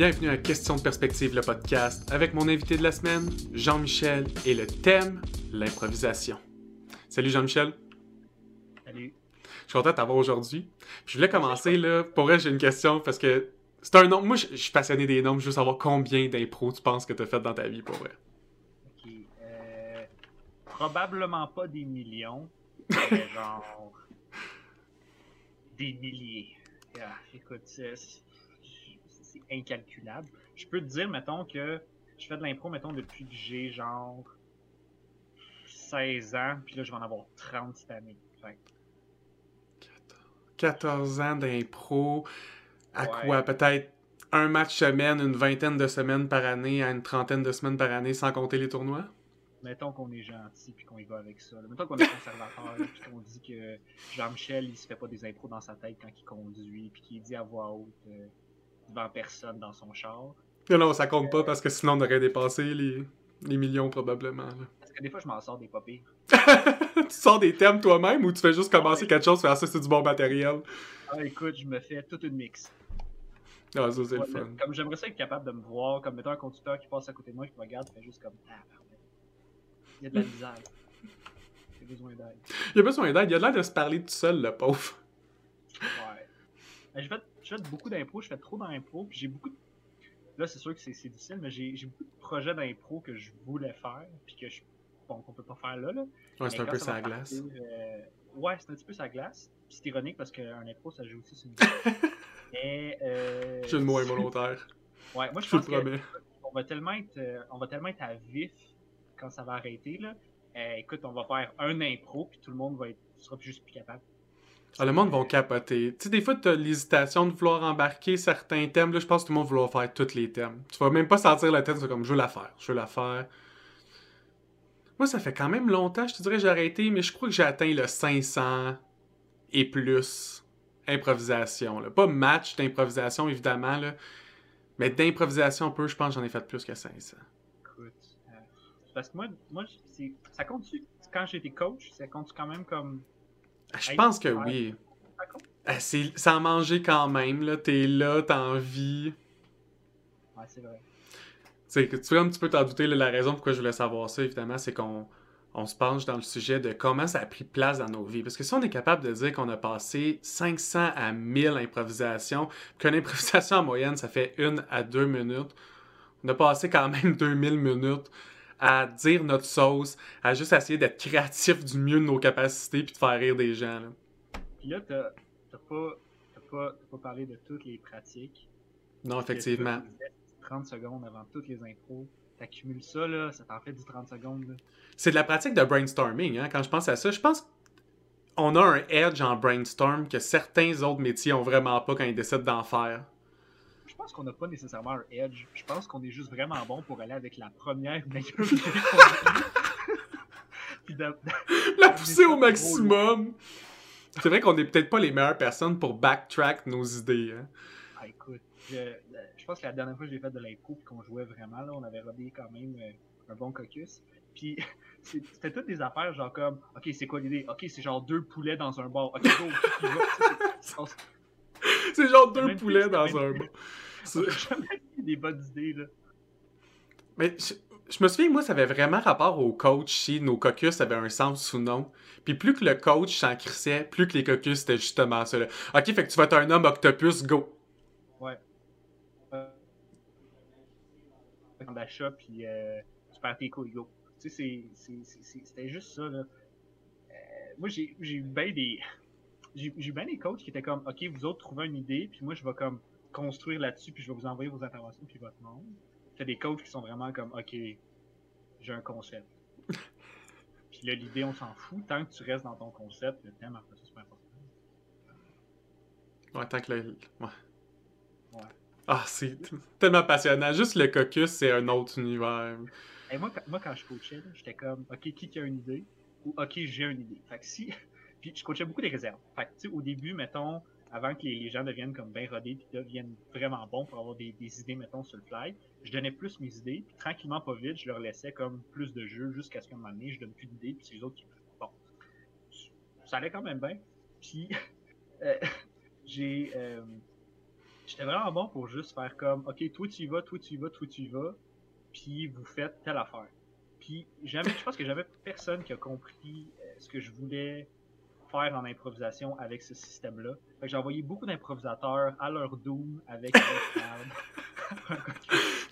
Bienvenue à Question de perspective, le podcast, avec mon invité de la semaine, Jean-Michel, et le thème, l'improvisation. Salut Jean-Michel. Salut. Je suis content de t'avoir aujourd'hui. Je voulais commencer, là, pour vrai, j'ai une question, parce que c'est un nombre. Moi, je suis passionné des nombres, je veux savoir combien d'impro tu penses que tu as fait dans ta vie, pour vrai. Ok. Euh, probablement pas des millions, mais genre. des milliers. Ah, écoute, c'est incalculable. Je peux te dire, mettons, que je fais de l'impro, mettons, depuis que j'ai genre 16 ans, puis là, je vais en avoir 30 cette année. Fait. 14 ans d'impro, à quoi? Peut-être un match semaine, une vingtaine de semaines par année, à une trentaine de semaines par année, sans compter les tournois? Mettons qu'on est gentil puis qu'on y va avec ça. Mettons qu'on est conservateur puis qu'on dit que Jean-Michel il se fait pas des impros dans sa tête quand il conduit puis qu'il dit à voix haute euh, devant personne dans son char. Non, non, ça compte pas parce que sinon on aurait dépassé les, les millions probablement. Parce que des fois je m'en sors des pas pires. tu sors des thèmes toi-même ou tu fais juste commencer quelque chose, faire ça c'est du bon matériel? Ah écoute, je me fais toute une mix. Ah, ça c'est le fun. Comme j'aimerais ça être capable de me voir, comme mettons un conducteur qui passe à côté de moi, qui me regarde, fait juste comme ah, Il y a de la misère. A besoin d'aide. Il a besoin d'aide, il a l'air de se parler tout seul, le pauvre. Ouais. Je fais, je fais beaucoup d'impro, je fais trop d'impro, puis j'ai beaucoup de... Là, c'est sûr que c'est difficile, mais j'ai beaucoup de projets d'impro que je voulais faire, puis que je... Bon, qu'on peut pas faire là, là. Ouais, c'est un peu sa glace. Euh... Ouais, c'est un petit peu sa glace. c'est ironique parce qu'un impro, ça joue aussi sur une Mais... Euh... J'ai le mot involontaire. Ouais, moi, je, je pense qu'on va tellement être... Euh, on va tellement être à vif quand ça va arrêter, là. Euh, écoute, on va faire un impro, puis tout le monde va être... sera juste plus capable. Ah, le monde va capoter. Tu sais, des fois, tu as l'hésitation de vouloir embarquer certains thèmes. Là, je pense que tout le monde va vouloir faire tous les thèmes. Tu vas même pas sentir la tête, c'est comme je veux la faire, je veux la faire. Moi, ça fait quand même longtemps, je te dirais, j'ai arrêté, mais je crois que j'ai atteint le 500 et plus improvisation. Là. Pas match d'improvisation, évidemment, là, mais d'improvisation peu, je pense que j'en ai fait plus que 500. Écoute, euh, parce que moi, moi ça compte-tu, quand j'étais coach, ça compte quand même comme je pense que oui. Ah, c'est sans manger quand même, là. T'es là, t'as envie. Ouais, c'est vrai. Tu sais, tu peux un petit peu t'en douter, la raison pourquoi je voulais savoir ça, évidemment, c'est qu'on on se penche dans le sujet de comment ça a pris place dans nos vies. Parce que si on est capable de dire qu'on a passé 500 à 1000 improvisations, qu'une improvisation en moyenne, ça fait une à deux minutes, on a passé quand même 2000 minutes à dire notre sauce, à juste essayer d'être créatif du mieux de nos capacités puis de faire rire des gens. Là. Puis là, t'as pas, pas, pas parlé de toutes les pratiques. Non, effectivement. 30 secondes avant toutes les intros. T'accumules ça, là, ça t'en fait du 30 secondes. C'est de la pratique de brainstorming, hein. Quand je pense à ça, je pense qu'on a un edge en brainstorm que certains autres métiers ont vraiment pas quand ils décident d'en faire je pense qu'on n'a pas nécessairement un edge. Je pense qu'on est juste vraiment bon pour aller avec la première meilleure idée La pousser au maximum. C'est vrai qu'on n'est peut-être pas les meilleures personnes pour backtrack nos idées. Hein. Ah, écoute, je, je, pense que la dernière fois que j'ai fait de l'impro et qu'on jouait vraiment, là, on avait rodé quand même euh, un bon caucus. Puis c'était toutes des affaires genre comme, ok, c'est quoi l'idée? Ok, c'est genre deux poulets dans un bar. Ok, go, c'est genre deux poulets dans un bar. J'ai jamais des bonnes idées, là. Mais je, me souviens, moi, ça avait vraiment rapport au coach si nos caucus avaient un sens ou non. Puis plus que le coach s'en crissait, plus que les caucus c'était justement ça. Là. Ok, fait que tu vas être un homme octopus, go. D'achat, puis euh, tu perds tes couilles, go. Tu sais, c'était juste ça, là. Euh, moi, j'ai eu bien des. J'ai eu bien des coachs qui étaient comme, ok, vous autres trouvez une idée, puis moi, je vais comme construire là-dessus, puis je vais vous envoyer vos interventions, puis votre nom. T'as des coachs qui sont vraiment comme, ok, j'ai un concept. puis là, l'idée, on s'en fout. Tant que tu restes dans ton concept, le thème, après ça, c'est pas important. Ouais, tant que le. Ouais. ouais. Ah, c'est tellement passionnant. Juste le caucus, c'est un autre univers. Et moi, quand je coachais, j'étais comme, OK, qui a une idée? Ou OK, j'ai une idée. Fait que si. Puis je coachais beaucoup des réserves. Fait que, tu sais, au début, mettons, avant que les, gens deviennent comme bien rodés puis deviennent vraiment bons pour avoir des, idées, mettons, sur le fly, je donnais plus mes idées, puis tranquillement, pas vite, je leur laissais comme plus de jeux jusqu'à ce qu'à un moment donné, je donne plus d'idées, puis c'est les autres qui. Bon. Ça allait quand même bien. Puis, euh, j'ai. Euh, j'étais vraiment bon pour juste faire comme, ok, toi tu y vas, toi tu y vas, toi tu y vas, puis vous faites telle affaire. Puis, jamais, je pense que j'avais personne qui a compris euh, ce que je voulais faire en improvisation avec ce système-là. Fait que j'ai envoyé beaucoup d'improvisateurs à leur doom avec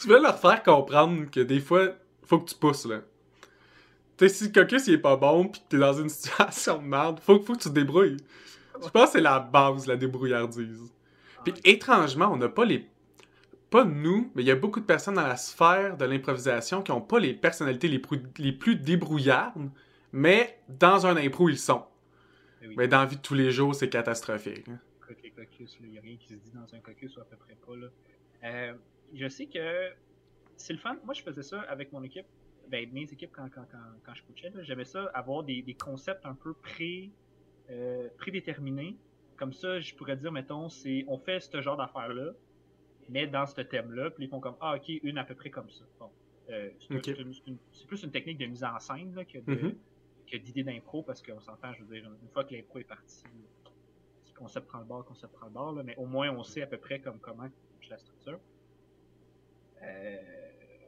Tu veux leur faire comprendre que des fois, faut que tu pousses, là. Tu sais, si Caucus il est pas bon pis que t'es dans une situation de merde, faut, faut que tu te débrouilles. Je pense que c'est la base, la débrouillardise. Puis étrangement, on n'a pas les. Pas nous, mais il y a beaucoup de personnes dans la sphère de l'improvisation qui n'ont pas les personnalités les plus, les plus débrouillardes, mais dans un impro, ils sont. Mais, mais dans la vie de tous les jours, c'est catastrophique. Hein. il n'y a rien qui se dit dans un caucus ou à peu près pas. Là. Euh, je sais que c'est le fun. Moi, je faisais ça avec mon équipe, ben, mes équipes quand, quand, quand, quand je coachais. J'aimais ça, avoir des, des, concepts un peu pré, euh, prédéterminés. Comme ça, je pourrais dire, mettons, c'est on fait ce genre d'affaires-là, mais dans ce thème-là, puis ils font comme Ah, ok, une à peu près comme ça. Bon. Euh, c'est plus une technique de mise en scène là, que mm-hmm que d'idées d'impro, parce qu'on s'entend, je veux dire, une fois que l'impro est parti, le concept prend le bord, le concept prend le bord, là, mais au moins on sait à peu près comme comment je la structure. Euh,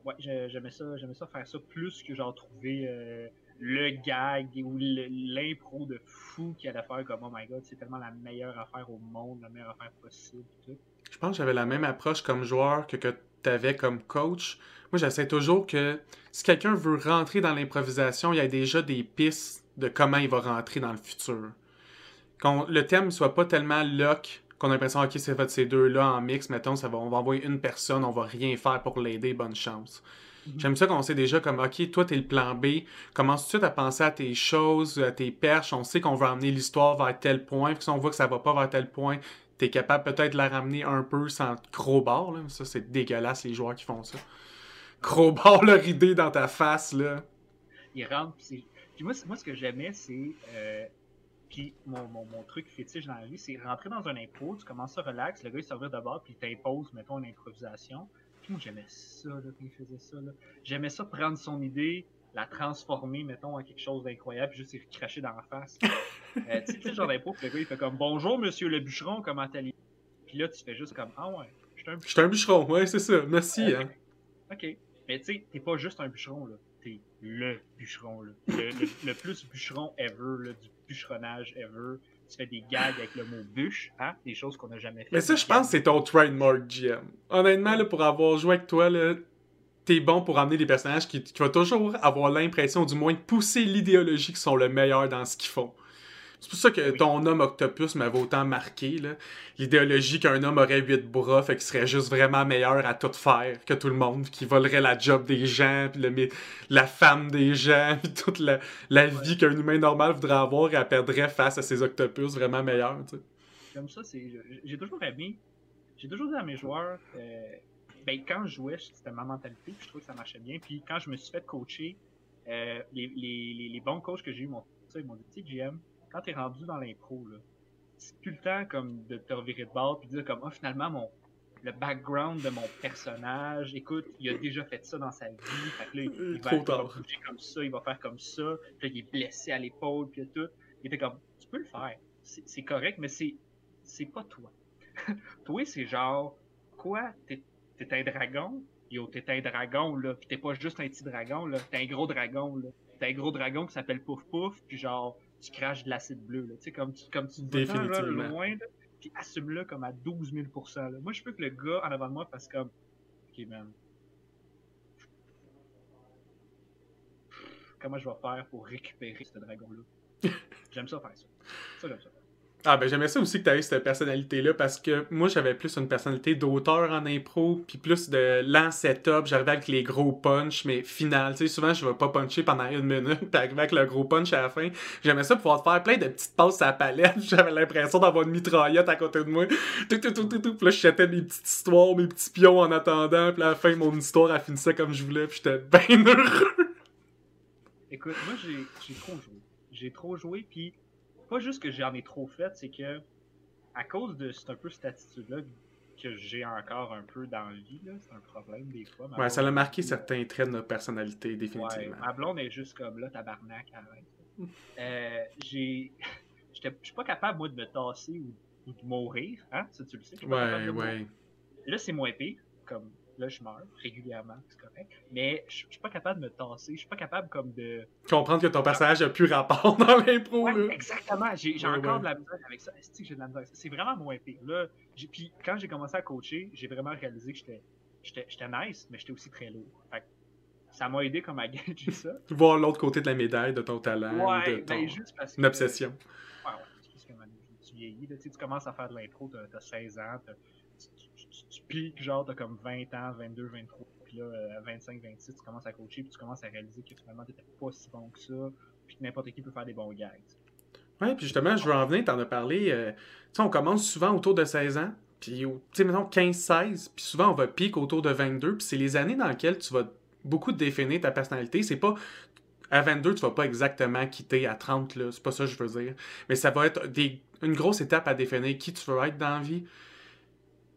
ouais, j'aimais ça, j'aimais ça faire ça plus que genre trouver euh, le gag ou l'impro de fou qui allait faire comme oh my god, c'est tellement la meilleure affaire au monde, la meilleure affaire possible. Tout. Je pense que j'avais la même approche comme joueur que, que tu avais comme coach. Moi, j'essaie toujours que si quelqu'un veut rentrer dans l'improvisation, il y a déjà des pistes de comment il va rentrer dans le futur. Quand le thème ne soit pas tellement lock qu'on a l'impression, ok, c'est fait ces deux-là en mix, mettons, ça va, on va envoyer une personne, on va rien faire pour l'aider, bonne chance. Mhm. J'aime ça qu'on sait déjà comme, ok, toi, t'es le plan B, commence tout de suite à penser à tes choses, à tes perches, on sait qu'on va emmener l'histoire vers tel point, puis si on voit que ça va pas vers tel point, t'es capable peut-être de la ramener un peu sans gros bord, là. ça c'est dégueulasse les joueurs qui font ça crowbar leur idée dans ta face, là. Il rentre, puis moi, moi, ce que j'aimais, c'est... Euh... Puis mon, mon, truc fétiche dans la vie, c'est rentrer dans un impro, tu commences à relax, le gars il servir d'abord, puis il t'impose, mettons, une improvisation. J'aimais ça, là, quand il faisait ça. Là. J'aimais ça prendre son idée, la transformer, mettons, en quelque chose d'incroyable, juste y cracher dans la face. euh, tu sais, le genre puis le gars il fait comme Bonjour monsieur le bûcheron, comment allez Puis là tu fais juste comme Ah ouais, je suis un bûcheron. Je un bûcheron, ouais, c'est ça, merci. hein. Ok. Mais tu sais, t'es pas juste un bûcheron, là. T'es le bûcheron, là. Le, plus bûcheron ever, là, du bûcheronnage ever. Tu fais des gags avec le mot bûche, hein? Des choses qu'on a jamais fait. Mais ça, je pense que c'est ton trademark GM. Honnêtement, là, pour avoir joué avec toi, là, t'es bon pour amener des personnages qui, qui vont toujours avoir l'impression, du moins, de pousser l'idéologie qui sont le meilleur dans ce qu'ils font. C'est pour ça que ton homme octopus m'avait autant marqué. L'idéologie qu'un homme aurait huit bras, fait qu'il serait juste vraiment meilleur à tout faire que tout le monde, qui volerait la job des gens, puis le, la femme des gens, puis toute la, la vie qu'un humain normal voudrait avoir, et elle perdrait face à ces octopus vraiment meilleurs. Comme ça, c'est j'ai toujours aimé, j'ai toujours dit à mes joueurs, euh, ben, quand je jouais, c'était ma mentalité, puis je trouvais que ça marchait bien. Puis quand je me suis fait coacher, euh, les, les, les, bons coachs que j'ai eu m'ont dit, GM, quand t'es rendu dans l'impro, là, c'est plus le temps comme de te revirer de bord puis de dire comme ah finalement mon le background de mon personnage, écoute, il a déjà fait ça dans sa vie, fait que là, il, va, bouger comme ça, il va faire comme ça, puis là, il est blessé à l'épaule, puis tout. Il était comme, tu peux le faire, c'est correct, mais c'est c'est pas toi. toi, c'est genre, quoi, t'es un dragon? Yo, t'es un dragon, là, pis t'es pas juste un petit dragon, là, t'es un gros dragon, là. T'es un gros dragon qui s'appelle Pouf Pouf, puis genre, tu craches de l'acide bleu. Là. Tu sais, comme tu, comme tu te loin, là, puis assume-le comme à 12 000 là. Moi, je veux que le gars en avant de moi fasse comme Ok, man. Comment je vais faire pour récupérer ce dragon-là J'aime ça faire ça. Ça, j'aime ça. Ah ben j'aimais ça aussi que tu aies cette personnalité-là parce que moi j'avais plus une personnalité d'auteur en impro puis plus de lent setup, j'arrivais avec les gros punch mais final, tu sais souvent je vais pas puncher pendant une minute puis arriver avec le gros punch à la fin. J'aimais ça pouvoir faire plein de petites passes à la palette, j'avais l'impression d'avoir une mitraillette à côté de moi. Tout tout tout tout tout, puis là je mes petites histoires, mes petits pions en attendant, puis à la fin mon histoire a fini ça comme je voulais, puis j'étais bien heureux. Écoute, moi j'ai trop joué. J'ai trop joué puis pas juste que j'en ai trop fait, c'est que à cause de c'est un peu cette attitude-là que j'ai encore un peu dans la vie, c'est un problème des fois. Ouais, ça blonde a est marqué certains traits de notre personnalité, Ouais, définitivement. ma blonde est juste comme là, tabarnak, arrête. Euh, j'ai. j'étais- Je suis pas capable, moi, de me tasser ou, ou de mourir, hein? Ça, tu le sais. Ouais, mourir. ouais. Là, c'est moins pire. Comme là, je meurs régulièrement, c'est correct. Mais je je suis pas capable de me tasser. Je suis pas capable comme de. Comprendre que ton personnage a plus rapport dans l'impro, Ouais, là. exactement. J'ai Ouais, encore ouais. de la misère avec ça. J'ai de la misère? C'est vraiment moins pire. Là, puis quand j'ai commencé à coacher, j'ai vraiment réalisé que j'étais nice, mais j'étais aussi très lourd. Fait que ça m'a aidé comme à gager ça. Voir l'autre côté de la médaille de ton talent, ou Ouais, de ton... ben juste parce que. une obsession. Ouais, ouais, parce que tu vieillis, là, tu sais, tu commences à faire de l'impro, t'as t'as 16 ans, piques, genre, t'as comme 20 ans, 22, 23, puis là, euh, à 25, 26, tu commences à coacher, puis tu commences à réaliser que finalement, t'étais pas si bon que ça, puis n'importe qui peut faire des bons gags. Ouais, puis justement, je veux en venir, t'en as parlé. euh, tu sais, on commence souvent autour de 16 ans, puis, tu sais, mettons 15-16, puis souvent on va pique autour de 22, puis c'est les années dans lesquelles tu vas beaucoup définir ta personnalité. C'est pas. À 22, tu vas pas exactement quitter à 30, là. C'est pas ça que je veux dire. Mais ça va être des, une grosse étape à définir qui tu veux être dans la vie.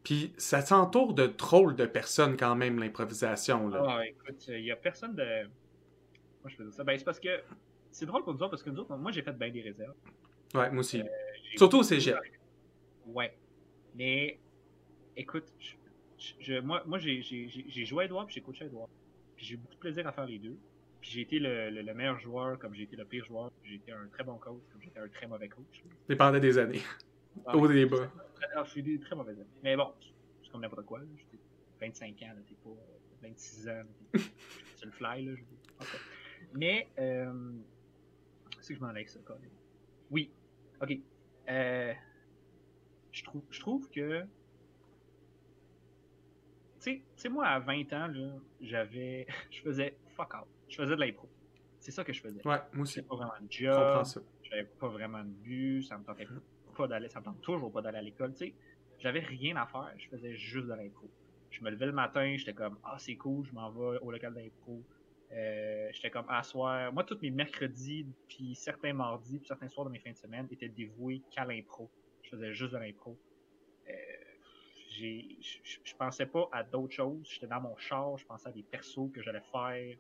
Puis ça s'entoure de drôles de personnes quand même, l'improvisation, là. Ah, écoute, il y a personne de. Moi, je faisais ça? Ben, c'est parce que. C'est drôle pour nous autres, parce que nous autres, moi, j'ai fait bien des réserves. Ouais, moi aussi. J'ai- Surtout au cégep. Ouais. Mais, écoute, je, moi, moi j'ai, j'ai, j'ai j'ai joué à Edouard, puis j'ai coaché à Edouard. Puis j'ai eu beaucoup de plaisir à faire les deux. Puis j'ai été le, le, le meilleur joueur, comme j'ai été le pire joueur. Puis j'ai été un très bon coach, comme j'ai été un très mauvais coach. Dépendait des années. Ah. Ah, je suis des très mauvais amis. Mais bon, c'est comme n'importe quoi. J'étais 25 ans, t'es pas euh, 26 ans. C'est le fly, là. Mais, euh, c'est que je m'en avec ça, quand même. Oui. Ok. Euh, je trouve, je trouve que. Tu sais, moi, à 20 ans, là, j'avais. Je faisais fuck out. Je faisais de l'impro. C'est ça que je faisais. Ouais, moi aussi. C'était pas vraiment de job j'avais pas vraiment de but, ça me tentait pas d'aller, ça me tente toujours pas d'aller à l'école, tu sais. J'avais rien à faire, je faisais juste de l'impro. Je me levais le matin, j'étais comme ah c'est cool, je m'en vais au local d'impro. Euh, j'étais comme à soir. Moi tous mes mercredis, puis certains mardis, puis certains soirs de mes fins de semaine étaient dévoués qu'à l'impro. Je faisais juste de l'impro. Euh, j'ai, je, pensais pas à d'autres choses. J'étais dans mon char, je pensais à des persos que j'allais faire,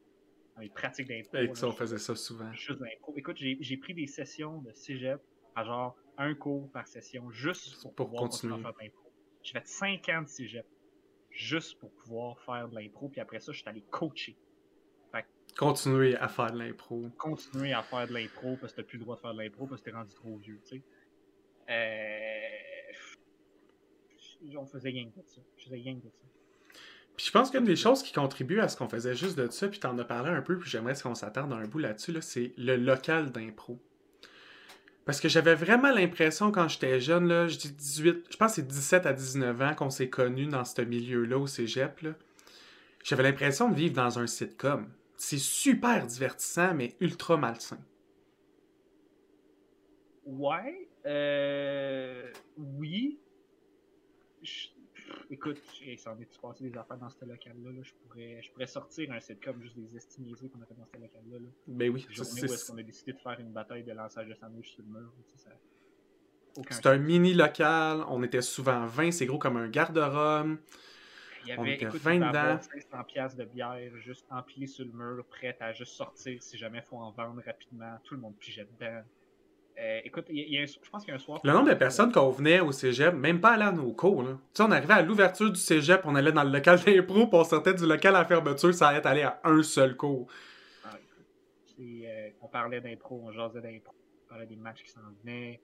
dans les pratiques d'impro. Et là. ça, on faisait ça souvent. Juste de l'impro. Écoute, j'ai j'ai pris des sessions de cégep à genre un cours par session juste pour, Pour pouvoir continuer faire de l'impro. J'ai fait 5 ans de cégep juste pour pouvoir faire de l'impro, puis après ça, je suis allé coacher. Continuer à faire de l'impro. Continuer à faire de l'impro parce que t'as plus le droit de faire de l'impro parce que t'es rendu trop vieux, tu sais. Euh... On faisait gang de ça. Je faisais gang de ça. Puis je pense qu'une des choses qui contribue à ce qu'on faisait juste de ça, puis t'en as parlé un peu, puis j'aimerais qu'on s'attarde un bout là-dessus, là, c'est le local d'impro. Parce que j'avais vraiment l'impression quand j'étais jeune, là, je dis 18, je pense que c'est 17 à 19 ans qu'on s'est connus dans ce milieu-là au cégep. J'avais l'impression de vivre dans un sitcom. C'est super divertissant, mais ultra malsain. Ouais. Euh... Oui. Écoute, il s'en est passé des affaires dans ce local-là. là. Je, pourrais, je pourrais sortir un sitcom juste des estimés qu'on a fait dans ce local-là. Là. Ben oui, journée c'est où est-ce qu'on a décidé de faire une bataille de lançage de sandwich sur le mur. tu sais, ça... Aucun c'est un mini local, on était souvent 20, c'est gros comme un garde-robe. Il y on avait, était écoute, 20 il y avait dedans. 500 piastres de bière juste empilées sur le mur, prête à juste sortir si jamais faut en vendre rapidement. Tout le monde pigeait dedans. Euh, écoute, il y a- il y a un- je pense qu'il y a un soir... Le nombre de personnes qu'on venait au cégep, même pas aller à nos cours, là. Tu sais, on arrivait à l'ouverture du cégep, on allait dans le local d'impro, puis on sortait du local à fermeture, ça allait aller à un seul cours. Ah, euh, on parlait d'impro, on jasait d'impro, on parlait des matchs qui s'en venaient.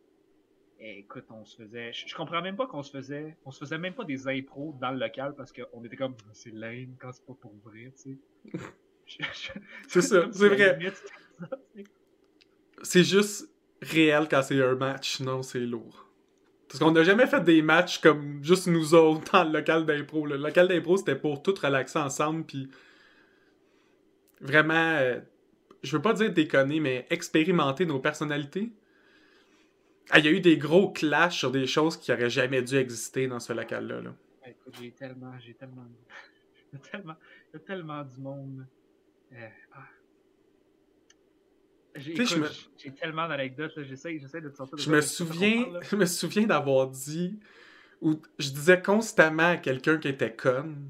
Et écoute, on se faisait. Je, je comprends même pas qu'on se faisait. On se faisait même pas des impros dans le local parce qu'on était comme c'est lame quand c'est pas pour vrai, tu sais. C'est ça, c'est la vrai. C'est juste réel quand c'est un match, non, c'est lourd. Parce qu'on n'a jamais fait des matchs comme juste nous autres dans le local d'impro. Le local d'impro, c'était pour tout relaxer ensemble, puis vraiment, euh, je veux pas dire déconner, mais expérimenter nos personnalités. Ah, Il y a eu des gros clashs sur des choses qui auraient jamais dû exister dans ce local-là. là. Ouais, Écoute, j'ai tellement, j'ai tellement, tellement, y tellement du monde. Euh, ah. J'ai tellement d'anecdotes, j'essaie j'essaie de te sortir de Je me souviens, parle, je me souviens d'avoir dit ou je disais constamment à quelqu'un qui était conne.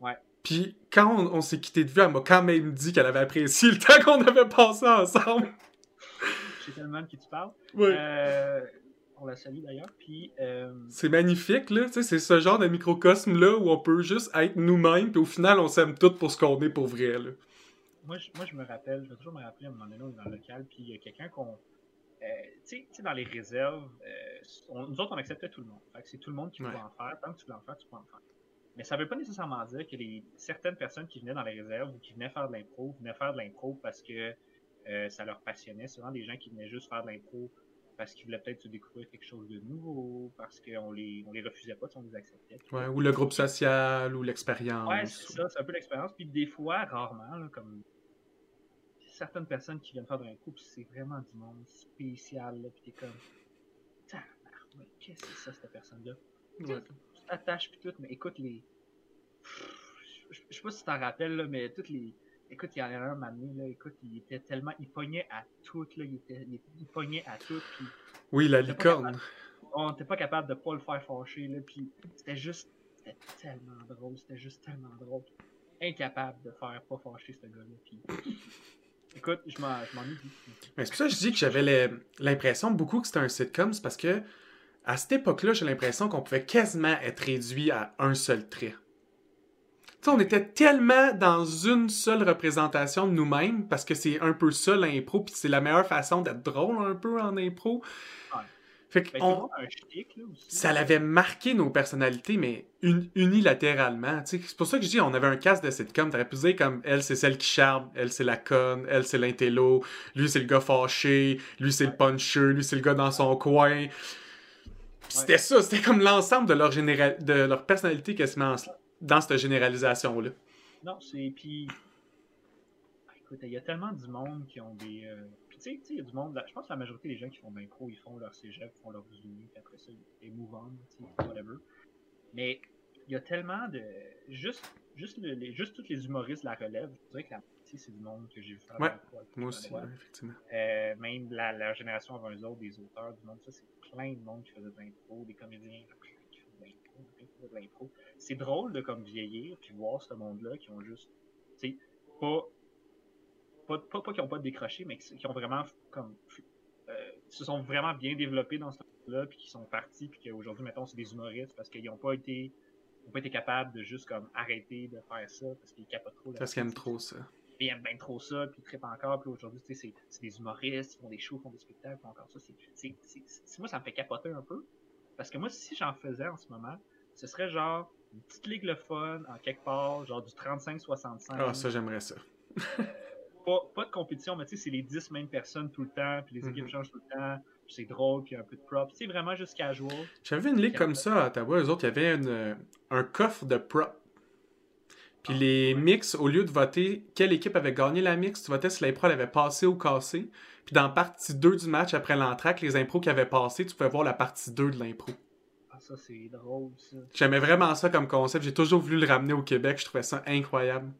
Ouais. Puis quand on, on s'est quitté de vue, elle m'a quand même dit qu'elle avait apprécié le temps qu'on avait passé ensemble. Je sais tellement de qui tu parles. Ouais. Euh, on la salue d'ailleurs. Puis, euh, C'est magnifique, là. Tu sais, c'est ce genre de microcosme-là où on peut juste être nous-mêmes, puis au final, on s'aime tous pour ce qu'on est pour vrai, là. Moi, je, moi, je me rappelle, je vais toujours me rappeler à un moment donné, on est dans le local, puis il y a quelqu'un qu'on. euh, tu sais- dans les réserves, euh, on- nous autres, on acceptait tout le monde. Fait que c'est tout le monde qui pouvait Ouais. en faire. Tant que tu voulais en faire, tu pouvais en faire. Mais ça veut pas nécessairement dire que les, certaines personnes qui venaient dans les réserves ou qui venaient faire de l'impro, venaient faire de l'impro parce que euh, ça leur passionnait. Vraiment des gens qui venaient juste faire de l'impro parce qu'ils voulaient peut-être se découvrir quelque chose de nouveau, parce qu'on les, on les refusait pas, sais, on les acceptait. Ouais, ou le groupe social, ou l'expérience. Ouais, c'est ça, c'est un peu l'expérience. Puis des fois, rarement, là, comme certaines personnes qui viennent faire l'impro, puis c'est vraiment du monde spécial, là, puis t'es comme, qu'est-ce que c'est ça, cette personne-là? Ouais. Tu t'attaches puis tout, mais écoute les. Je je sais pas si tu t'en rappelles, là, mais toutes les. Écoute, il y en a un moment là, écoute, il était tellement. Il pognait à tout, là, il, était... il, il pognait à tout, puis Oui, la licorne. on n'était pas capable de pas le faire fâcher, là, puis c'était juste. C'était tellement drôle, c'était juste tellement drôle. Incapable de faire pas fâcher ce gars-là, puis. Écoute, je m'en je m'en ai dit. Mais c'est pour ça que je dis que j'avais l'impression beaucoup que c'était un sitcom, c'est parce que à cette époque-là, j'ai l'impression qu'on pouvait quasiment être réduit à un seul trait. On était tellement dans une seule représentation de nous-mêmes, parce que c'est un peu ça l'impro, puis c'est la meilleure façon d'être drôle un peu en impro. Ouais. Fait Ben, on- un là, aussi. ça l'avait marqué nos personnalités, mais uni- unilatéralement. C'est pour ça que je dis, on avait un cast de sitcom. T'aurais pu dire comme elle, c'est celle qui charme, elle, c'est la conne, elle, c'est l'intello, lui, c'est le gars fâché, lui, c'est le puncher, lui, c'est le gars dans son coin. C'était ça, c'était comme l'ensemble de leur, général... de leur personnalité quasiment en- dans cette généralisation-là. Non, c'est. Puis. Ah, Écoute, il y a tellement du monde qui ont des. euh, Puis tu sais, il y a du monde. là, Je pense que la majorité des gens qui font de l'impro, ils font leur cégep, ils font leur uni, puis après ça, ils move on, tu sais, whatever. Mais il y a tellement de. Juste, juste, le- les, juste tous les humoristes la relève, je dirais que la moitié, c'est du monde que j'ai vu faire Ouais, Moi aussi, ouais, effectivement. Euh, même la, la génération avant eux autres, des auteurs, du monde, ça, c'est plein de monde qui faisait de l'impro, des comédiens plein qui faisaient de l'impro, plein qui faisaient de l'impro. C'est drôle de comme vieillir puis voir ce monde-là qui ont juste, tu sais, pas, pas, pas, pas qui ont pas décroché, mais qui, qui ont vraiment comme, euh, se sont vraiment bien développés dans ce monde-là puis qui sont partis puis qu'aujourd'hui, mettons, c'est des humoristes parce qu'ils ont pas été, ont pas été capables de juste comme arrêter de faire ça parce qu'ils capotent trop. Parce qu'ils aiment trop ça. ils aiment bien trop ça, puis ils trippent encore, puis aujourd'hui, tu sais, c'est- des humoristes, ils font des shows, ils font des spectacles, encore ça, c'est- moi, ça me fait capoter un peu, parce que moi, si j'en faisais en ce moment, ce serait genre une petite ligue le fun, en quelque part, genre du 35-65, Ah, ça, j'aimerais ça. pas, pas de compétition, mais tu sais, c'est les 10 mêmes personnes tout le temps, puis les équipes Mhm. changent tout le temps, puis c'est drôle, puis un peu de props, c'est vraiment juste casual. J'avais vu une ligue comme ça à Ottawa. Eux autres, il y avait une, euh, un coffre de prop. Puis Ah, les ouais. mix, au lieu de voter quelle équipe avait gagné la mix, tu votais si l'impro elle avait passé ou cassé. Puis dans partie 2 du match, après l'entraque, les impros qui avaient passé, tu pouvais voir la partie 2 de l'impro. Ça, c'est drôle, ça. J'aimais vraiment ça comme concept. J'ai toujours voulu le ramener au Québec. Je trouvais ça incroyable.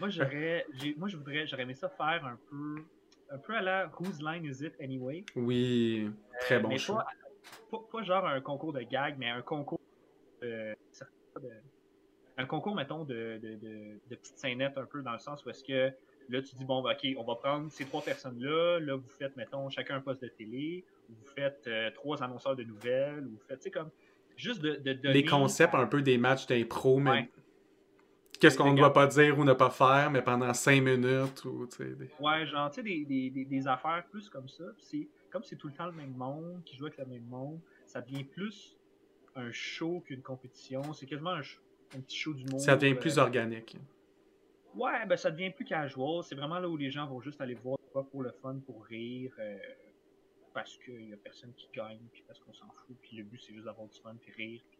Moi, j'aurais, moi, je voudrais, j'aurais aimé ça faire un peu, un peu à la Whose Line Is It Anyway? Oui, très bon mais show. pas, pas, pas genre un concours de gag, mais un concours de, de- un concours, mettons, de, de, de, de petites scénettes un peu dans le sens où est-ce que là, tu dis, bon, bah, ok, on va prendre ces trois personnes-là, là, vous faites, mettons, chacun un poste de télé, vous faites euh, trois annonceurs de nouvelles, ou vous faites, tu sais, comme, juste de, de donner... Les concepts un peu des matchs d'impro, mais Ouais. qu'est-ce qu'on ne doit pas dire ou ne pas faire, mais pendant 5 minutes. Ou, tu sais, des- Ouais, genre, tu sais, des, des, des, affaires plus comme ça. C'est comme c'est tout le temps le même monde qui joue avec le même monde, ça devient plus un show qu'une compétition. C'est quasiment un, petit show du monde. Ça devient plus organique. Ouais, ben ça devient plus casual. C'est vraiment là où les gens vont juste aller voir pour le fun, pour rire, euh, parce qu'il y a personne qui gagne, puis parce qu'on s'en fout, puis le but c'est juste d'avoir du fun, puis rire, puis.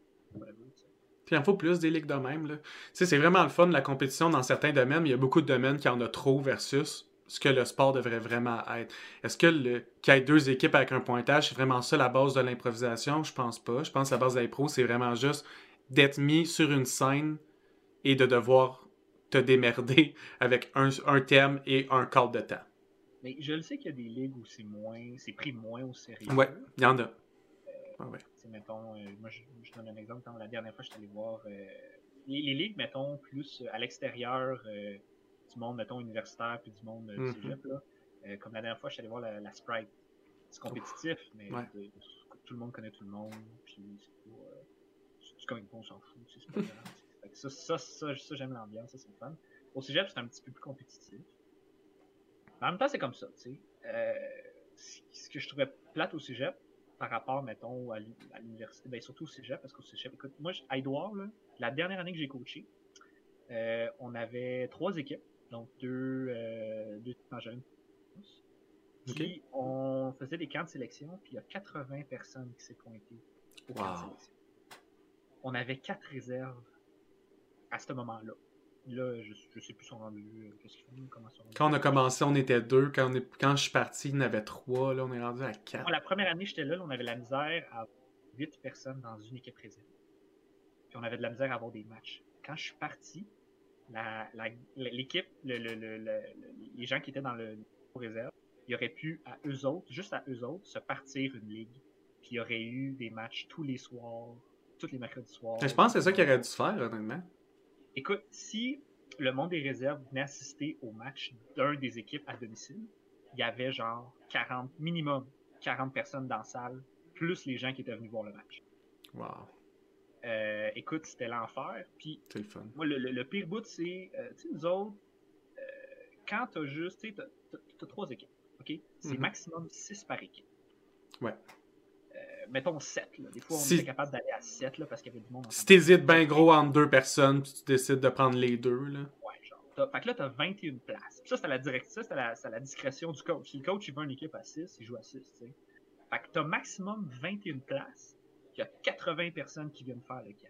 Puis il en faut plus des ligues de même. Là. Tu sais, c'est vraiment le fun, la compétition dans certains domaines, mais il y a beaucoup de domaines qui en a trop versus ce que le sport devrait vraiment être. Est-ce que le qu'il y ait deux équipes avec un pointage, c'est vraiment ça la base de l'improvisation? Je pense pas. Je pense que la base de l'impro, c'est vraiment juste d'être mis sur une scène et de devoir te démerder avec un, un thème et un cadre de temps. Mais je le sais qu'il y a des ligues où c'est moins, c'est pris moins au sérieux. Ouais, il y en a. Ah ouais. Mettons, euh, moi je, je donne un exemple. Quand la dernière fois, je suis allé voir euh, les, les ligues, mettons, plus à l'extérieur euh, du monde, mettons, universitaire, puis du monde Mhm. cégep, là. Comme la dernière fois, je suis allé voir la, la Sprite. C'est compétitif, mais Ouais. de- de- tout le monde connaît tout le monde, puis c'est pas, on s'en fout, c'est pas grave. Ça, ça, ça, ça, j'aime l'ambiance, ça c'est fun. Au cégep, c'est un petit peu plus compétitif. Mais en même temps, c'est comme ça, tu sais. Euh, ce que je trouvais plate au cégep, par rapport, mettons, à l'u- à l'université, ben surtout au cégep, parce qu'au cégep, écoute, moi, à Édouard, là, la dernière année que j'ai coaché, euh, on avait trois équipes, donc deux, euh, deux Tangerines. Puis on faisait des camps de sélection, puis il y a 80 personnes qui s'est pointées au camp de Wow. sélection. On avait quatre réserves à ce moment-là. Là, je, je sais plus son rendu, euh, qu'est-ce qu'ils font, comment. Quand on a commencé, on était deux. Quand, on est... Quand je suis parti, il y en avait trois. Là, on est rendu à quatre. Moi, la première année, j'étais là, là, on avait la misère à 8 personnes dans une équipe réserve. Puis on avait de la misère à avoir des matchs. Quand je suis parti, la- la- l'équipe, le, le- le- le- le- les gens qui étaient dans le réserve, ils auraient pu, à eux autres, juste à eux autres, se partir une ligue. Puis il y aurait eu des matchs tous les soirs, tous les mercredis soirs. Je pense que c'est ça qu'il aurait dû se faire, honnêtement. Écoute, si le monde des réserves venait assister au match d'un des équipes à domicile, il y avait genre 40, minimum 40 personnes dans la salle, plus les gens qui étaient venus voir le match. Wow, Euh, écoute, c'était l'enfer. Puis le fun. moi, le, le- le pire bout, c'est, euh, tu sais, nous autres, euh, quand t'as juste, tu sais, t'as- trois équipes, ok? C'est Mhm. maximum 6 par équipe. Ouais. Mettons 7, là. Des fois, on Si- était capable d'aller à 7, là, parce qu'il y avait du monde en Si t'hésites bien gros entre deux personnes, puis tu décides de prendre les deux, là. Ouais, genre. Fait que là, t'as 21 places. Puis ça, c'est la c'est la... c'est la discrétion du coach. Si le coach, il veut une équipe à 6, il joue à 6, tu sais. Fait que t'as maximum 21 places. Il y a 80 personnes qui viennent faire le camp.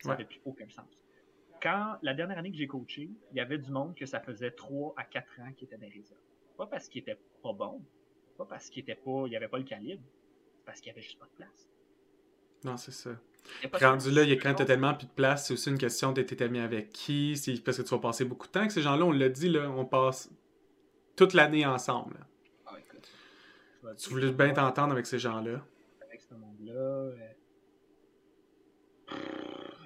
Ça Ouais. n'avait plus aucun sens. Quand, la dernière année que j'ai coaché, il y avait du monde que ça faisait 3 à 4 ans qui était dans les réserves. Pas parce qu'il était pas bon, pas parce qu'il était pas, il avait pas le calibre, parce qu'il y avait juste pas de place. Non, c'est ça. Rendu là, il y a quand t'as tellement plus de place, c'est aussi une question d'être ami avec qui. Parce que tu vas passer beaucoup de temps avec ces gens-là. On l'a dit, là, on passe toute l'année ensemble. là. Ah, écoute, je Tu voulais bien t'entendre avec ces gens-là. avec ce monde-là. euh,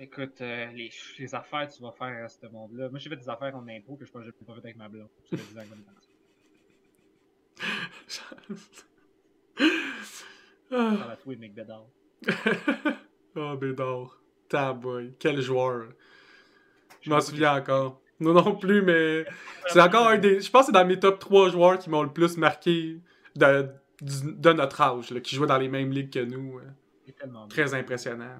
Écoute, euh, les, les affaires que tu vas faire à ce monde-là. Moi, j'ai fait des affaires en impôt que je pense que j'ai pas fait avec ma blonde. fait 10 ans qu'on est ensemble. Par la toi, Mick Bedard. oh, Bédard. Taboy. Quel joueur. Je m'en souviens encore. Non, non plus, mais c'est encore un des. Je pense que c'est dans mes top 3 joueurs qui m'ont le plus marqué de, notre âge, là, qui jouaient dans les mêmes ligues que nous. euh. C'est tellement, bien, Très impressionnant.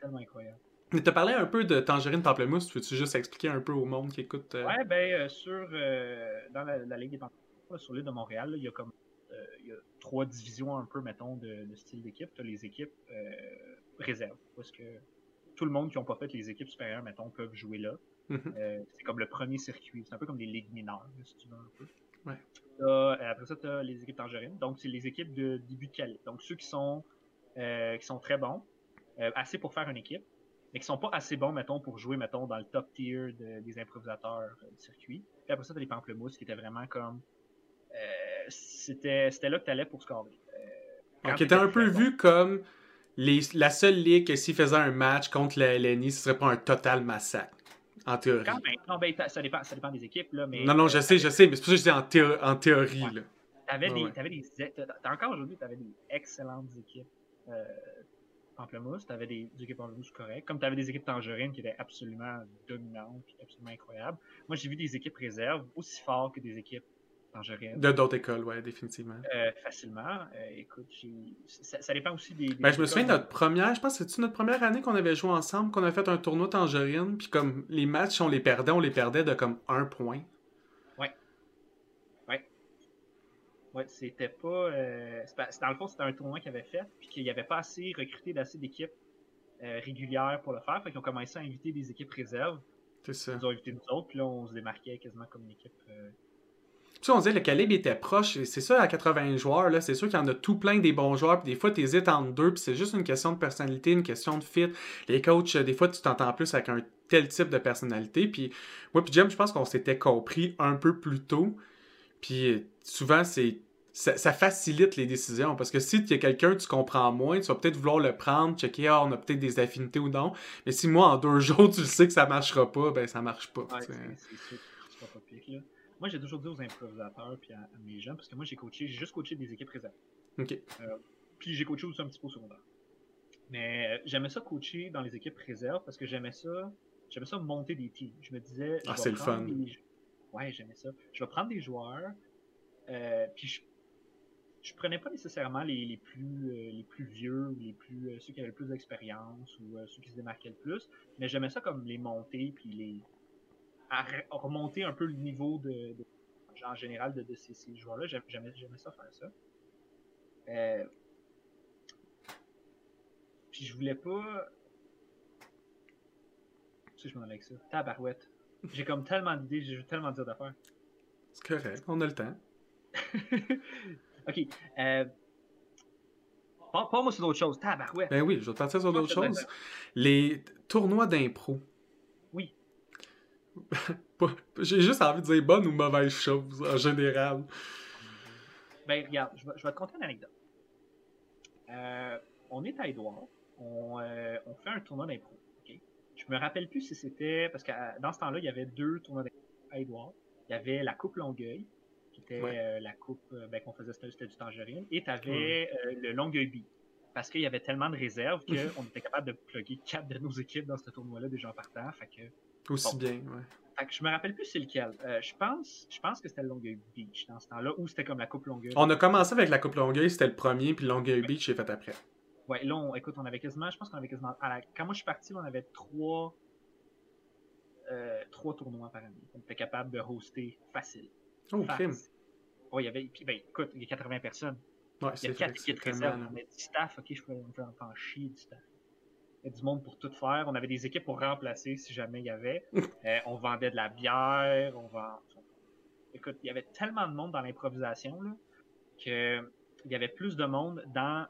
tellement incroyable. Mais t'as parlé un peu de Tangerine Pamplemousse. Peux-tu juste expliquer un peu au monde qui écoute euh, Ouais, ben, euh, sur, euh, dans la, la Ligue des Panthères, sur l'île de Montréal, il y a comme euh, trois divisions un peu, mettons, de, de style d'équipe. Tu as les équipes euh, réserves, parce que tout le monde qui n'a pas fait les équipes supérieures, mettons, peuvent jouer là. Mhm. Euh, c'est comme le premier circuit. C'est un peu comme des ligues mineures, si tu veux un peu. Ouais. Euh, après ça, tu as les équipes tangerines. Donc, c'est les équipes de début de calibre. Donc, ceux qui sont, euh, qui sont très bons, euh, assez pour faire une équipe, mais qui sont pas assez bons, mettons, pour jouer, mettons, dans le top tier de- des improvisateurs du circuit. Puis après ça, tu as les pamplemousses qui étaient vraiment comme. C'était c'était là que tu allais pour scorer. Euh, quand Donc, était un peu bon. vu comme les, la seule ligue que s'il faisait un match contre la LNI, ce serait pas un total massacre. En théorie. Quand même. Non, ben, ça dépend, ça dépend des équipes, là, mais. non, non, je sais, je sais, mais c'est pour ça que je dis en, théo- en théorie. Ouais. Là. T'avais Ouais, des, ouais. encore aujourd'hui, t'avais des excellentes équipes euh, Pamplemousse, t'avais des, des équipes Pamplemousse correctes, comme t'avais des équipes Tangerines qui étaient absolument dominantes, absolument incroyables. Moi, j'ai vu des équipes réserves aussi fortes que des équipes De d'autres écoles, ouais, définitivement. euh, facilement. Euh, écoute, ça, ça dépend aussi des. des Ben, je me souviens de notre première, je pense que c'est notre première année qu'on avait joué ensemble, qu'on avait fait un tournoi Tangerine, puis comme les matchs, on les perdait, on les perdait de comme un point. Ouais, c'était pas. Euh, c'est pas- c'est- dans le fond, c'était un tournoi qu'ils avaient fait, puis qu'il n'y avait pas assez recruté d'assez d'équipes euh, régulières pour le faire. Fait qu'ils ont commencé à inviter des équipes réserves. C'est ça. Ils ont invité nous autres, puis là, on se démarquait quasiment comme une équipe. Euh, Puis ça, on disait le calibre était proche, c'est ça à 80 joueurs, là, c'est sûr qu'il y en a tout plein des bons joueurs, puis des fois tu hésites entre deux, puis c'est juste une question de personnalité, une question de fit. Les coachs, euh, des fois tu t'entends plus avec un tel type de personnalité, puis moi puis Jim, je pense qu'on s'était compris un peu plus tôt. Puis souvent, c'est ça, ça facilite les décisions. Parce que si tu y a quelqu'un que tu comprends moins, tu vas peut-être vouloir le prendre, checker, ah, on a peut-être des affinités ou non. Mais si moi, en deux jours, tu le sais que ça marchera pas, ben ça marche pas. Ouais, tu sais. c'est pas pire, là. Moi, j'ai toujours dit aux improvisateurs puis à, à mes gens, parce que moi, j'ai coaché, j'ai juste coaché des équipes réserves. Ok. Puis j'ai coaché aussi un petit peu au secondaire. Mais euh, j'aimais ça coacher dans les équipes réserves parce que j'aimais ça, j'aimais ça monter des teams. Je me disais, je Ah, c'est le fun. des- Ouais, j'aimais ça. Je vais prendre des joueurs, euh, puis je... je prenais pas nécessairement les, les plus euh, les plus vieux ou les plus euh, ceux qui avaient le plus d'expérience ou euh, ceux qui se démarquaient le plus, mais j'aimais ça comme les monter puis les à re- remonter un peu le niveau de, de- en général de, de ces, ces joueurs-là. J'aim- J'aimais ça faire ça. Euh, puis je voulais pas. Tu sais, je m'en allais avec ça. Tabarouette. J'ai comme tellement d'idées, j'ai tellement dire d'affaires. C'est correct, on a le temps. ok. Euh... Pas, pas moi sur d'autres choses. Tabarouette. Ben oui, je vais partir sur d'autres choses. Les tournois d'impro. J'ai juste envie de dire bonne ou mauvaise chose en général. Ben, regarde, je vais, je vais te conter une anecdote. Euh, on est à Édouard, on, euh, on fait un tournoi d'impro. ok? Je me rappelle plus si c'était. Parce que euh, dans ce temps-là, il y avait deux tournois d'impro à Édouard. Il y avait la Coupe Longueuil, qui était Ouais. euh, la coupe ben, qu'on faisait, c'était c'était du Tangerine, et tu avais le Longueuil B. Parce qu'il y avait tellement de réserves qu'on était capable de plugger quatre de nos équipes dans ce tournoi-là déjà en partant. Fait que Aussi Bon. bien, ouais. fait que je me rappelle plus c'est lequel. Euh, je pense, je pense que c'était le Longueuil Beach dans ce temps-là, ou c'était comme la Coupe Longueuil. On a commencé avec la Coupe Longueuil, c'était le premier, puis Longueuil Beach, j'ai fait après. Ouais, là, on, écoute, on avait quasiment, je pense qu'on avait quasiment, à la- quand moi je suis parti, on avait trois, euh, trois tournois par année. On était capable de hoster facile. Oh, crime. Ouais, il y avait, puis ben, écoute, il y a 80 personnes. Ouais, Il y a c'est vrai. quatre c'est équipes tellement- réserves. On a du staff, ok, je peux on peut en faire chier du staff. Il y a du monde pour tout faire. On avait des équipes pour remplacer si jamais il y avait. Euh, on vendait de la bière, on vend. Écoute, il y avait tellement de monde dans l'improvisation que il y avait plus de monde dans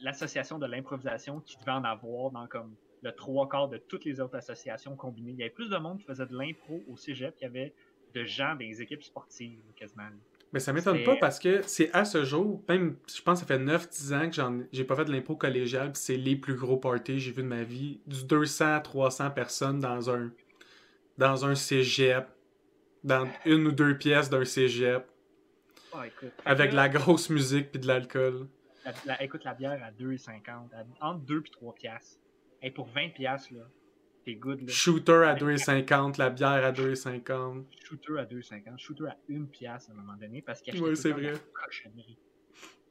l'association de l'improvisation qui devait en avoir dans comme le trois quarts de toutes les autres associations combinées. Il y avait plus de monde qui faisait de l'impro au cégep qu'il y avait de gens les équipes sportives quasiment. Mais ça m'étonne pas parce que c'est à ce jour, même, je pense que ça fait 9-10 ans que j'en j'ai pas fait de l'impro collégial, puis c'est les plus gros parties que j'ai vu de ma vie. Du 200-300 personnes dans un, dans un cégep, dans une ou deux pièces d'un cégep, Ah, écoute. avec de la grosse musique puis de l'alcool. La, la- écoute, la bière à 2,50, à- entre 2 et 3 piastres. Et pour 20 piastres, là, t'es good, là. Shooter à 2,50, la bière à 2,50. Shooter à 2,50, shooter à 1 piastre à un moment donné, parce qu'il Ouais, c'est vrai.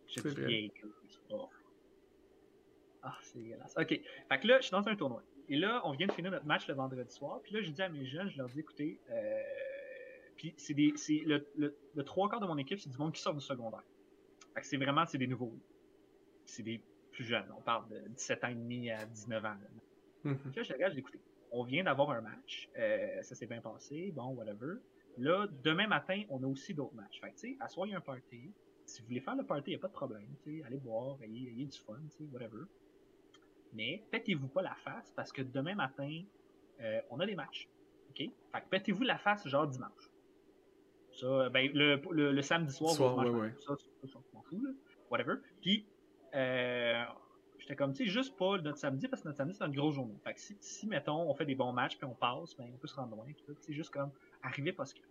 C'est vrai. oh. Ah, c'est dégueulasse. Ok, fait que là, je suis dans un tournoi. Et là, on vient de finir notre match le vendredi soir. Puis là, je dis à mes jeunes, je leur dis, écoutez, euh... puis c'est des, c'est le, le, le trois quarts de mon équipe, c'est du monde qui sort du secondaire. Fait que c'est vraiment, c'est des nouveaux. C'est des plus jeunes. On parle de 17 ans et demi à 19 ans. là. Mhm. Puis là, je les regarde, je dis, écoutez, on vient d'avoir un match, euh, ça s'est bien passé, bon, whatever. Là, demain matin, on a aussi d'autres matchs. Fait que, tu sais, à soir, il y a un party. Si vous voulez faire le party, il n'y a pas de problème. Allez boire, ayez, ayez du fun, tu sais, whatever. Mais pétez-vous pas la face parce que demain matin, euh, on a des matchs. OK? Fait que pétez-vous la face genre dimanche. Ça, ben, le, le, le samedi soir, Soir, ouais. Ça, ça, ça, là. Whatever. Puis, euh, j'étais comme, tu sais, juste pas notre samedi parce que notre samedi, c'est une grosse journée. Fait que si, si, mettons, on fait des bons matchs puis on passe, ben, on peut se rendre loin. Puis. C'est juste comme, arriver parce que.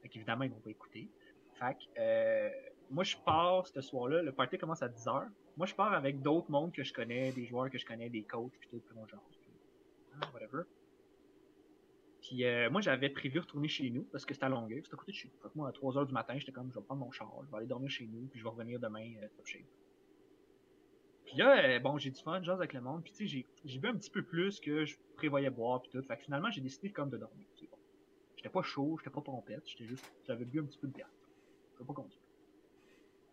Fait qu'évidemment, ils vont pas écouter. Fait que, euh, moi, je pars ce soir-là. Le party commence à 10h. Moi, je pars avec d'autres mondes que je connais, des joueurs que je connais, des coachs, puis tout, puis on jase, puis, ah, whatever. Puis euh, moi, j'avais prévu retourner chez nous parce que c'était à Longueuil, c'était à côté de moi, à 3h du matin, j'étais comme, je vais prendre mon char, je vais aller dormir chez nous, puis je vais revenir demain euh, top shape. Puis là, euh, bon, j'ai du fun, jase avec le monde, puis tu sais, j'ai- bu un petit peu plus que je prévoyais boire, puis tout. Fait que finalement, j'ai décidé comme de dormir. Bon. J'étais pas chaud, j'étais pas pompette, j'étais juste, j'avais bu un petit peu de bière. Je pas conduire.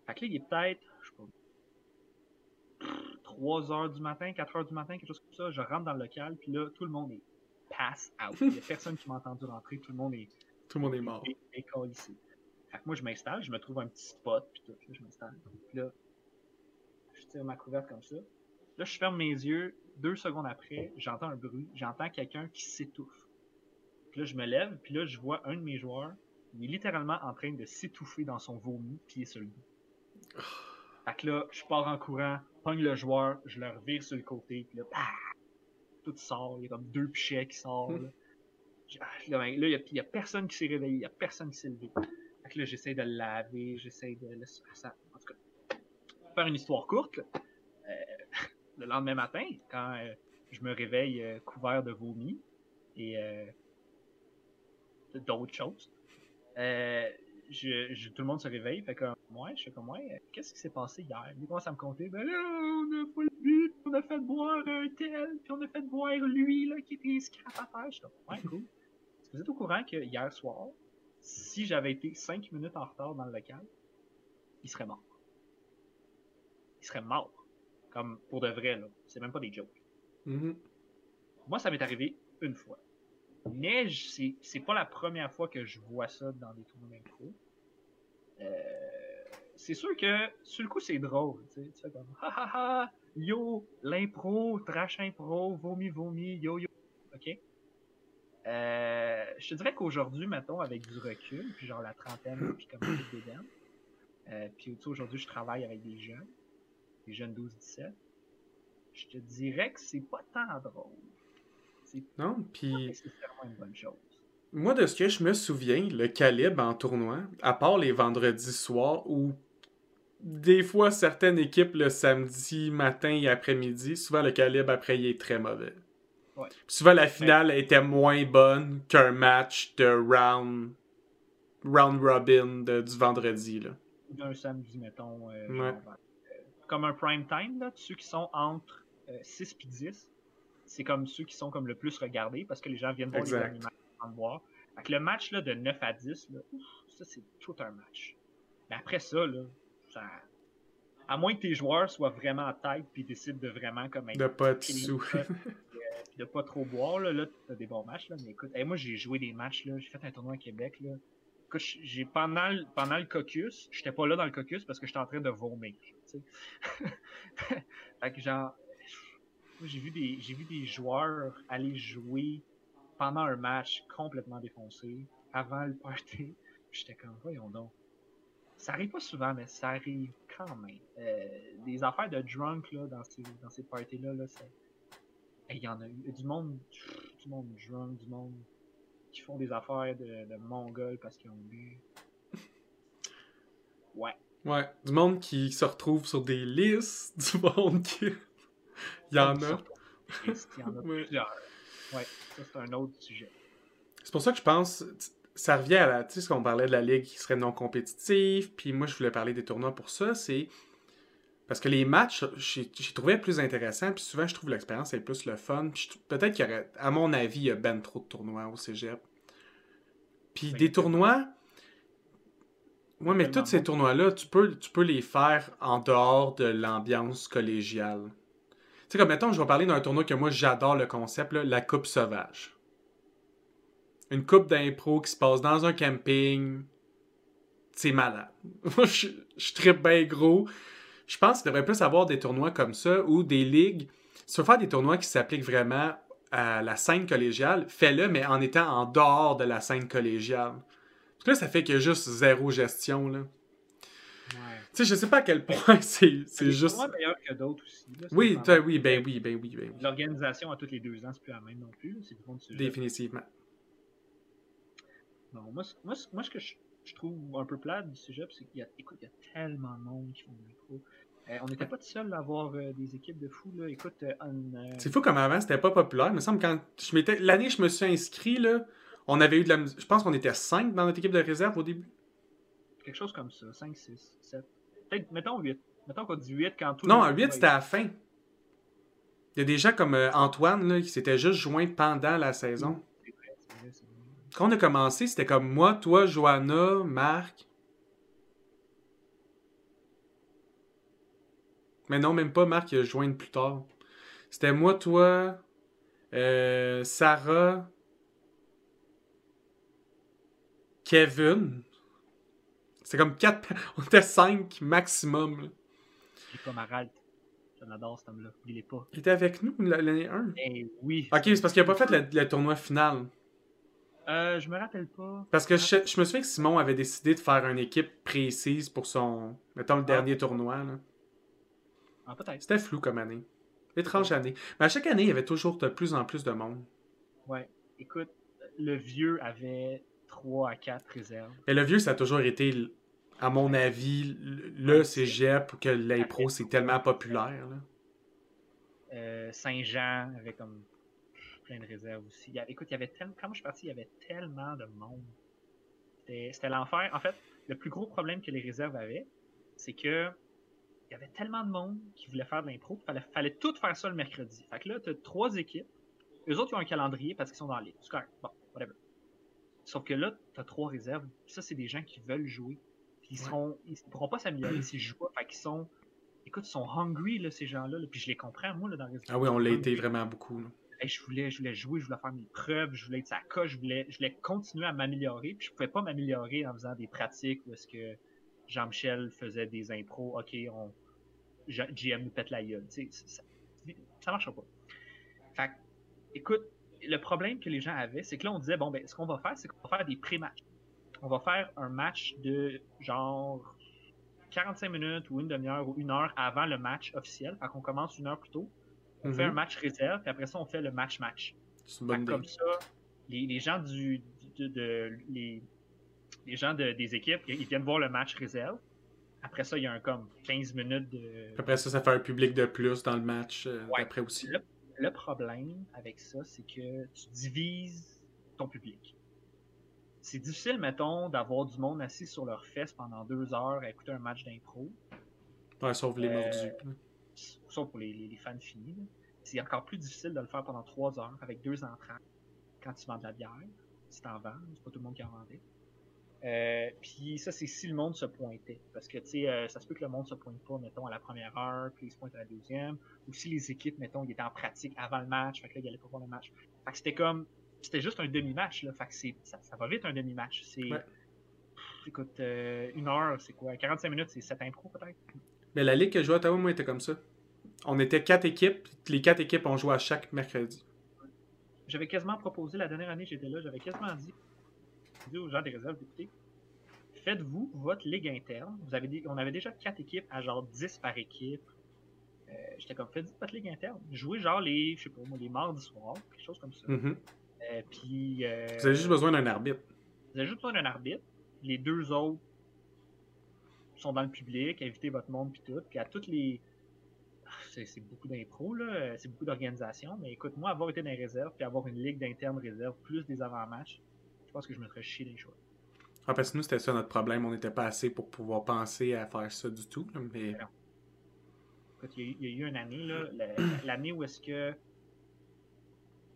Fait que là, il est peut-être, je sais pas, 3 heures du matin, 4 heures du matin, quelque chose comme ça. Je rentre dans le local, puis là, tout le monde est pass out. Il y a personne qui m'a entendu rentrer, tout le monde est Tout le monde est mort. é- écalissé. Fait que moi, je m'installe, je me trouve un petit spot, puis tout, là, je m'installe. Puis là, tire ma couverte comme ça. Là, je ferme mes yeux. Deux secondes après, j'entends un bruit. J'entends quelqu'un qui s'étouffe. Puis là, je me lève, puis là, je vois un de mes joueurs Il est littéralement en train de s'étouffer dans son vomi, pied sur le bout. Fait que là, je pars en courant, pogne le joueur, je le revire sur le côté, puis là, bah, tout sort. Il y a comme deux pichets qui sortent. Là, ah, là, il n'y a, personne qui s'est réveillé, il n'y a personne qui s'est levé. Fait que là, j'essaie de le laver, j'essaie de le. Cas, pour faire une histoire courte, euh, le lendemain matin, quand euh, je me réveille euh, couvert de vomi et d'autres choses, tout le monde se réveille, fait comme moi, je fais comme moi, qu'est-ce qui s'est passé hier? Il commence à me compter, ben là, on a le but, on a fait boire un tel, puis on a fait boire lui, là, qui était scrap à terre. Je suis comme, cool. Est-ce que vous êtes au courant que hier soir, si j'avais été 5 minutes en retard dans le local, il serait mort? Il serait mort. Comme pour de vrai, là. C'est même pas des jokes. Mm-hmm. Moi, ça m'est arrivé une fois. Mais c'est pas la première fois que je vois ça dans des tournois d'impro. Euh, c'est sûr que sur le coup c'est drôle, tu sais, tu fais comme ha ha ha, yo, l'impro, trash impro, vomi vomi, yo yo, ok? Euh, je te dirais qu'aujourd'hui, mettons, avec du recul, puis genre la trentaine, puis comme des dents, euh, puis aujourd'hui je travaille avec des jeunes, jeunes 12-17, je te dirais que c'est pas tant drôle. Non, puis. C'est vraiment une bonne chose. Moi, de ce que je me souviens, le calibre en tournoi, à part les vendredis soirs où des fois certaines équipes le samedi matin et après-midi, souvent le calibre après il est très mauvais. Ouais. souvent la finale était moins bonne qu'un match de round round robin du vendredi là. D'un samedi mettons euh, euh, comme un prime time là, ceux qui sont entre 6 et 10 c'est comme ceux qui sont comme le plus regardés parce que les gens viennent voir les animaux en voir. Fait le match là, de 9 à 10, là, ça c'est tout un match. Mais après ça, là, ça... à moins que tes joueurs soient vraiment en tête puis décident de vraiment comme de pas être sous. Euh, de pas trop boire, là, là t'as des bons matchs. Là, mais écoute, moi j'ai joué des matchs, là, j'ai fait un tournoi à Québec. Là. Écoute, j'ai pendant, pendant le caucus, j'étais pas là dans le caucus parce que j'étais en train de vomir. fait que genre, j'ai vu des j'ai vu des joueurs aller jouer pendant un match complètement défoncé avant le party. J'étais comme voyons donc. Ça arrive pas souvent, mais ça arrive quand même. Euh, des affaires de drunk là, dans ces, dans ces parties-là, là, il y en a eu du monde, du monde drunk, du monde qui font des affaires de, de mongols parce qu'ils ont bu. Ouais. Ouais, du monde qui se retrouve sur des listes, du monde qui. Il y en a. Il y en a plusieurs. Ouais, ça c'est un autre sujet. C'est pour ça que je pense, ça revient à la, tu sais, ce qu'on parlait de la ligue qui serait non compétitive, puis moi je voulais parler des tournois pour ça, c'est parce que les matchs, j'ai trouvé plus intéressant, puis souvent je trouve l'expérience est plus le fun. Peut-être qu'il y aurait, à mon avis, il y a ben trop de tournois au cégep. Puis des tournois, ouais, mais tous ces tournois-là, tu peux, tu peux les faire en dehors de l'ambiance collégiale sais, comme mettons, je vais parler d'un tournoi que moi j'adore le concept, la Coupe Sauvage. Une coupe d'impro qui se passe dans un camping. C'est malade. Moi, je, je tripe bien gros. Je pense qu'il devrait plus avoir des tournois comme ça ou des ligues. Si tu veux faire des tournois qui s'appliquent vraiment à la scène collégiale, fais-le, mais en étant en dehors de la scène collégiale. Parce que là, ça fait qu'il y a juste zéro gestion. Là. Tu sais, je sais pas à quel point c'est, c'est juste. C'est meilleur que d'autres aussi. oui, oui, ben oui, ben oui, ben oui. L'organisation à tous les deux ans, c'est plus la même non plus. C'est du Définitivement. Non, moi, moi, moi ce que je, je, trouve un peu plate du sujet, c'est qu'il y a, écoute, il y a tellement de monde qui font du micro. Euh, on n'était pas tout seul à avoir euh, des équipes de fous. Là. Écoute, euh, C'est fou comme avant, c'était pas populaire. Il me semble quand je m'étais l'année je me suis inscrit, là, on avait eu de la Je pense qu'on était 5 dans notre équipe de réserve au début. Quelque chose comme ça, 5, 6, 7 peut-être, mettons 8. Mettons qu'on dit 8 quand tout Non, 8, c'était à la fin. Il y a des gens comme euh, Antoine là, qui s'étaient juste joints pendant la saison. Quand on a commencé, c'était comme moi, toi, Johanna, Marc. Mais non, même pas Marc, il a joint plus tard. C'était moi, toi, euh, Sarah, Kevin. C'est comme 4. On était 5 maximum. Il est comme Harald. J'en adore cet homme-là. Il est pas. Il était avec nous l'année 1. Eh oui. Ok, c'est parce qu'il a pas fait le, tournoi final. Euh, je me rappelle pas. Parce que je, je me souviens que Simon avait décidé de faire une équipe précise pour son, mettons, le dernier tournoi. Là. Ah, peut-être. C'était flou comme année. Étrange année. Mais à chaque année, il y avait toujours de plus en plus de monde. Ouais. Écoute, le vieux avait 3 à 4 réserves. Mais le vieux, ça a toujours été, à mon avis, le cégep que l'impro, c'est tellement populaire. là. Euh, Saint-Jean avait comme plein de réserves aussi. Il y a- écoute, il y avait tellement. Quand je suis parti, il y avait tellement de monde. C'était l'enfer. En fait, le plus gros problème que les réserves avaient, c'est que il y avait tellement de monde qui voulait faire de l'impro qu'il fallait, fallait tout faire ça le mercredi. Fait que là, t'as trois équipes. Eux autres, ils ont un calendrier parce qu'ils sont dans ligue. C'est correct. Bon, whatever. Sauf que là, t'as trois réserves. Ça, c'est des gens qui veulent jouer. Puis ils seront, ils pourront pas s'améliorer s'ils jouent pas. Fait qu'ils sont, écoute, ils sont hungry, là, ces gens-là. là. Puis je les comprends, moi, là, dans les Ah oui, on l'a été vraiment beaucoup. là. Je voulais, je voulais jouer, je voulais faire mes preuves, je voulais être sa coche, je voulais, je voulais continuer à m'améliorer. Puis je pouvais pas m'améliorer en faisant des pratiques où est-ce que Jean-Michel faisait des impros. Ok, on, J- GM nous pète la gueule. Tu ça, ça marchera pas. Fait écoute, le problème que les gens avaient, c'est que là, on disait, bon, ben, ce qu'on va faire, c'est qu'on va faire des pré-matchs. On va faire un match de genre 45 minutes ou une demi-heure ou une heure avant le match officiel. Fait qu'on commence une heure plus tôt. On fait Mhm. un match réserve, puis après ça, on fait le match-match. Comme ça, les, les gens du, du- de, de- les, les gens de- des équipes, ils viennent voir le match réserve. Après ça, il y a un comme 15 minutes de. Après ça, ça fait un public de plus dans le match euh, Ouais. d'après aussi. Le problème avec ça, c'est que tu divises ton public. C'est difficile, mettons, d'avoir du monde assis sur leurs fesses pendant deux heures à écouter un match d'impro. Ouais, sauf les Euh, mordus. sauf pour les, les- les fans finis. C'est encore plus difficile de le faire pendant trois heures avec deux entrants quand tu vends de la bière. Si t'en vends, c'est pas tout le monde qui en vendait. Euh, puis ça, c'est si le monde se pointait. Parce que, tu sais, euh, ça se peut que le monde se pointe pas, mettons, à la première heure, puis il se pointe à la deuxième. Ou si les équipes, mettons, ils étaient en pratique avant le match, fait que là, ils allaient pas voir le match. Fait que c'était comme, c'était juste un demi-match, là. Fait que c'est, ça, ça va vite, un demi-match. C'est, Ouais. Écoute, euh, une heure, c'est quoi? 45 minutes, c'est 7 impro, peut-être? Mais la ligue que je jouais à Ottawa, moi, était comme ça. On était quatre équipes. Les quatre équipes, on jouait à chaque mercredi. j'avais quasiment proposé la dernière année j'étais là, j'avais quasiment dit, dit aux gens des réserves d'écouter, faites-vous votre ligue interne. Vous avez dit, on avait déjà quatre équipes à genre 10 par équipe. Euh, j'étais comme, faites-vous votre ligue interne. Jouez genre les, je sais pas moi, les mardis soirs, quelque chose comme ça. Mhm. Euh, puis, euh, Vous avez juste besoin d'un arbitre. vous avez juste besoin d'un arbitre. Les deux autres sont dans le public, invitez votre monde puis tout. Puis à toutes les. Ah, C'est beaucoup d'impro, là. C'est beaucoup d'organisation. Mais écoute, moi, avoir été dans les réserves puis avoir une ligue d'interne réserve plus des avant-matchs, je pense que je me chié les choix. Ah, parce que nous, c'était ça notre problème. On n'était pas assez pour pouvoir penser à faire ça du tout. Mais Écoute, il y, a eu- il y a eu une année, l'année où est-ce que.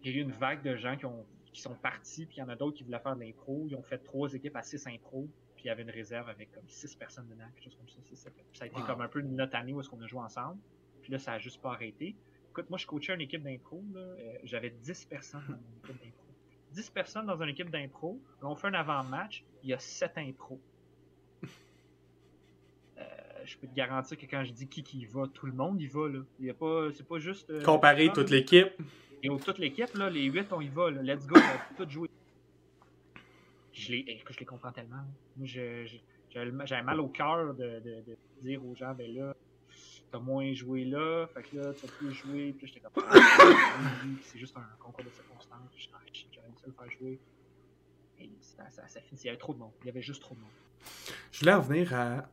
Il y a eu une vague de gens qui, ont, qui sont partis, puis il y en a d'autres qui voulaient faire de l'impro. Ils ont fait trois équipes à six impro, puis il y avait une réserve avec comme six personnes dedans, quelque chose comme ça. six, sept. Puis ça a été Wow. comme un peu notre année où est-ce qu'on a joué ensemble. Puis là, ça a juste pas arrêté. Écoute, moi, je coachais une équipe d'impro. euh, J'avais 10 personnes dans mon équipe d'impro. 10 personnes dans une équipe d'impro. On fait un avant-match. Il y a 7 impros. Euh, je peux te garantir que quand je dis qui qui y va, tout le monde y va. Là. Il y a pas, c'est pas juste. euh, comparer toute l'équipe, Et toute l'équipe, là, les 8, on y va. Là. Let's go, on va tout jouer. Je les, je les comprends tellement. Moi, je- je- j'avais mal au cœur de, de- de dire aux gens, ben là, t'as moins joué là, fait que là, tu vas plus jouer. Puis j'étais comme, c'est juste un concours de circonstances. Puis j'étais, Le faire jouer. Et ça, ça, ça finissait. Il y avait trop de monde. Il y avait juste trop de monde. je voulais en venir à.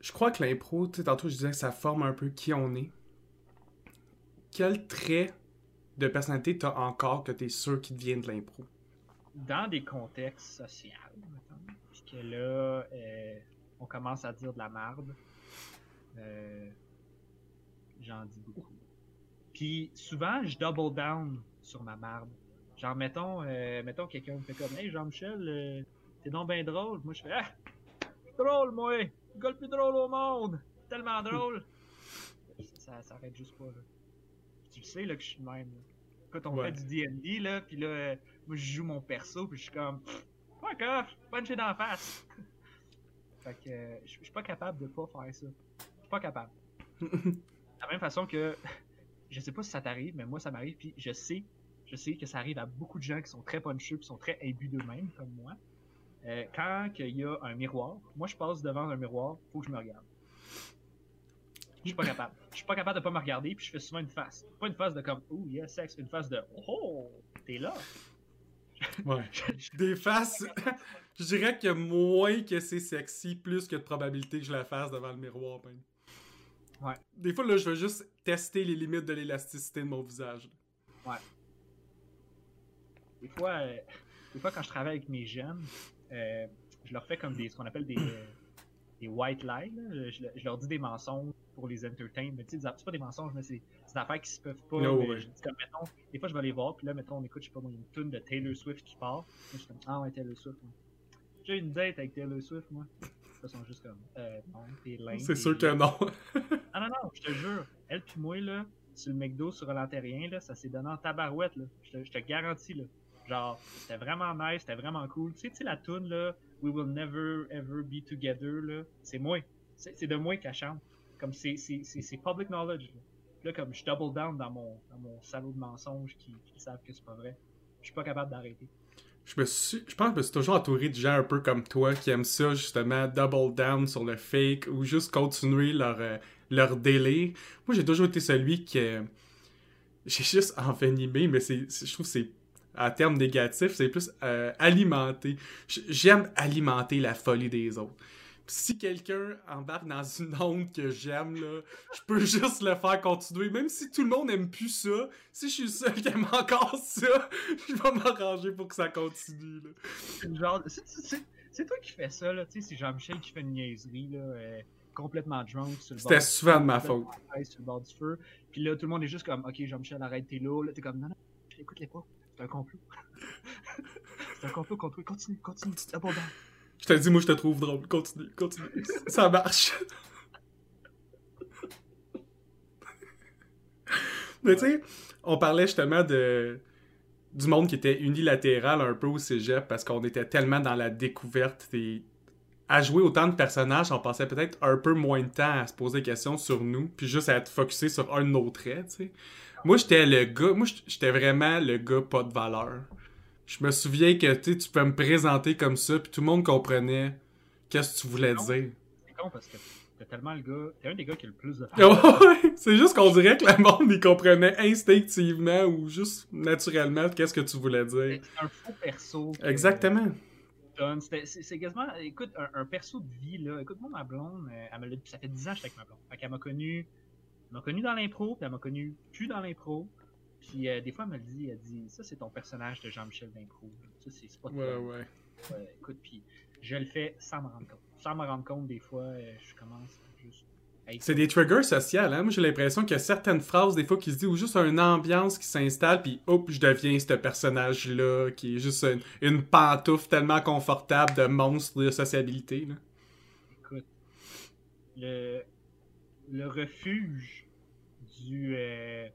Je crois que l'impro, tu sais, tantôt je disais que ça forme un peu qui on est. Quel trait de personnalité t'as encore que t'es sûr qu'il devient de l'impro? dans des contextes sociaux, mettons, puisque là, euh, on commence à dire de la marde, euh, j'en dis beaucoup. Puis souvent, je double down sur ma marde. Genre, mettons, euh, mettons quelqu'un me fait comme Hey Jean-Michel, euh, t'es donc bien drôle. Moi, je fais Ah, je suis drôle, moi. Le gars le plus drôle au monde. Tellement drôle. ça, ça arrête juste pas, là. Tu le sais, là, que je suis le même. là. Quand on Ouais. fait du D&D, là, puis là, euh, moi, je joue mon perso, puis je suis comme, fuck off, puncher d'en face. fait que euh, je je suis pas capable de pas faire ça. Je suis pas capable. De la même façon que, je sais pas si ça t'arrive, mais moi, ça m'arrive, puis je sais, je sais que ça arrive à beaucoup de gens qui sont très puncheux qui sont très imbus d'eux-mêmes, comme moi. Euh, quand il y a un miroir, moi je passe devant un miroir, faut que je me regarde. Je suis pas capable. Je suis pas capable de pas me regarder, puis je fais souvent une face. Pas une face de comme, oh yes, sex, une face de, oh, t'es là. Ouais. Des faces. je dirais que moins que c'est sexy, plus que de probabilité que je la fasse devant le miroir. Ben. Ouais. Des fois, là, je veux juste tester les limites de l'élasticité de mon visage. Ouais. Des fois, euh, des fois, quand je travaille avec mes jeunes, euh, je leur fais comme des, ce qu'on appelle des, euh, des white lies. là. Je, je leur dis des mensonges pour les entertain. Mais tu sais, c'est pas des mensonges, mais c'est des affaires qui se peuvent pas. No way. je dis comme, mettons, des fois, je vais les voir, puis là, mettons, on écoute, je sais pas, une tune de Taylor Swift qui part. Je suis comme, ah ouais, Taylor Swift, moi. J'ai une date avec Taylor Swift, moi. Ils sont juste comme, euh, non, t'es lame. C'est t'es- sûr que non. ah non, non, je te jure. Elle puis moi, là, sur le McDo, sur Lantérien, là, ça s'est donné en tabarouette, là. Je te, je te garantis, là. Genre, c'était vraiment nice, c'était vraiment cool. Tu sais, la tune là, We will never ever be together, là, c'est moi. C'est de moi qu'elle chante. Comme c'est public knowledge, là. Comme je double down dans mon, dans mon salaud de mensonges qui, qui savent que c'est pas vrai. Je suis pas capable d'arrêter. Je me je pense que je me suis toujours entouré de gens un peu comme toi qui aiment ça, justement, double down sur le fake ou juste continuer leur, euh, leur délai. Moi, j'ai toujours été celui qui. euh, j'ai juste envenimé, mais c'est- je trouve que c'est. À terme négatif, c'est plus euh, alimenter. J'aime alimenter la folie des autres. Puis si quelqu'un embarque dans une onde que j'aime, là, je peux juste le faire continuer. Même si tout le monde aime plus ça, si je suis seul qui aime encore ça, je vais m'arranger pour que ça continue. Là. Genre. c'est- toi qui fais ça, là. Tu sais, c'est Jean-Michel qui fait une niaiserie, là. euh, complètement drunk sur le bord C'était souvent de ma faute. sur le bord du feu. Puis là, tout le monde est juste comme, ok, Jean-Michel, arrête, t'es là. Là, t'es comme, non, non, écoute-les pas. C'est un complot. c'est un complot contre toi. Continue, continue. Down. Je te dis, moi, je te trouve drôle. Continue, continue. Ça marche. Mais tu sais, on parlait justement de du monde qui était unilatéral un peu au cégep parce qu'on était tellement dans la découverte et à jouer autant de personnages, on passait peut-être un peu moins de temps à se poser des questions sur nous, puis juste à être focusé sur un de nos traits, tu sais. Moi, j'étais le gars, moi, j'étais vraiment le gars pas de valeur. Je me souviens que tu peux me présenter comme ça, puis tout le monde comprenait qu'est-ce que tu voulais dire. C'est con parce que t'es tellement le gars. T'es un des gars qui a le plus de Ouais, c'est juste qu'on dirait que le monde, il comprenait instinctivement ou juste naturellement qu'est-ce que tu voulais dire. C'est un faux perso. que- Exactement. C'est quasiment, écoute, un, un perso de vie, là. Écoute, moi, ma blonde, euh, elle me ça fait 10 ans que j'étais avec ma blonde. Fait qu'elle m'a connu, elle m'a connu dans l'impro, puis elle m'a connu plus dans l'impro. Puis euh, des fois, elle me le dit, elle dit, ça, c'est ton personnage de Jean-Michel d'impro. Ça, c'est pas. Ouais, ouais. Ouais, écoute, puis je le fais sans me rendre compte. Sans me rendre compte, des fois, euh, je commence juste. Hey, C'est des triggers sociaux, hein. Moi, j'ai l'impression qu'il y a certaines phrases, des fois, qui se disent, ou juste une ambiance qui s'installe, puis hop, je deviens ce personnage-là, qui est juste une, une pantoufle tellement confortable de monstre de sociabilité, là. Écoute, le, le refuge du. euh,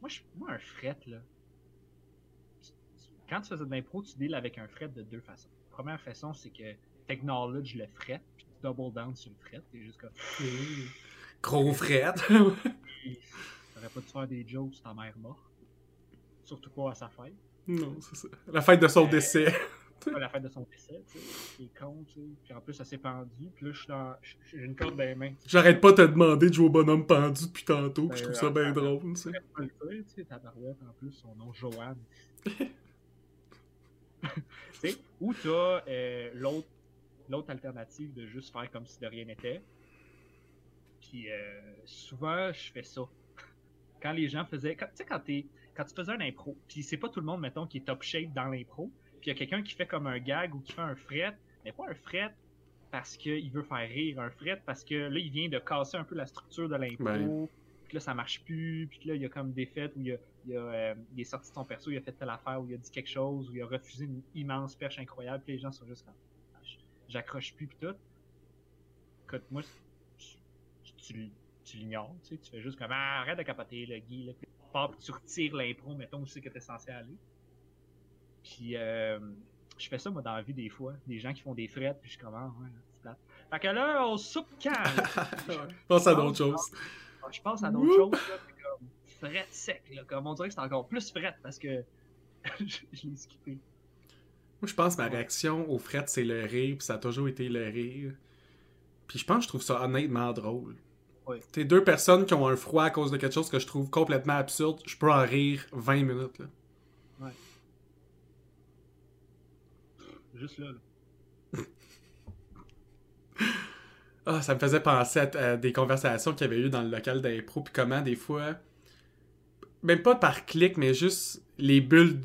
Moi, je, moi, un fret, là. Quand tu faisais de l'impro, tu deals avec un fret de deux façons. La première façon, c'est que t'acknowledge le fret, puis tu double down sur le fret. T'es juste comme. Gros fret. T'aurais pas dû faire des jokes sur ta mère morte. Surtout pas à sa fête. non, c'est ça. La fête de son Euh, décès. Pas la fête de son décès, tu sais. C'est con, tu sais. Puis en plus, ça s'est pendu. Puis là, je suis dans. J'ai une corde dans les mains. J'arrête pas de te demander de jouer au bonhomme pendu depuis tantôt, puis je trouve ça bien drôle, tu sais. Pas le tu sais, tabarouette, en plus, son nom, Joanne. tu sais, ou t'as euh, l'autre, l'autre alternative de juste faire comme si de rien n'était? Puis euh, souvent, je fais ça. Quand les gens faisaient. quand- Tu sais, quand, t'es- quand tu faisais un impro, puis c'est pas tout le monde, mettons, qui est top shape dans l'impro, puis il y a quelqu'un qui fait comme un gag ou qui fait un fret, mais pas un fret parce qu'il veut faire rire, un fret parce que là, il vient de casser un peu la structure de l'impro, puis là, ça marche plus, puis là, il y a comme des fêtes où il, a, il, a, euh, il est sorti de son perso, il a fait telle affaire, où il a dit quelque chose, où il a refusé une immense perche incroyable, puis les gens sont juste comme, Ah, j'accroche plus, puis tout. Écoute, moi, tu, tu, tu l'ignores, tu sais, tu fais juste comme, ah, arrête de capoter, le Guy, là, puis tu retires l'impro, mettons, où c'est que t'es censé aller. Puis, euh, je fais ça, moi, dans la vie, des fois. Des gens qui font des frettes, puis je commence, ouais, c'est plate. Fait que là, on soupe calme. Pense à d'autres choses. Je pense à d'autres choses, comme, fret sec, là. Comme on dirait que c'est encore plus fret parce que je, je l'ai skippé. Moi, je pense que ma Ouais. réaction au fret, c'est le rire, puis ça a toujours été le rire. Puis je pense que je trouve ça honnêtement drôle. Ouais. T'es deux personnes qui ont un froid à cause de quelque chose que je trouve complètement absurde, je peux en rire 20 minutes. Là. Juste là. là. Ah, ça me faisait penser à, à des conversations qu'il y avait eu dans le local d'impro, puis comment des fois, même pas par clic, mais juste les bulles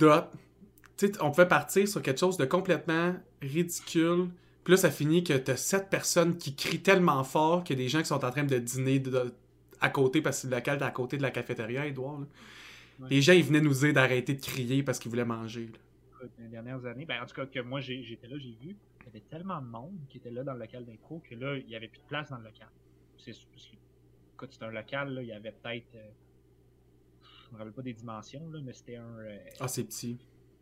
sais, on pouvait partir sur quelque chose de complètement ridicule, puis là, ça finit que t'as sept personnes qui crient tellement fort a des gens qui sont en train de dîner de- de- à côté, parce que le local est à côté de la cafétéria, Edouard. là. Ouais. Les gens, ils venaient nous dire d'arrêter de crier parce qu'ils voulaient manger. là. Écoute, Dans les dernières années, ben, en tout cas, que moi j'étais là, j'ai vu, il y avait tellement de monde qui était là dans le local d'impro que là, il n'y avait plus de place dans le local. C'est écoute, c'est un local, là, il y avait peut-être. euh, je me rappelle pas des dimensions, là, mais c'était un. euh, Ah, c'est petit.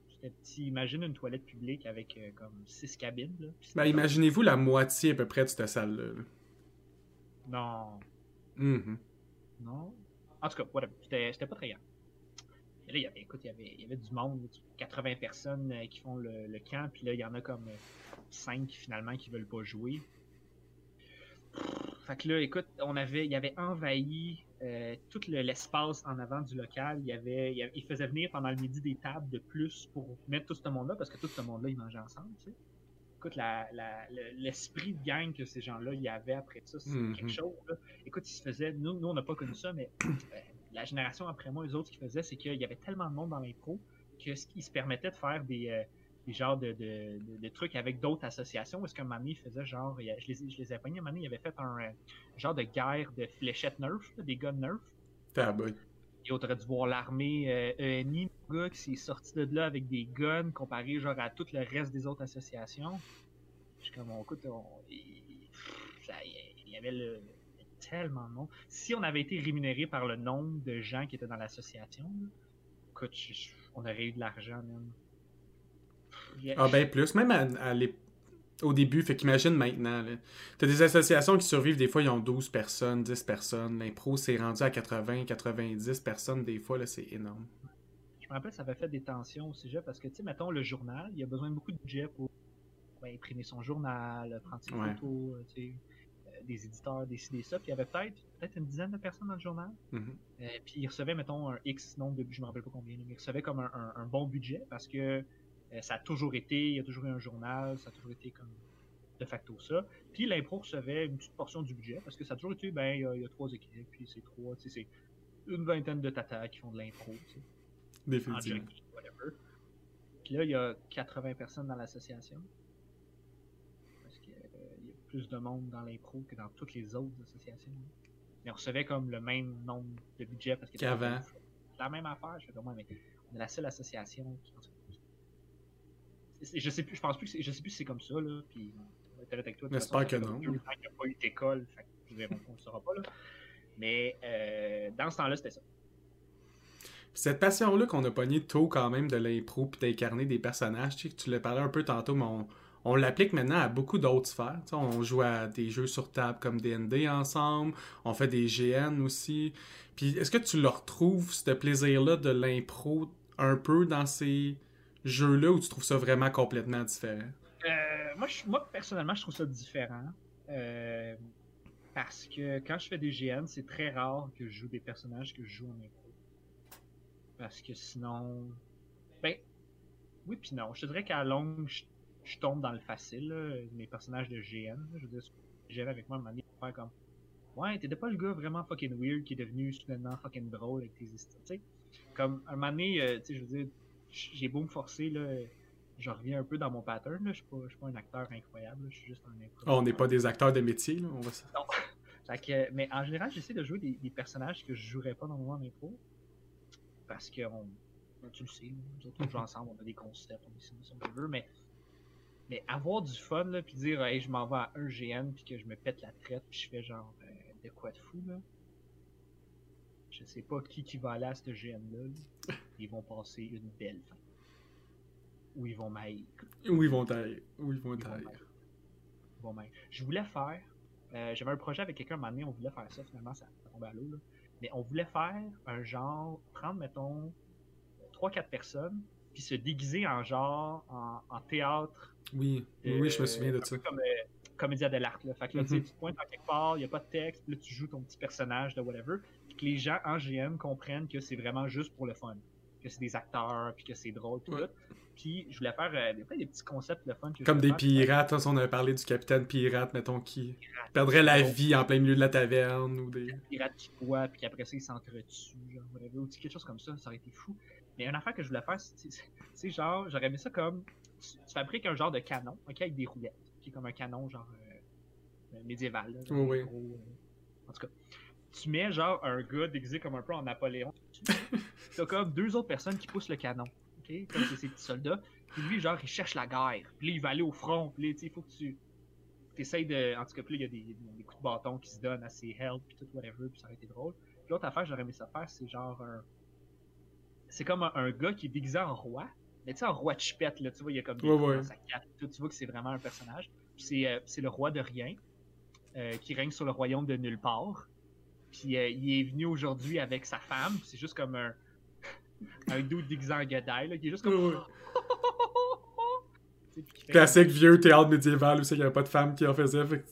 c'était petit. Imagine une toilette publique avec euh, comme six cabines. Là, Ben, c'était imaginez-vous la moitié à peu près de cette salle-là. Non. Mhm. Non. En tout cas, whatever. C'était c'était pas très grand. Et là, il y avait, écoute, il y avait, il y avait du monde, là, 80 personnes euh, qui font le, le camp, puis là, il y en a comme 5 finalement qui veulent pas jouer. Fait que là, écoute, on avait, il y avait envahi euh, tout le- l'espace en avant du local. Il y avait, il, avait- il faisait venir pendant le midi des tables de plus pour mettre tout ce monde-là, parce que tout ce monde-là, ils mangeaient ensemble, tu sais. Écoute, l'esprit de gang que ces gens-là, y avait après ça, c'est Mhm. quelque chose, là. Écoute, ils se faisaient, nous, nous on n'a pas connu ça, mais euh, la génération après moi, les autres, qu'ils faisaient, c'est qu'il y avait tellement de monde dans l'impro que ce qui se permettait de faire des, euh, des genres de, de, de- de trucs avec d'autres associations. Est-ce donné, il faisait genre, il je les, ai- je les ai pognés, donné, il avait fait un euh, genre de guerre de fléchettes nerf, des guns nerf. Tabac. Et on aurait dû voir l'armée euh, ENI, le gars qui s'est sorti de là avec des guns comparé genre à tout le reste des autres associations. Je suis comme, on, écoute, on- il, ça- il y avait le, tellement de monde. Si on avait été rémunéré par le nombre de gens qui étaient dans l'association, on aurait eu de l'argent, même. Ah ben plus, même à, au début, fait qu'imagine maintenant. T'as des associations qui survivent, des fois ils ont 12 personnes, 10 personnes. L'impro c'est rendu à 80, 90 personnes des fois, là c'est énorme. Je me rappelle, ça avait fait des tensions au sujet parce que, tu sais, mettons, le journal, il y a besoin de beaucoup de budget pour imprimer son journal, prendre ses Ouais. photos, euh, tu sais, des éditeurs, décider ça. Puis il y avait peut-être peut-être une dizaine de personnes dans le journal. Mhm. Euh, puis ils recevaient, mettons, un X nombre de je me rappelle pas combien, mais ils recevaient comme un, un- un bon budget parce que euh, ça a toujours été, il y a toujours eu un journal, ça a toujours été comme de facto ça. Puis l'impro recevait une petite portion du budget parce que ça a toujours été, ben, il y a, il y a trois équipes, puis c'est trois, tu sais, c'est une vingtaine de tatas qui font de l'impro, tu sais en Définitivement. junkie, whatever. Puis là, il y a 80 personnes dans l'association. Parce qu'il y a plus de monde dans l'impro que dans toutes les autres associations. Mais on recevait comme le même nombre de budget parce que Qu'avant. la même affaire. Je fais comme, ouais, mais on est la seule association qui. Je sais plus, je pense plus que je sais plus si c'est comme ça, là. Puis, avec toi. J'espère que non. qu'il n'y a pas eu d'école. On ne saura pas, là. Mais, euh, dans ce temps-là, c'était ça. Cette passion-là qu'on a pogné tôt quand même de l'impro puis d'incarner des personnages, tu sais, que tu l'as parlé un peu tantôt, mais on, on l'applique maintenant à beaucoup d'autres sphères. On joue à des jeux sur table comme D&D ensemble, on fait des GN aussi. Puis est-ce que tu le retrouves, ce plaisir-là de l'impro, un peu dans ces jeux-là, ou tu trouves ça vraiment complètement différent? Euh, moi, personnellement, je trouve ça différent. Euh, parce que quand je fais des GN, c'est très rare que je joue des personnages que je joue en impro. Parce que sinon. Ben. Oui, puis non. Je te dirais qu'à longue, je, je tombe dans le facile. là, mes personnages de GN. là. je veux dire, gérer avec moi, à un moment donné, faire comme. Ouais, t'étais pas le gars vraiment fucking weird qui est devenu soudainement fucking drôle avec tes histoires. Tu sais, comme un moment donné, euh, tu sais, je veux dire, j'ai beau me forcer, là je reviens un peu dans mon pattern. Là. Je suis pas, je suis pas un acteur incroyable. Je suis juste un impro. Oh, on n'est pas des acteurs de métier, là, on va se- Fait que, mais en général, j'essaie de jouer des, des personnages que je jouerais pas normalement en impro. Parce que on, ben, tu le sais, nous autres, on joue ensemble, on a des concepts, on est ci, on est veut, mais, mais avoir du fun, là, puis dire, hey, je m'en vais à un GN, puis que je me pète la traite, puis je fais genre, euh, de quoi de fou, là. Je sais pas qui qui va aller à ce GN-là. là. Ils vont passer une belle fin. Ou ils vont m'haïr. Où ils vont taire? Où ils vont Ils vont taire? m'haïr. Bon, ben, je voulais faire. euh, J'avais un projet avec quelqu'un, un moment donné, on voulait faire ça, finalement, ça, tombait à l'eau. là. Mais on voulait faire un genre, prendre, mettons, 3-4 personnes, puis se déguiser en genre, en, en théâtre. Oui, oui, oui, je me souviens de ça. Comme euh, comédien de l'art. Fait que là, tu sais, Mhm. tu te pointes en quelque part, il n'y a pas de texte, puis là, tu joues ton petit personnage de whatever, puis que les gens en GM comprennent que c'est vraiment juste pour le fun. Que c'est des acteurs, puis que c'est drôle, puis Ouais. tout. Puis je voulais faire euh, des, petits concepts de fun. Que Comme des faire. pirates, hein, on avait parlé du capitaine pirate, mettons, qui perdrait la vie en plein milieu de la taverne ou des. pirates qui boit, puis après ça, ils s'entretuent, ou quelque chose comme ça, ça aurait été fou. Mais une affaire que je voulais faire, c'est- genre, j'aurais aimé ça comme, tu, tu fabriques un genre de canon, ok, avec des roulettes, qui est comme un canon, genre, euh, médiéval, là, genre, Oui, des oui. gros, euh, en tout cas. Tu mets, genre, un gars déguisé comme un peu en Napoléon, t'as comme deux autres personnes qui poussent le canon, ok, comme c'est ces petits soldats, puis lui, genre, il cherche la guerre, puis là, il va aller au front, puis là, tu sais, il faut que tu t'essayes de. En tout cas, puis là, il y a des, des coups de bâton qui se donnent à ses help, puis tout, whatever, puis ça aurait été drôle. Puis l'autre affaire, j'aurais aimé ça faire, c'est genre un. C'est comme un, un gars qui est déguisé en roi, mais tu sais, en roi de chipette, là, tu vois, il y a comme des Ouais, ouais. dans sa cape, tu vois que c'est vraiment un personnage. C'est, euh, c'est le roi de rien, euh, qui règne sur le royaume de nulle part. Puis euh, il est venu aujourd'hui avec sa femme, c'est juste comme un. un dude déguisé en Godai, là, qui est juste comme. Ouais, Classique vieux théâtre médiéval où il n'y avait pas de femmes qui en faisaient. Fait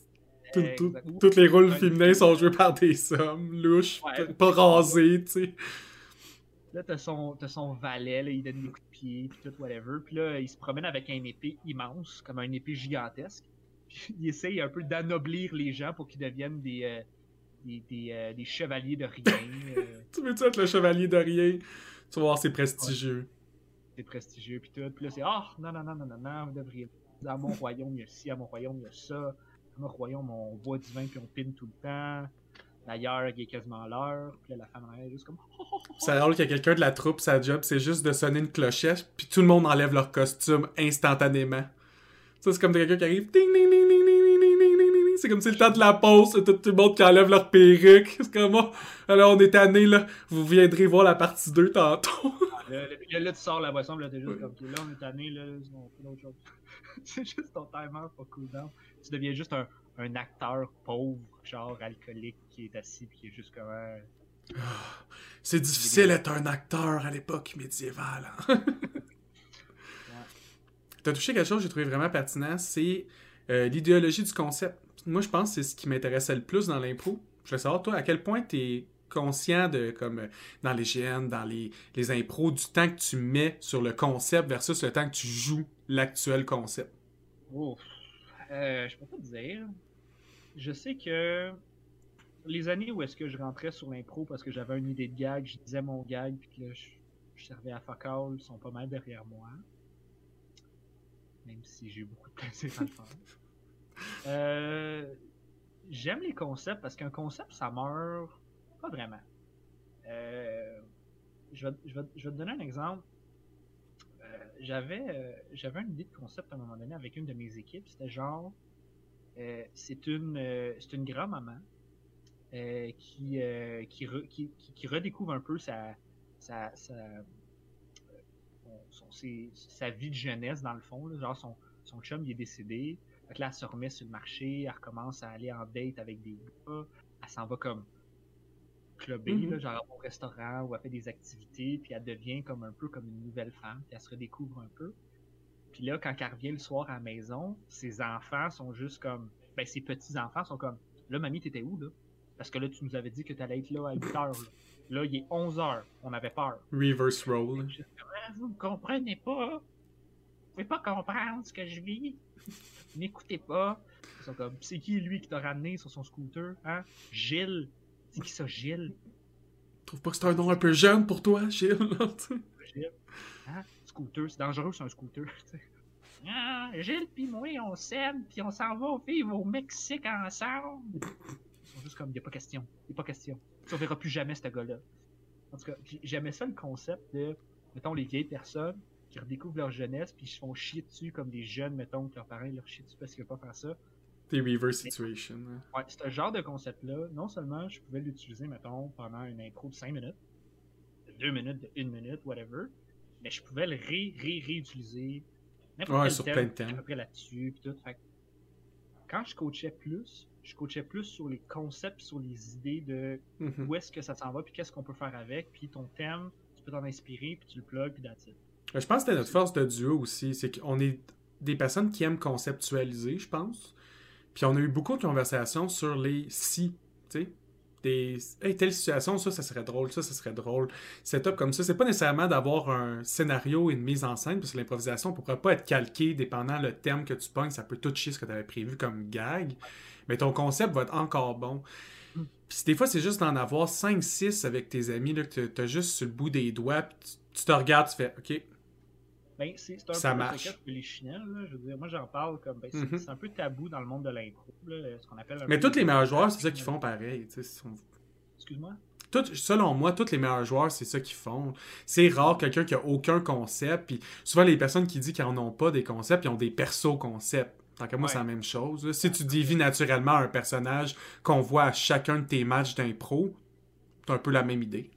tout- tout- toutes les rôles féminins sont joués par des hommes louches, Ouais. pas rasés, tu sais. Là, t'as son, son valet, là, il donne des coups de pied, puis tout, whatever. Puis là, il se promène avec un épée immense, comme un épée gigantesque. Puis il essaye un peu d'anoblir les gens pour qu'ils deviennent des, euh, des, des, euh, des chevaliers de rien. euh, Tu veux-tu être le chevalier de rien? Tu vas voir, c'est prestigieux. c'est prestigieux, puis tout. Puis là, c'est Ah, non, non, non, non, non, non, vous devriez. Dans mon royaume, il y a ci, à mon royaume, il y a ça. Dans mon royaume, on boit du vin, puis on pine tout le temps. D'ailleurs, il est quasiment l'heure. Puis là, la femme en arrière est juste comme C'est drôle qu'il y a quelqu'un de la troupe, sa job, c'est juste de sonner une clochette, puis tout le monde enlève leur costume instantanément. Ça, c'est comme quelqu'un qui arrive. Ding, ding, ding, ding, ding, ding, ding, ding, ding, ding. C'est comme c'est le temps de la pause, c'est tout, tout le monde qui enlève leur perruque. C'est comme, oh, alors on est tanné, là. Vous viendrez voir la partie 2 tantôt. Là, là, là, là, tu sors la boisson, là, t'es juste comme, là, on est tanné, là, on fait d'autres choses. c'est juste ton timer pour cool down. Tu deviens juste un, un acteur pauvre, genre alcoolique, qui est assis, puis qui est juste comme, euh, C'est difficile d'être un acteur à l'époque médiévale. hein. T'as touché quelque chose que j'ai trouvé vraiment pertinent, c'est euh, l'idéologie du concept. Moi, je pense que c'est ce qui m'intéressait le plus dans l'impro. Je veux savoir, toi, à quel point t'es conscient de, comme, euh, dans les GN, dans les, les impros, du temps que tu mets sur le concept versus le temps que tu joues l'actuel concept? Ouf. Euh, je peux pas te dire. Je sais que les années où est-ce que je rentrais sur l'impro parce que j'avais une idée de gag, je disais mon gag, puis que là, je, je servais à fuck all, sont pas mal derrière moi. Même si j'ai eu beaucoup de plaisir à le faire. Euh, J'aime les concepts parce qu'un concept, ça meurt pas vraiment. Euh, je, vais, je, vais, je vais te donner un exemple. Euh, j'avais euh, j'avais une idée de concept à un moment donné avec une de mes équipes. C'était genre, euh, c'est une euh, c'est une grand-maman euh, qui, qui, re- qui, redécouvre un peu sa sa, sa, son- ses- sa vie de jeunesse dans le fond. là. Genre son, son chum il est décédé. Que là, elle se remet sur le marché, elle recommence à aller en date avec des gars. Elle s'en va comme clubber, Mhm. là, genre au restaurant où elle fait des activités, puis elle devient comme un peu comme une nouvelle femme, puis elle se redécouvre un peu. Puis là, quand elle revient le soir à la maison, ses enfants sont juste comme. Ben, ses petits-enfants sont comme. Là, mamie, t'étais où, là? Parce que là, tu nous avais dit que t'allais être là à 8 heures, là. Là, il est 11 heures. On avait peur. Reverse roll. Je Ah, vous me comprenez pas. Vous pouvez pas comprendre ce que je vis. N'écoutez pas. Ils sont comme, c'est qui lui qui t'a ramené sur son scooter, hein? Gilles. C'est qui ça, Gilles? Trouve pas que c'est un nom un peu jeune pour toi, Gilles? Gilles. Hein? Scooter, c'est dangereux, c'est un scooter. Ah, Gilles pis moi, on s'aime, puis on s'en va au Mexique ensemble. Ils sont juste comme, y a pas question. Y a pas question. Tu verras plus jamais ce gars-là. En tout cas, puis j'aimais ça le concept de, mettons, les vieilles personnes qui redécouvrent leur jeunesse, puis ils se font chier dessus comme des jeunes, mettons, que leurs parents leur chient dessus parce qu'ils veulent pas faire ça. Des reverse situation. hein. Ouais, ce genre de concept-là, non seulement je pouvais l'utiliser, mettons, pendant une intro de 5 minutes, de 2 minutes, de 1 minute, whatever, mais je pouvais le ré, ré, réutiliser n'importe Ouais, sur thème, plein de thèmes. à peu près là-dessus, puis tout. Fait que quand je coachais plus, je coachais plus sur les concepts, sur les idées de Mhm. où est-ce que ça s'en va, puis qu'est-ce qu'on peut faire avec, puis ton thème, tu peux t'en inspirer, puis tu le plugs, puis that's it. Je pense que c'était notre force de duo aussi. C'est qu'on est des personnes qui aiment conceptualiser, je pense. Puis on a eu beaucoup de conversations sur les si, tu sais. Des hey, telle situation, ça, ça serait drôle, ça, ça serait drôle. Setup comme ça. C'est pas nécessairement d'avoir un scénario et une mise en scène, parce que l'improvisation ne pourra pas être calquée dépendant le thème que tu pognes. Ça peut tout chier ce que tu avais prévu comme gag. Mais ton concept va être encore bon. Puis des fois, c'est juste d'en avoir 5-6 avec tes amis, là, que tu as juste sur le bout des doigts, puis tu te regardes, tu fais OK, Ben, c'est c'est un Ça peu marche. les là. Je veux dire, moi, j'en parle comme. Ben, c'est Mhm. c'est un peu tabou dans le monde de l'impro, là, ce qu'on appelle un Mais tous les meilleurs joueurs, c'est ça qu'ils font pareil. sont- Excuse-moi? Tout- selon moi, tous les meilleurs joueurs, c'est ça qu'ils font. C'est rare quelqu'un qui a aucun concept. Puis souvent, les personnes qui disent qu'ils n'en ont pas des concepts, ils ont des persos concepts. Tant que moi, Ouais. c'est la même chose. Si tu dévis naturellement un personnage qu'on voit à chacun de tes matchs d'impro, t'as un peu la même idée.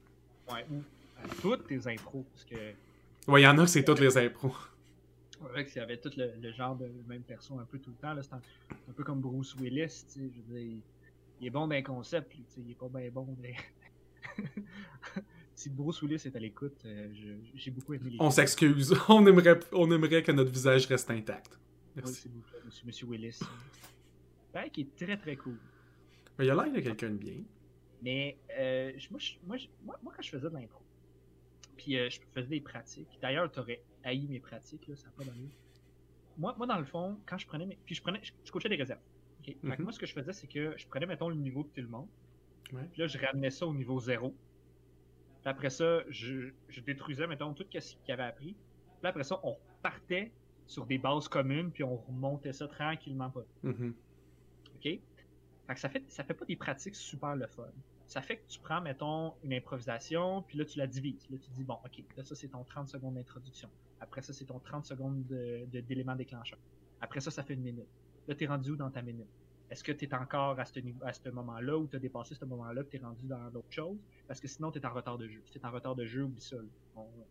Ouais, ou à toutes tes impros, parce que. Ouais, il y en a que c'est toutes les impros. Ouais, que s'il y avait tout le, le genre de même perso un peu tout le temps, c'est un, un peu comme Bruce Willis, tu sais, je veux dire, il, il est bon dans un concept, tu sais, il est pas bien bon, mais... si Bruce Willis est à l'écoute, euh, j'ai beaucoup aimé les On s'excuse. On aimerait, on aimerait que notre visage reste intact. Oui, Merci. c'est beaucoup, monsieur, monsieur Willis. Ben, qui est très très cool. Mais il a l'air de quelqu'un de bien. Mais euh, moi, je- moi, je- moi, moi, quand je faisais de l'impro, puis euh, je faisais des pratiques, d'ailleurs, tu aurais haï mes pratiques, là, ça n'a pas d'allure. Moi, moi, dans le fond, quand je prenais mes. Puis je prenais. Je, je coachais des réserves. ok? Fait que Mhm. moi, ce que je faisais, c'est que je prenais, mettons, le niveau de tout le monde. Ouais. Puis là, je ramenais ça au niveau zéro. Puis après ça, je, je détruisais, mettons, tout ce qu'il avait appris. Puis après ça, on partait sur des bases communes, puis on remontait ça tranquillement pas Mhm. OK? Fait que ça fait, ça fait pas des pratiques super le fun. Ça fait que tu prends, mettons, une improvisation, puis là, tu la divises. Là, tu dis, bon, OK, là, ça, c'est ton 30 secondes d'introduction. Après ça, c'est ton 30 secondes de- de- d'éléments déclencheurs. Après ça, ça fait une minute. Là, t'es rendu où dans ta minute? Est-ce que t'es encore à ce, moment-là ou t'as dépassé ce moment-là que t'es rendu dans d'autres choses? Parce que sinon, t'es en retard de jeu. Si t'es en retard de jeu, oublie ça. euh,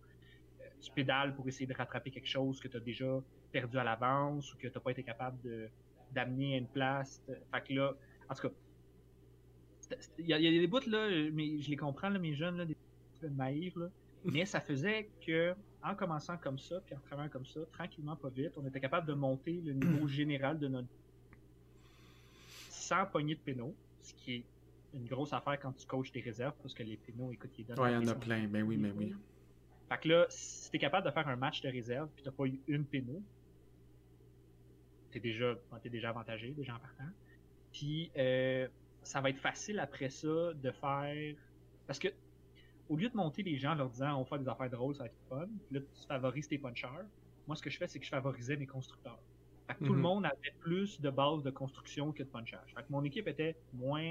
tu pédales pour essayer de rattraper quelque chose que t'as déjà perdu à l'avance ou que t'as pas été capable de d'amener à une place. Fait que là, en tout cas, il y, a il y a des bouts là, mais je les comprends, là, mes jeunes, là, des peu naïfs, là. Mais ça faisait que, en commençant comme ça, puis en travaillant comme ça, tranquillement, pas vite, on était capable de monter le niveau général de notre. sans pogner de pénaux, ce qui est une grosse affaire quand tu coaches tes réserves, parce que les pénaux, écoute, ils donnent. Ouais, il y en a des- plein. Ben oui, ben oui. Fait que là, si t'es capable de faire un match de réserve, puis t'as pas eu une péno, t'es déjà, déjà avantagé, déjà en partant. Puis, euh, ça va être facile après ça de faire. Parce que, au lieu de monter les gens en leur disant on va faire des affaires drôles, ça va être fun, puis là, tu favorises tes punchers. Moi, ce que je fais, c'est que je favorisais mes constructeurs. Fait que tout le Mhm. monde avait plus de bases de construction que de punchage. Fait que mon équipe était moins.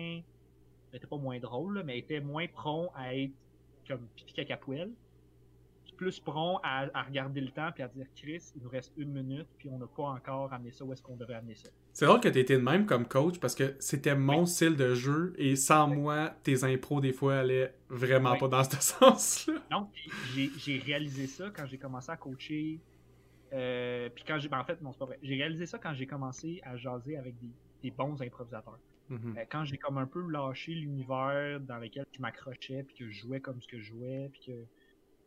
Elle était pas moins drôle, là, mais était moins prompt à être comme pipi poêle plus prompt à, à regarder le temps puis à dire Chris, il nous reste une minute puis on n'a pas encore amené ça où est-ce qu'on devrait amener ça? C'est drôle que tu été de même comme coach parce que c'était mon style de jeu et sans moi, tes impros des fois allaient vraiment Oui. pas dans ce sens-là. Puis j'ai réalisé ça quand j'ai commencé à coacher. Euh, puis quand j'ai. ben, en fait, non, c'est pas vrai. J'ai réalisé ça quand j'ai commencé à jaser avec des, des bons improvisateurs. Mhm. Euh, quand j'ai comme un peu lâché l'univers dans lequel je m'accrochais, puis que je jouais comme ce que je jouais, puis que.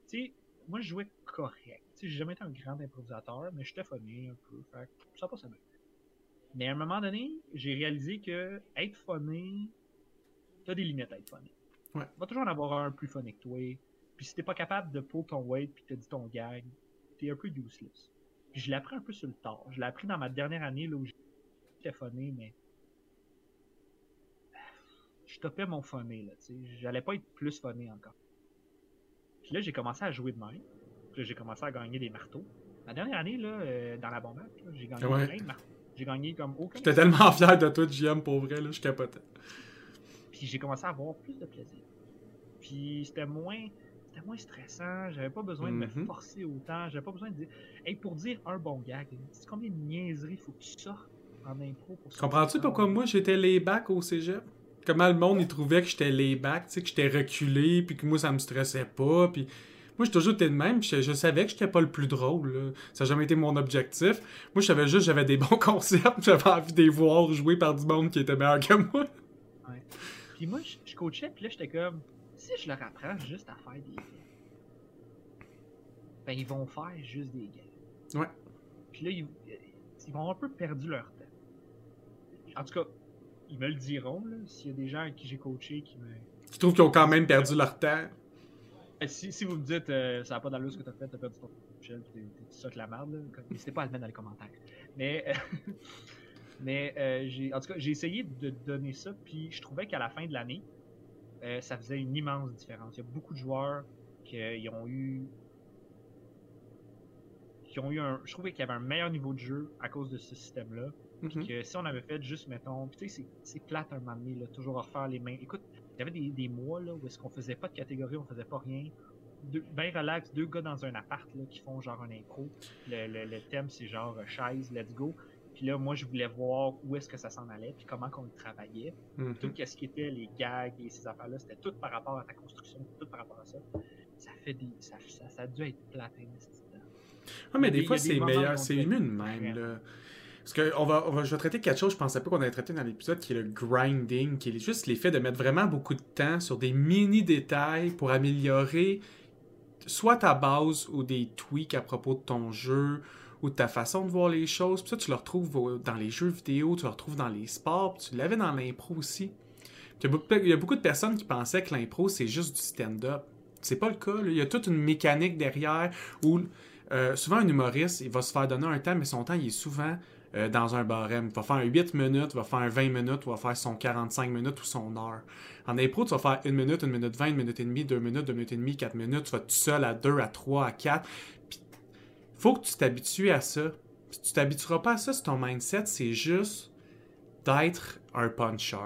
Tu sais, moi je jouais correct. J'ai jamais été un grand improvisateur, mais j'étais funny un peu. Fait que ça passait bien. Mais à un moment donné, j'ai réalisé que être funny, t'as des limites à être funny. Ouais. Va toujours en avoir un plus funny que toi. Puis si t'es pas capable de pull ton weight puis t'as dit ton gag, t'es un peu useless. Puis je l'ai appris un peu sur le tard. Je l'ai appris dans ma dernière année là où j'étais funny, mais je topais mon funny là, tu sais. J'allais pas être plus funny encore. Puis là, j'ai commencé à jouer de même. Puis là, j'ai commencé à gagner des marteaux. Ma dernière année, là, euh, dans la bombe, j'ai gagné Ouais. plein de marteaux. J'ai gagné comme aucun. J'étais tellement fier de toi, JM, pour vrai, là, je capotais. Puis j'ai commencé à avoir plus de plaisir. Puis c'était moins, c'était moins stressant. J'avais pas besoin de me Mhm. forcer autant. J'avais pas besoin de dire. Hey, pour dire un bon gag, sais combien de niaiseries faut que tu sortes en impro pour sortir Comprends-tu ça? pourquoi moi j'étais layback au cégep? Comment le monde il trouvait que j'étais layback, tu sais, que j'étais reculé, puis que moi ça me stressait pas, puis Moi, j'ai toujours été de même, je, je savais que j'étais pas le plus drôle. là. Ça n'a jamais été mon objectif. Moi, je savais juste que j'avais des bons concepts, j'avais envie de les voir jouer par du monde qui était meilleur que moi. Puis moi, je, je coachais, puis là, j'étais comme, si je leur apprends juste à faire des ben ils vont faire juste des gags. Ouais. Puis là, ils, ils vont un peu perdu leur temps. En tout cas, ils me le diront, là, s'il y a des gens à qui j'ai coaché qui me... Je trouve qu'ils ont quand même perdu leur temps? Euh, Si, si vous me dites, euh, ça n'a pas d'allure ce que t'as fait, t'as perdu ton Michel, t'es ça que la merde, n'hésitez pas à le mettre dans les commentaires. Mais, euh, mais euh, j'ai, en tout cas, j'ai essayé de donner ça, puis je trouvais qu'à la fin de l'année, ça faisait une immense différence. Il y a beaucoup de joueurs qui ont eu. qui ont eu un. Je trouvais qu'il y avait un meilleur niveau de jeu à cause de ce système-là. Mhm. Que si on avait fait juste, mettons, tu sais, c'est- plate un moment donné, là, toujours refaire les mains. Écoute, il y avait des, des mois là, où est-ce qu'on faisait pas de catégorie, on faisait pas rien. Deux, ben relax, deux gars dans un appart là, qui font genre un impro. Le, le, le thème c'est genre euh, chaise, let's go. Puis là, moi je voulais voir où est-ce que ça s'en allait, puis comment qu'on le travaillait. Mhm. Tout ce qui était les gags et ces affaires-là, c'était tout par rapport à ta construction, tout par rapport à ça. Ça fait des. Ça, ça, ça a dû être plate, hein. Ah, mais des des- fois, c'est meilleur. C'est mieux de même, là. Parce que va, je vais traiter quelque chose, je pensais pas qu'on allait traiter dans l'épisode, qui est le grinding, qui est juste l'effet de mettre vraiment beaucoup de temps sur des mini-détails pour améliorer soit ta base ou des tweaks à propos de ton jeu ou de ta façon de voir les choses. Puis ça, tu le retrouves dans les jeux vidéo, tu le retrouves dans les sports, puis tu l'avais dans l'impro aussi. Puis Il y, a beaucoup, il y a beaucoup de personnes qui pensaient que l'impro, c'est juste du stand-up. C'est pas le cas. là. Il y a toute une mécanique derrière où euh, souvent un humoriste, il va se faire donner un temps, mais son temps, il est souvent euh, dans un barème. Il va faire un 8 minutes, il va faire un 20 minutes, il va faire son 45 minutes ou son heure. En impro, tu vas faire 1 minute, 1 minute 20, 1 minute et demie, 2 minutes, 2 minutes et demie, 4 minutes. Tu vas tout seul à 2, à 3, à 4. Puis, faut que tu t'habitues à ça. Si tu t'habitueras pas à ça, si ton mindset, c'est juste d'être un puncher.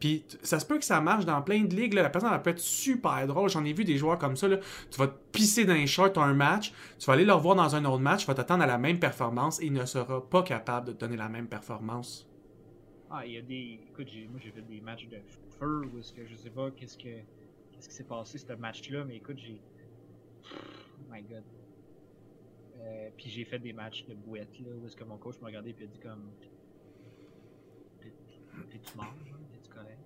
Puis ça se peut que ça marche dans plein de ligues. là. La personne elle peut être super drôle. J'en ai vu des joueurs comme ça. Là. Tu vas te pisser dans les shorts un match. Tu vas aller le revoir dans un autre match. Tu vas t'attendre à la même performance et il ne sera pas capable de te donner la même performance. Ah, il y a des. Écoute, moi j'ai fait des matchs de feu où est-ce que je sais pas qu'est-ce que qu'est-ce qui s'est passé ce match-là, mais écoute, j'ai. Oh my god. Euh, puis j'ai fait des matchs de bouette là où est-ce que mon coach m'a regardé et a dit comme. T'es-tu mort, correct?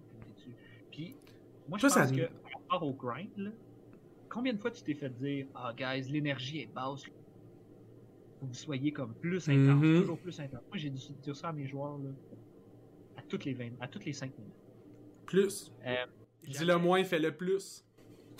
Puis moi je ça pense que par rapport au grind, là, combien de fois tu t'es fait dire Ah guys, l'énergie est basse. Faut que vous soyez comme plus intense, Mhm. toujours plus intense. Moi j'ai dû dire ça à mes joueurs là à toutes les 20, à toutes les 5 minutes. Plus. Euh, Dis-le moins, fais le plus.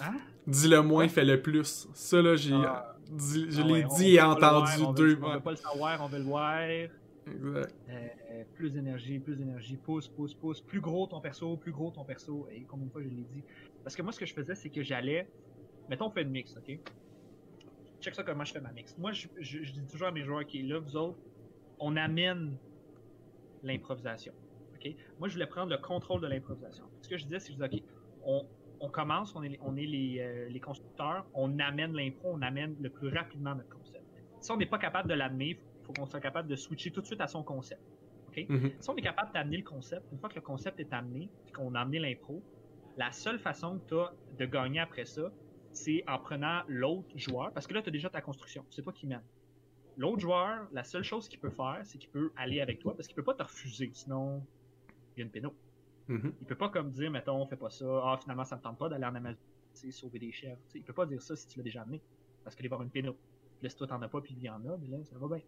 Hein? Dis-le moins, Ouais. fais le plus. Ça, là, j'ai. Ah. je Ah l'ai ouais, dit et entendu voir, deux veut, On veut pas le savoir, on veut le voir. Exact. euh, plus d'énergie, plus d'énergie, pousse, pousse, pousse. Plus gros ton perso, plus gros ton perso. Et combien de fois je l'ai dit? Parce que moi, ce que je faisais, c'est que j'allais. Mettons, on fait une mix, ok? Check ça comment je fais ma mix. Moi, je, dis toujours à mes joueurs qui là, vous autres, on amène l'improvisation. ok? Moi, je voulais prendre le contrôle de l'improvisation. Ce que je disais, c'est que je disais, OK, on, commence, on est, on est les, euh, les constructeurs, on amène l'impro, on amène le plus rapidement notre concept. Si on n'est pas capable de l'amener, il faut qu'on soit capable de switcher tout de suite à son concept. Mhm. Si on est capable d'amener le concept, une fois que le concept est amené, puis qu'on a amené l'impro, la seule façon que tu as de gagner après ça, c'est en prenant l'autre joueur, parce que là, tu as déjà ta construction, c'est toi qui mène. L'autre joueur, la seule chose qu'il peut faire, c'est qu'il peut aller avec toi, parce qu'il peut pas te refuser, sinon il y a une péno. Mhm. Il peut pas comme dire, mettons, fais pas ça, ah finalement ça me tente pas d'aller en Amazon, sauver des chèvres. Tu sais, il peut pas dire ça si tu l'as déjà amené, parce qu'il va y avoir une péno. Puis là, si toi t'en as pas, puis il y en a, mais là, ça va bien.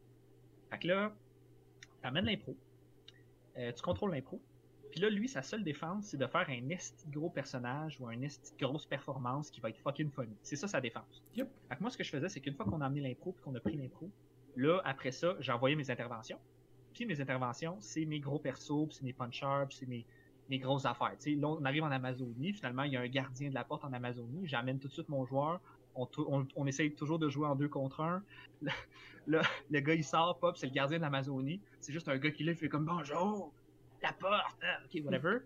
Fait que là, t'amènes l'impro, euh, tu contrôles l'impro, puis là, lui, sa seule défense, c'est de faire un esti gros personnage ou un esti grosse performance qui va être fucking funny. C'est ça sa défense. Yep. Fait que moi, ce que je faisais, c'est qu'une fois qu'on a amené l'impro puis qu'on a pris l'impro, là, après ça, j'envoyais mes interventions. Puis mes interventions, c'est mes gros persos, puis c'est mes punchers, puis c'est mes, mes grosses affaires. Là, on arrive en Amazonie, finalement, il y a un gardien de la porte en Amazonie, j'amène tout de suite mon joueur, on, essaye toujours de jouer en deux contre un. Le, le- gars, il sort, pop, c'est le gardien de l'Amazonie. C'est juste un gars qui il fait comme bonjour, la porte, hein, ok, whatever.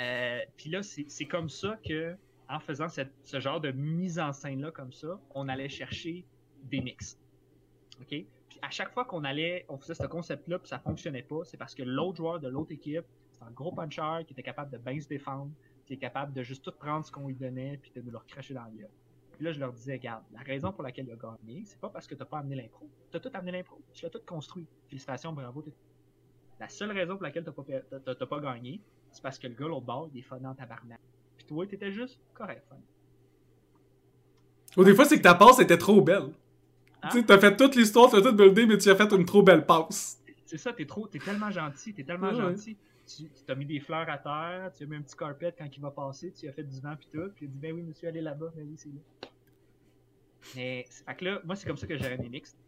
Euh, Puis là, c'est comme ça que, en faisant ce genre de mise en scène-là, comme ça, on allait chercher des mix. OK? Puis à chaque fois qu'on allait, on faisait ce concept-là, puis ça fonctionnait pas, c'est parce que l'autre joueur de l'autre équipe, c'est un gros puncher qui était capable de bien se défendre, qui est capable de juste tout prendre ce qu'on lui donnait, puis de nous le recracher dans la gueule. Puis là, je leur disais, regarde, la raison pour laquelle il a gagné, c'est pas parce que t'as pas amené l'impro. T'as tout amené l'impro. Tu l'as tout construit. Félicitations, bravo. La seule raison pour laquelle t'as pas, pas gagné, c'est parce que le gars, l'autre bord, il est fun en tabarnak. Puis toi, t'étais juste correct, fun. Ou des fois, c'est que ta passe était trop belle. Hein? Tu sais, t'as fait toute l'histoire, t'as tout buildé, mais tu as fait une trop belle passe. C'est ça, t'es trop, t'es tellement gentil, t'es tellement gentil. Tu t'as mis des fleurs à terre, tu as mis un petit carpet quand il va passer, tu as fait du vent pis tout, puis il a dit ben oui monsieur, allez là-bas, ben oui c'est là. Mais fait que là, moi c'est comme ça que j'aurais mes mixtes.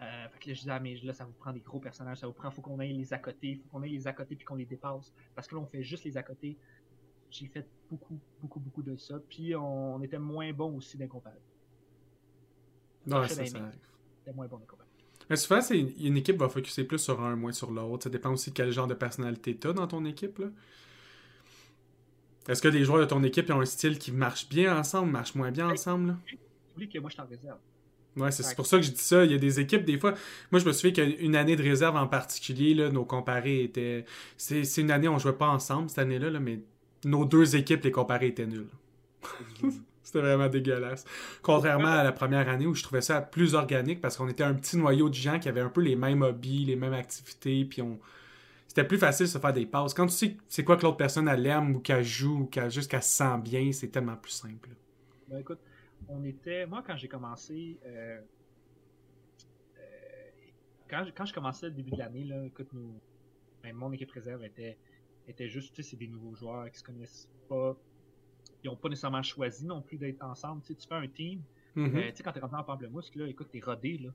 Euh, fait que là je disais ah mais là ça vous prend des gros personnages, ça vous prend, faut qu'on ait les à côté, faut qu'on ait les à côté puis qu'on les dépasse. Parce que là on fait juste les à côté. J'ai fait beaucoup, beaucoup, beaucoup de ça, puis on, était moins bon aussi d'incomparable. Non, ça, ça C'était moins bon d'incomparable. Mais souvent, c'est une, équipe va focuser plus sur un, moins sur l'autre. Ça dépend aussi de quel genre de personnalité tu as dans ton équipe. Est-ce que les joueurs de ton équipe ont un style qui marche bien ensemble, marche moins bien ensemble? Oublie que moi, je t'en réserve. Ouais, c'est pour ça que je dis ça. Il y a des équipes, des fois. Moi, je me souviens qu'une année de réserve en particulier, là, nos comparés étaient. C'est une année où on jouait pas ensemble, cette année-là, là, mais nos deux équipes, les comparés étaient nuls. C'était vraiment dégueulasse. Contrairement à la première année où je trouvais ça plus organique parce qu'on était un petit noyau de gens qui avaient un peu les mêmes hobbies, les mêmes activités, puis on... C'était plus facile de se faire des pauses. Quand tu sais c'est quoi que l'autre personne elle aime ou qu'elle joue ou qu'elle juste qu'elle se sent bien, c'est tellement plus simple. Ben écoute, on était. Moi quand j'ai commencé euh, euh, quand, quand, je commençais au début de l'année, là, écoute, nous, ben, mon équipe réserve était, était juste, tu sais, c'est des nouveaux joueurs qui se connaissent pas ils n'ont pas nécessairement choisi non plus d'être ensemble. Tu, fais un team. Euh, tu sais, quand t'es rentré en Pamplemousse, là, écoute, t'es rodé. Là.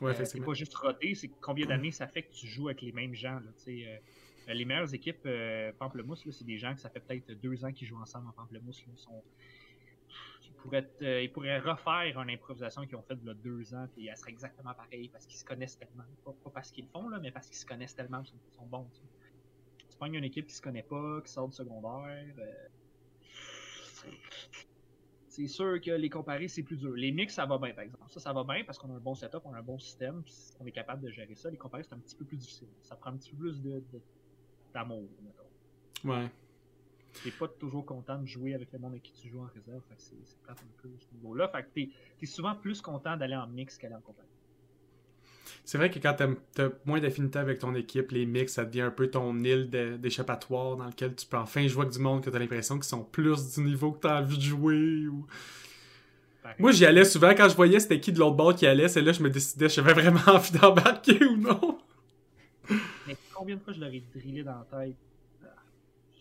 Ouais, euh, c'est pas juste rodé, c'est combien d'années ça fait que tu joues avec les mêmes gens. Là, tu sais, euh, les meilleures équipes Pamplemousse, c'est des gens que ça fait peut-être deux ans qu'ils jouent ensemble en Pamplemousse. Là, sont... Ils, pourraient ils pourraient refaire une improvisation qu'ils ont faite il y a deux ans, puis elle serait exactement pareille parce qu'ils se connaissent tellement. Pas, parce qu'ils le font, là, mais parce qu'ils se connaissent tellement, ils sont, bons. Tu prends une équipe qui se connaît pas, qui sort du secondaire c'est sûr que les comparer, c'est plus dur. Les mix, ça va bien, par exemple. Ça, ça va bien parce qu'on a un bon setup, on a un bon système, on est capable de gérer ça. Les comparer, c'est un petit peu plus difficile. Ça prend un petit peu plus de, d'amour, mettons. Ouais. T'es pas toujours content de jouer avec le monde avec qui tu joues en réserve, fait que c'est, c'est un peu ce niveau-là. Fait que t'es, t'es souvent plus content d'aller en mix qu'aller en compagnie. C'est vrai que quand tu as moins d'affinité avec ton équipe, les mix, ça devient un peu ton île d'échappatoire dans lequel tu peux enfin jouer avec du monde que tu as l'impression qu'ils sont plus du niveau que tu as envie de jouer. Ou... Moi, j'y allais souvent quand je voyais c'était qui de l'autre bord qui allait, c'est là que je me décidais si j'avais vraiment envie d'embarquer ou non. Mais combien de fois je leur ai drillé dans la tête?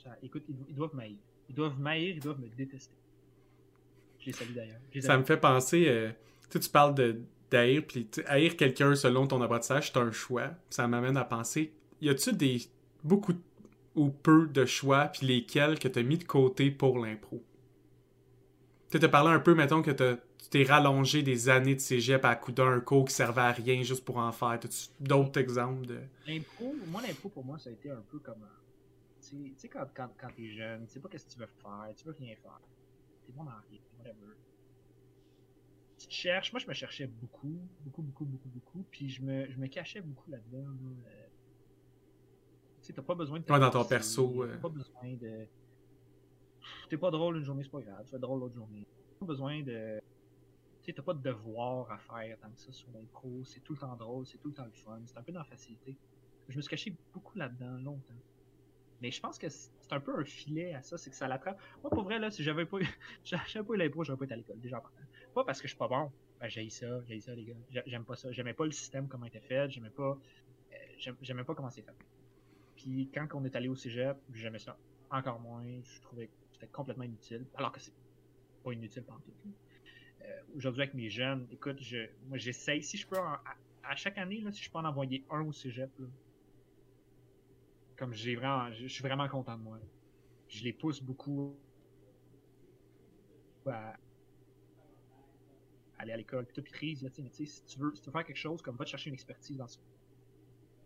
Ah, Écoute, ils, doivent m'haïr. Ils doivent m'haïr, ils doivent me détester. Je les salue d'ailleurs. Ça me fait penser, euh, tu tu parles de d'haïr, puis haïr quelqu'un selon ton apprentissage, c'est un choix. Ça m'amène à penser, y a-tu des beaucoup ou peu de choix, puis lesquels que tu as mis de côté pour l'impro? Tu te parlé un peu, mettons, que tu t'es rallongé des années de cégep à coup d'un cours qui servait à rien juste pour en faire. As-tu d'autres exemples de. L'impro, moi, l'impro, pour moi, ça a été un peu comme. Tu sais, quand, quand, quand t'es jeune, tu sais pas qu'est-ce que tu veux faire, tu veux rien faire. T'es bon dans rien, whatever tu te cherches. Moi, je me cherchais beaucoup, beaucoup, beaucoup, beaucoup, beaucoup. Puis je me, je me cachais beaucoup là-dedans. Euh. Tu sais, t'as pas besoin de. Ouais, dans ton perso. T'as pas besoin de. T'es pas drôle une journée, c'est pas grave. Tu es drôle l'autre journée. T'as pas besoin de. Tu sais, t'as pas de devoir à faire tant que ça sur l'impro. C'est tout le temps drôle, c'est tout le temps le fun. C'est un peu dans la facilité. Je me suis caché beaucoup là-dedans longtemps. Mais je pense que c'est un peu un filet à ça, c'est que ça l'attrape. Moi, pour vrai, là, si j'avais pas, j'avais pas eu l'impro, j'aurais pas été à l'école, déjà. Pas parce que je suis pas bon. Ben, j'ai ça, j'ai ça, les gars. J'aime pas ça. J'aimais pas le système, comment il était fait. J'aimais pas, euh, j'aimais pas comment c'est fait. Puis quand on est allé au cégep, j'aimais ça encore moins. Je trouvais que c'était complètement inutile. Alors que c'est pas inutile par tout. Euh, Aujourd'hui, avec mes jeunes, écoute, je, moi, j'essaye. Si je peux, à, chaque année, là, si je peux en envoyer un au cégep, là, comme j'ai vraiment, je suis vraiment content de moi. Je les pousse beaucoup à aller à l'école, puis tout, puis là, mais tu sais, si tu veux, si tu veux faire quelque chose, comme va te chercher une expertise dans ça.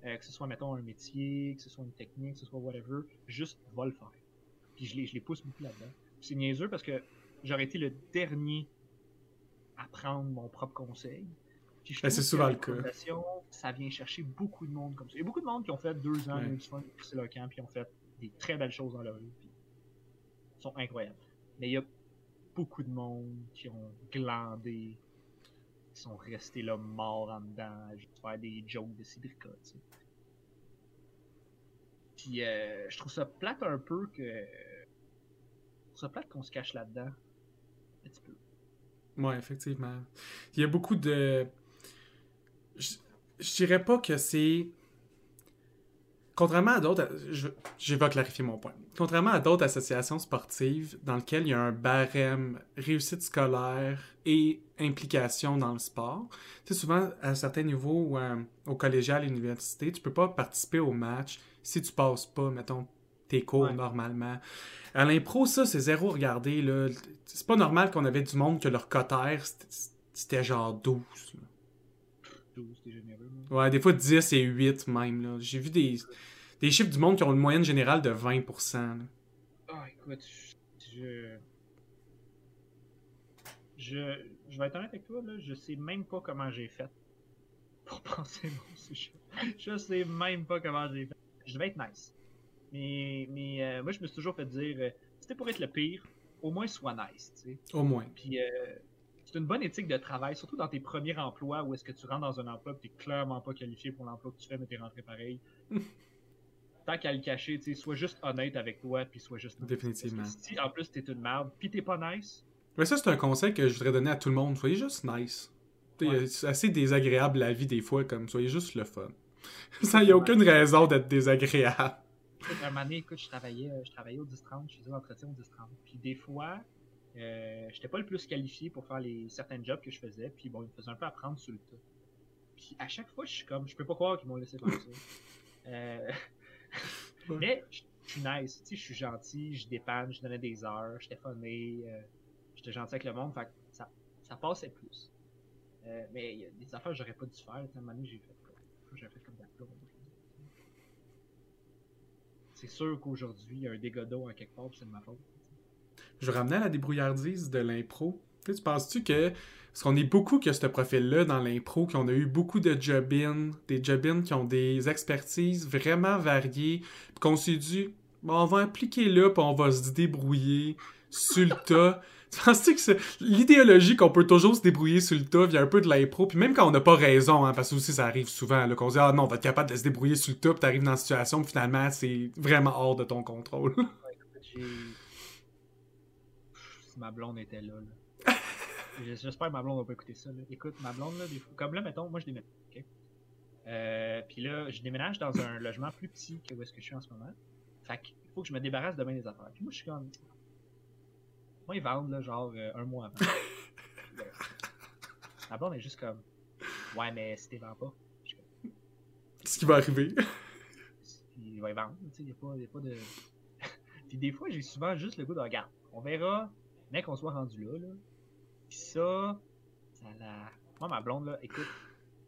Euh, que ce soit, mettons, un métier, que ce soit une technique, que ce soit whatever, juste va le faire. Puis je les, je les pousse beaucoup là-dedans. C'est niaiseux parce que j'aurais été le dernier à prendre mon propre conseil. Ben, c'est souvent le cas. Ça vient chercher beaucoup de monde comme ça. Il y a beaucoup de monde qui ont fait deux ans ouais. fun, c'est leur camp, puis ont fait des très belles choses dans leur vie. Puis ils sont incroyables. Mais il y a beaucoup de monde qui ont glandé, qui sont restés là morts en dedans, juste faire des jokes de Cidrica, tu sais. Puis euh, je trouve ça plate un peu que. Ça plate qu'on se cache là-dedans. Un petit peu. Ouais, effectivement. Il y a beaucoup de. Je dirais pas que c'est. Contrairement à d'autres. Je, je vais clarifier mon point. Contrairement à d'autres associations sportives dans lesquelles il y a un barème réussite scolaire et implication dans le sport, tu sais, souvent à certains niveaux, ou euh, au collégial, à l'université, tu peux pas participer au match si tu passes pas, mettons, tes cours Ouais. normalement. À l'impro, ça, c'est zéro regardé. C'est pas normal qu'on avait du monde que leur cotère, c'était- c'était genre 12. là. 12, t'es généreux. Ouais, des fois 10 et 8 même. là. J'ai vu des, des chiffres du monde qui ont une moyenne générale de 20%. là. Ah, écoute, je. Je. Je vais être honnête avec toi, là, je sais même pas comment j'ai fait pour penser mon sujet. Je sais même pas comment j'ai fait. Je devais être nice. Mais, mais euh, moi, je me suis toujours fait dire euh, si c'était pour être le pire, au moins sois nice, tu sais. Au moins. Puis euh, c'est une bonne éthique de travail, surtout dans tes premiers emplois où est-ce que tu rentres dans un emploi et tu clairement pas qualifié pour l'emploi que tu fais, mais t'es rentré pareil. Tant qu'à le cacher, tu sais, sois juste honnête avec toi, puis sois juste. Définitivement. Si en plus t'es une merde, puis t'es pas nice, Mais ça, c'est un conseil que je voudrais donner à tout le monde. Soyez juste nice. Tu Ouais. C'est assez désagréable la vie des fois, comme soyez juste le fun. Ça, y a aucune raison d'être désagréable. écoute, un moment donné, écoute, je travaillais, euh, je travaillais au 10-30, je faisais l'entretien au 10-30. Puis des fois, euh, j'étais pas le plus qualifié pour faire les certains jobs que je faisais, puis bon, ils me faisaient un peu apprendre sur le tas. Puis à chaque fois, je suis comme, je peux pas croire qu'ils m'ont laissé faire ça. Euh. Mais je suis nice, tu sais, je suis gentil, je dépanne, je donnais des heures, j'étais funné, euh, j'étais gentil avec le monde, fait ça, ça passait plus. Euh, mais il y a des affaires que j'aurais pas dû faire, à moment donné, j'ai fait comme, j'ai fait comme d'accord. C'est sûr qu'aujourd'hui, il y a un dégât d'eau en quelque part, c'est de ma faute. Je ramenais à la débrouillardise de l'impro. Tu penses-tu que. Parce qu'on est beaucoup qui a ce profil-là dans l'impro, qu'on a eu beaucoup de job-in, des job-in qui ont des expertises vraiment variées, puis qu'on s'est dit, bon, on va appliquer là, puis on va se débrouiller sur le tas. Tu penses-tu que c'est l'idéologie qu'on peut toujours se débrouiller sur le tas vient un peu de l'impro, puis même quand on n'a pas raison, hein, parce que aussi ça arrive souvent, là, qu'on se dit, ah non, on va être capable de se débrouiller sur le tas, puis t'arrives dans une situation où finalement c'est vraiment hors de ton contrôle. Ouais, écoute, j'ai. Pff, Si ma blonde était là, là. J'espère que ma blonde va pas écouter ça. Là. Écoute, ma blonde, là, des fois- comme là, mettons, moi je déménage. Euh, puis là, je déménage dans un logement plus petit que où est-ce que je suis en ce moment. Fait qu'il faut que je me débarrasse demain des affaires. Puis moi, je suis comme. Moi, ils vendent, là, genre, euh, un mois avant. Là, ma blonde est juste comme. Ouais, mais si t'es vends pas. Je suis comme, Ce qui va arriver. il va y vendre, tu sais, il n'y a, pas- y a pas de... Puis des fois, j'ai souvent juste le goût de regarder. On verra, mais qu'on soit rendu là, là. Puis ça, ça la... Moi, ma blonde, là, écoute,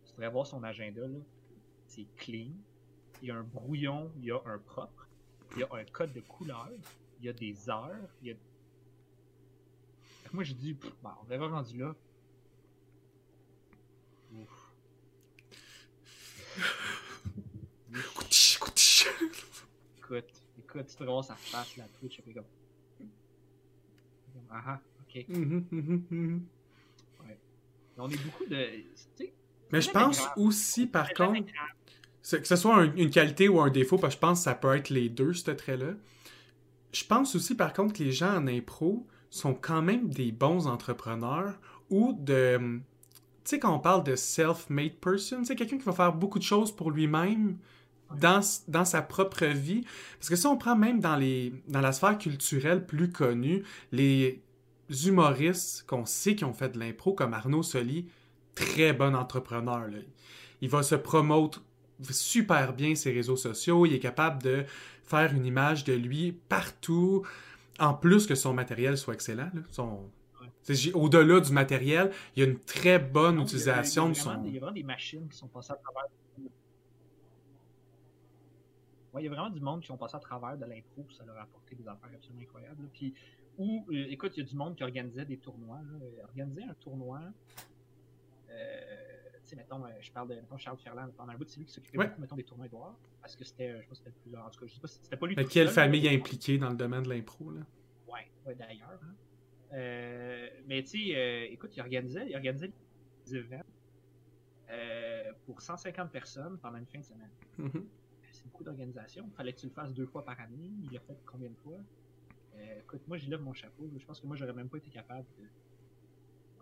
tu devrais voir son agenda, là. C'est clean. Il y a un brouillon, il y a un propre. Il y a un code de couleur. Il y a des heures. Il y a... Moi, j'ai dit, pff, bon, on verra rendu là. Ouf. Écoute, écoute, tu devrais voir sa face, la Twitch, elle fait comme. Ah ah, ok. Mhm, mhm, mhm. On est beaucoup de. Mais je c'est pense grave. aussi, par c'est contre, c'est- que ce soit un- une qualité ou un défaut, parce que je pense que ça peut être les deux, ce trait-là. Je pense aussi, par contre, que les gens en impro sont quand même des bons entrepreneurs ou de. Tu sais, quand on parle de self-made person, tu sais, quelqu'un qui va faire beaucoup de choses pour lui-même dans, dans sa propre vie. Parce que si on prend même dans, les, dans la sphère culturelle plus connue, les humoristes qu'on sait qui ont fait de l'impro, comme Arnaud Soli, très bon entrepreneur. là. Il va se promouvoir super bien ses réseaux sociaux. Il est capable de faire une image de lui partout, en plus que son matériel soit excellent. Son... Ouais. Au-delà du matériel, il y a une très bonne Non, il y a- utilisation il y de a vraiment son... des- Il y a vraiment des machines qui sont passées à travers. Ouais, il y a vraiment du monde qui sont passés à travers de l'impro, ça leur a apporté des affaires absolument incroyables. là. Puis, ou, euh, écoute, il y a du monde qui organisait des tournois. Là. Euh, Organiser un tournoi, euh, tu sais, mettons, je parle de mettons, Charles Ferland, pendant un bout, c'est lui qui s'occupait Ouais. beaucoup, mettons, des tournois Édouard, parce que c'était, je sais pas c'était plus, en tout cas, je sais pas si c'était pas lui Mais quelle seul, famille là. impliquée dans le domaine de l'impro, là? Ouais, ouais, d'ailleurs. hein. Euh, mais tu sais, euh, écoute, il organisait, il organisait des événements euh, pour 150 personnes pendant une fin de semaine. Mhm. C'est beaucoup d'organisation. Fallait que tu le fasses deux fois par année. Il l'a fait combien de fois? Euh, écoute, moi, j'y lève mon chapeau. Je pense que moi, j'aurais même pas été capable de.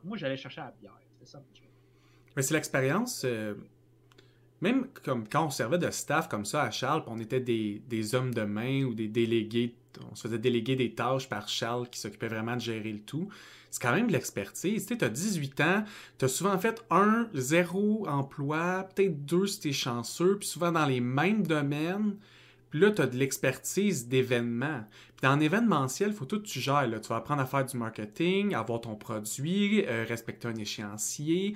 Moi, j'allais chercher à bière. C'était ça. Mais c'est l'expérience. euh, même comme quand on servait de staff comme ça à Charles, on était des, hommes de main ou des délégués, on se faisait déléguer des tâches par Charles qui s'occupait vraiment de gérer le tout. C'est quand même de l'expertise. Tu as 18 ans, tu as souvent fait un, zéro emploi, peut-être deux si t'es chanceux, puis souvent dans les mêmes domaines. Puis là, tu as de l'expertise d'événements. Puis dans l'événementiel, il faut tout que tu gères. Tu vas apprendre à faire du marketing, avoir ton produit, euh, respecter un échéancier.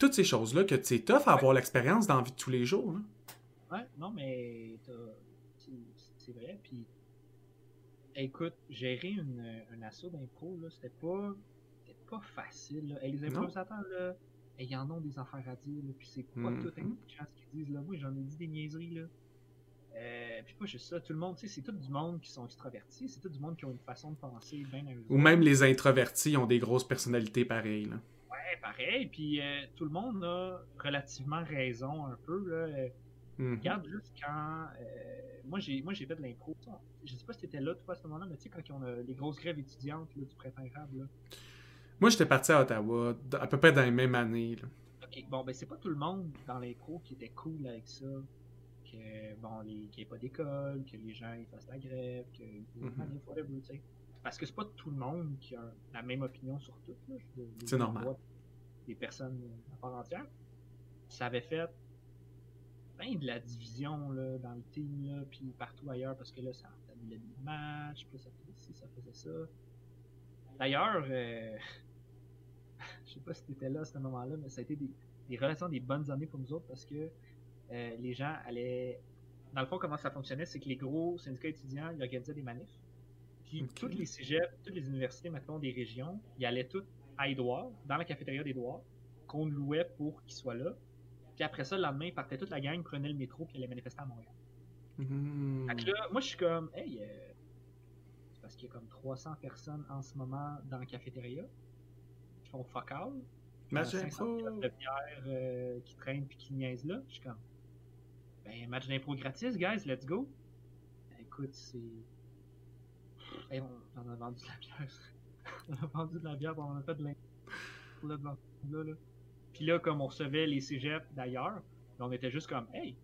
Toutes ces choses-là que c'est tough à avoir l'expérience dans la vie de tous les jours. hein. Ouais, non, mais t'as- c'est vrai. Puis, écoute, gérer une, un assaut d'impro, là, c'était pas, c'était pas facile. Là. Et les improvisateurs, là, et ils en ont des affaires à dire. Là, puis c'est pas Mhm. tout intelligent ce qu'ils disent. Là. Moi, j'en ai dit des niaiseries. Là. Euh, puis pas juste ça, tout le monde, tu sais, c'est tout du monde qui sont extravertis, c'est tout du monde qui ont une façon de penser bien à eux Ou même les introvertis ont des grosses personnalités pareilles. là. Ouais, pareil. Puis euh, tout le monde a relativement raison un peu. Là. Mhm. Regarde juste quand. euh, moi, j'ai moi j'ai fait de l'impro. Je sais pas si t'étais là, toi, à ce moment-là, mais tu sais, quand ont euh, les grosses grèves étudiantes là, du printemps. Là. Moi, j'étais parti à Ottawa, à peu près dans les mêmes années. là. Ok, bon, ben c'est pas tout le monde dans l'impro qui était cool avec ça. Que, bon, les, qu'il n'y ait pas d'école, que les gens ils fassent la grève, que Mhm. Parce que c'est pas tout le monde qui a la même opinion sur tout. C'est normal. Des personnes à part entière. Ça avait fait ben de la division là, dans le team, là, puis partout ailleurs, parce que là, ça annulait des matchs, puis ça faisait ci, ça faisait ça. D'ailleurs, euh, je sais pas si t'étais là à ce moment-là, mais ça a été des, des relations, des bonnes années pour nous autres, parce que euh, les gens allaient... Dans le fond, comment ça fonctionnait, c'est que les gros syndicats étudiants, ils organisaient des manifs. Puis toutes les cégeps, toutes les universités, maintenant des régions, ils allaient toutes à Édouard, dans la cafétéria d'Édouard, qu'on louait pour qu'ils soient là. Puis après ça, le lendemain, ils partaient toute la gang, prenaient le métro, puis allaient manifester à Montréal. Fait que là, moi, je suis comme, hey, euh, c'est parce qu'il y a comme 300 personnes en ce moment dans la cafétéria qui font fuck all. Match Dans 500 d'impro. de bière euh, qui traînent puis qui niaisent là. Je suis comme, ben, match d'impro gratis, guys, let's go. Ben, écoute, c'est. Hey, on, on a vendu de la bière. on a vendu de la bière, on a fait de l'impro là, là. Puis là, comme on recevait les cégeps d'ailleurs, ben, on était juste comme, hey,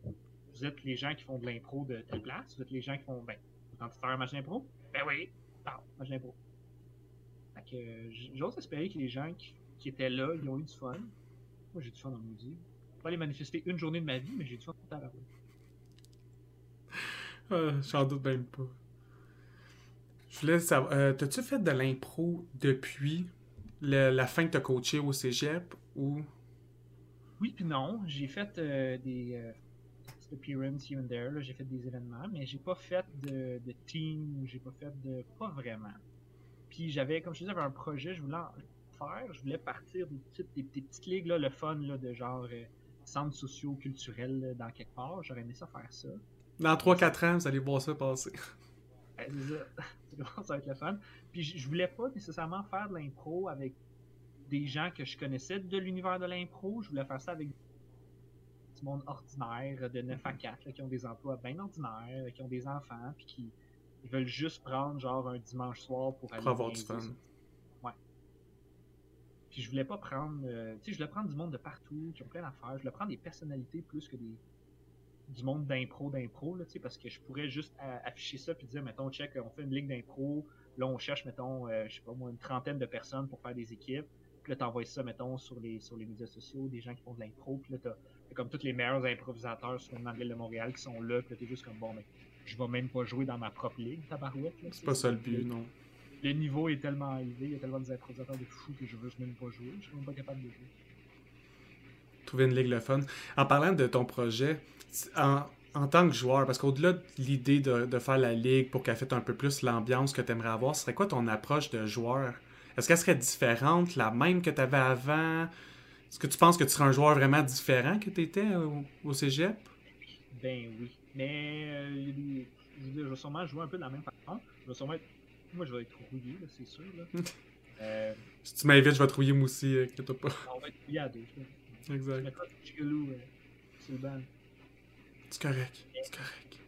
vous êtes les gens qui font de l'impro de telle place, vous êtes les gens qui font, ben, vous tentez de faire un match d'impro? Ben oui, non, match d'impro. Fait que j'ose espérer que les gens qui, étaient là, ils ont eu du fun. Moi, j'ai du fun en maudit. Je vais pas aller manifester une journée de ma vie, mais j'ai du fun tout à l'heure. Euh, J'en doute même pas. Je voulais savoir, euh, t'as-tu fait de l'impro depuis le- la fin que t'as coaché au cégep ou? Oui puis non, j'ai fait euh, des euh, petites appearances here and there, j'ai fait des événements, mais j'ai pas fait de, de team, j'ai pas fait de... pas vraiment. Puis j'avais, comme je te disais, j'avais un projet, je voulais en faire, je voulais partir des petites, des, des petites ligues, là, le fun, là, de genre euh, centres sociaux, culturels, là, dans quelque part, j'aurais aimé ça faire ça. Dans 3-4 ans, vous allez voir ça passer. Ça. Va être le fun. Puis je voulais pas nécessairement faire de l'impro avec des gens que je connaissais de l'univers de l'impro. Je voulais faire ça avec du monde ordinaire, de 9 à 4, là, qui ont des emplois bien ordinaires, qui ont des enfants, puis qui ils veulent juste prendre genre un dimanche soir pour aller avoir du fun. Ouais. Puis je voulais pas prendre, euh, tu sais, je voulais prendre du monde de partout, qui ont plein d'affaires. Je voulais prendre des personnalités plus que des du monde d'impro d'impro là, tu sais, parce que je pourrais juste afficher ça puis dire mettons check on fait une ligue d'impro là on cherche mettons euh, je sais pas moi une trentaine de personnes pour faire des équipes puis là t'envoies ça mettons sur les sur les médias sociaux des gens qui font de l'impro puis là t'as t'as comme tous les meilleurs improvisateurs sur le ville de Montréal qui sont là puis là t'es juste comme bon mais je vais même pas jouer dans ma propre ligue tabarouette là, C'est pas ça le but, non. le niveau est tellement élevé il y a tellement d'improvisateurs de fous que je veux même pas jouer je suis même pas capable de jouer Trouver une ligue le fun. En parlant de ton projet, en, en tant que joueur, parce qu'au-delà de l'idée de, de faire la ligue pour qu'elle fasse un peu plus l'ambiance que tu aimerais avoir, ce serait quoi ton approche de joueur? Est-ce qu'elle serait différente, la même que tu avais avant? Est-ce que tu penses que tu serais un joueur vraiment différent que tu étais au, au cégep? Ben oui. Mais euh, je je vais sûrement jouer un peu de la même façon. Je vais sûrement être moi, je vais être rouillé, là, c'est sûr. Là. euh, Si tu m'invites, je vais te rouiller moi aussi, euh, pas. on va être rouillé à deux. Je Exact. du chigolou euh, sur le banc. C'est correct. C'est correct.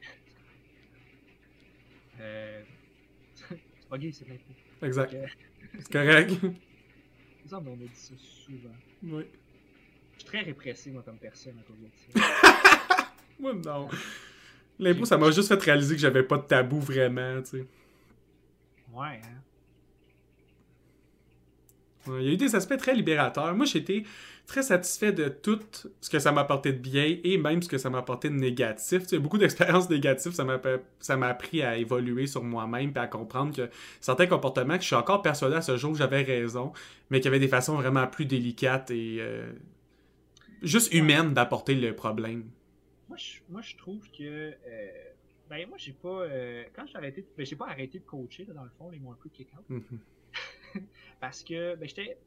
Euh... c'est pas gay, c'est l'impro. Exact. C'est correct. Il me semble qu'on a dit ça souvent. oui. Je suis très répressé, moi, comme personne à cause de ça. Moi, non. L'impro, ça m'a juste fait réaliser que j'avais pas de tabou vraiment, tu sais. Ouais, hein. Il y a eu des aspects très libérateurs. Moi, été très satisfait de tout ce que ça m'a apporté de bien et même ce que ça m'a apporté de négatif. Tu sais, beaucoup d'expériences négatives, ça m'a ça m'a appris à évoluer sur moi-même et à comprendre que certains comportements que je suis encore persuadé à ce jour que j'avais raison, mais qu'il y avait des façons vraiment plus délicates et euh, juste humaines d'apporter le problème. Moi, je, moi, je trouve que. euh, ben, moi, j'ai pas. euh, quand j'ai arrêté. Ben, j'ai pas arrêté de coacher, là, dans le fond, les mois un peu kick out. Mhm. Parce que, ben, j'étais.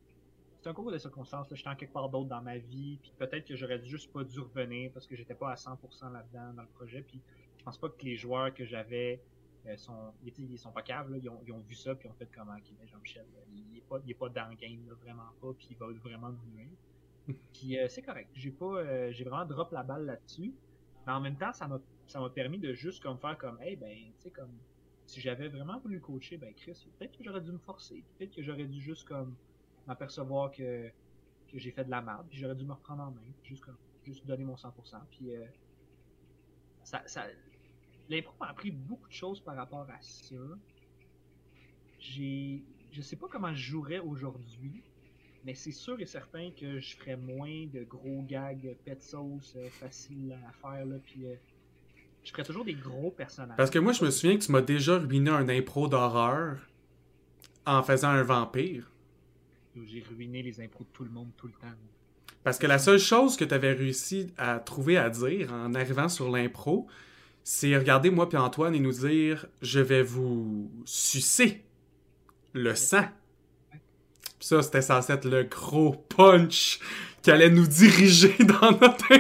C'est un concours de circonstances, là. J'étais en quelque part d'autre dans ma vie. Puis peut-être que j'aurais juste pas dû revenir parce que j'étais pas à 100% là-dedans, dans le projet. Puis je pense pas que les joueurs que j'avais. euh, sont, ils, ils sont pas caves, là. Ils, ont, ils ont vu ça, puis ils ont fait comment, ok, ben, Jean-Michel, il, est pas, il est pas dans le game, là, vraiment pas, puis il va vraiment nous nuire. Puis euh, c'est correct. J'ai pas, euh, j'ai vraiment drop la balle là-dessus. Mais en même temps, ça m'a, ça m'a permis de juste comme faire comme, hey, ben, tu sais, comme, si j'avais vraiment voulu coacher, ben, Chris, peut-être que j'aurais dû me forcer. Peut-être que j'aurais dû juste comme, m'apercevoir que, que j'ai fait de la merde. Puis j'aurais dû me reprendre en main. Juste comme, juste donner mon 100%. Puis, euh, ça, l'impro m'a appris beaucoup de choses par rapport à ça. J'ai, je sais pas comment je jouerais aujourd'hui. Mais c'est sûr et certain que je ferais moins de gros gags pet sauce euh, faciles à faire là, puis euh, je ferais toujours des gros personnages. Parce que moi, je me souviens que tu m'as déjà ruiné un impro d'horreur en faisant un vampire. J'ai ruiné les impros de tout le monde tout le temps. Parce que la seule chose que tu avais réussi à trouver à dire en arrivant sur l'impro, c'est regarder moi puis Antoine et nous dire je vais vous sucer le sang. Puis ça, c'était censé être le gros punch qui allait nous diriger dans notre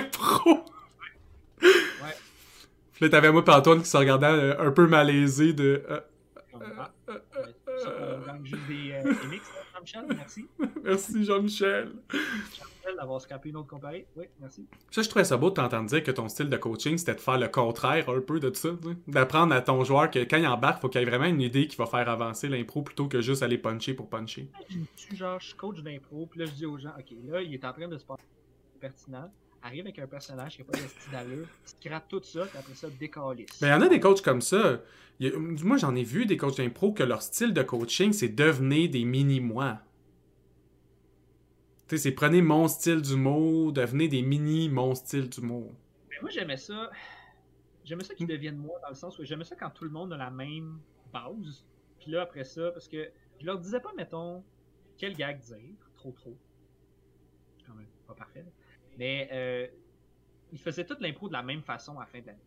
là, t'avais moi puis Antoine qui se regardait euh, un peu malaisé de euh, juste des, Jean-Michel, merci. merci Jean-Michel. Jean-Michel d'avoir scrapé une autre comparée. Oui, merci. Ça, je trouvais ça beau de t'entendre dire que ton style de coaching, c'était de faire le contraire un peu de tout ça. D'apprendre à ton joueur que quand il embarque, faut qu'il y ait vraiment une idée qui va faire avancer l'impro plutôt que juste aller puncher pour puncher. Genre, je suis coach d'impro, puis là je dis aux gens, ok, là il est en train de se passer pertinent, arrive avec un personnage qui a pas de style d'allure, scrape tout ça, puis après ça décalisse. Mais il y en a des coachs comme ça. A- moi, j'en ai vu des coachs d'impro que leur style de coaching, c'est devenir des mini-moi. Tu sais, c'est prenez mon style d'humour, devenez des mini mon style d'humour. Mais moi, j'aimais ça. J'aimais ça qu'ils deviennent moi, dans le sens où j'aimais ça quand tout le monde a la même base. Puis là, après ça, parce que je leur disais pas, mettons, quel gag dire. Trop, trop. C'est quand même pas parfait. là. Mais euh, ils faisaient toute l'impro de la même façon à la fin de l'année.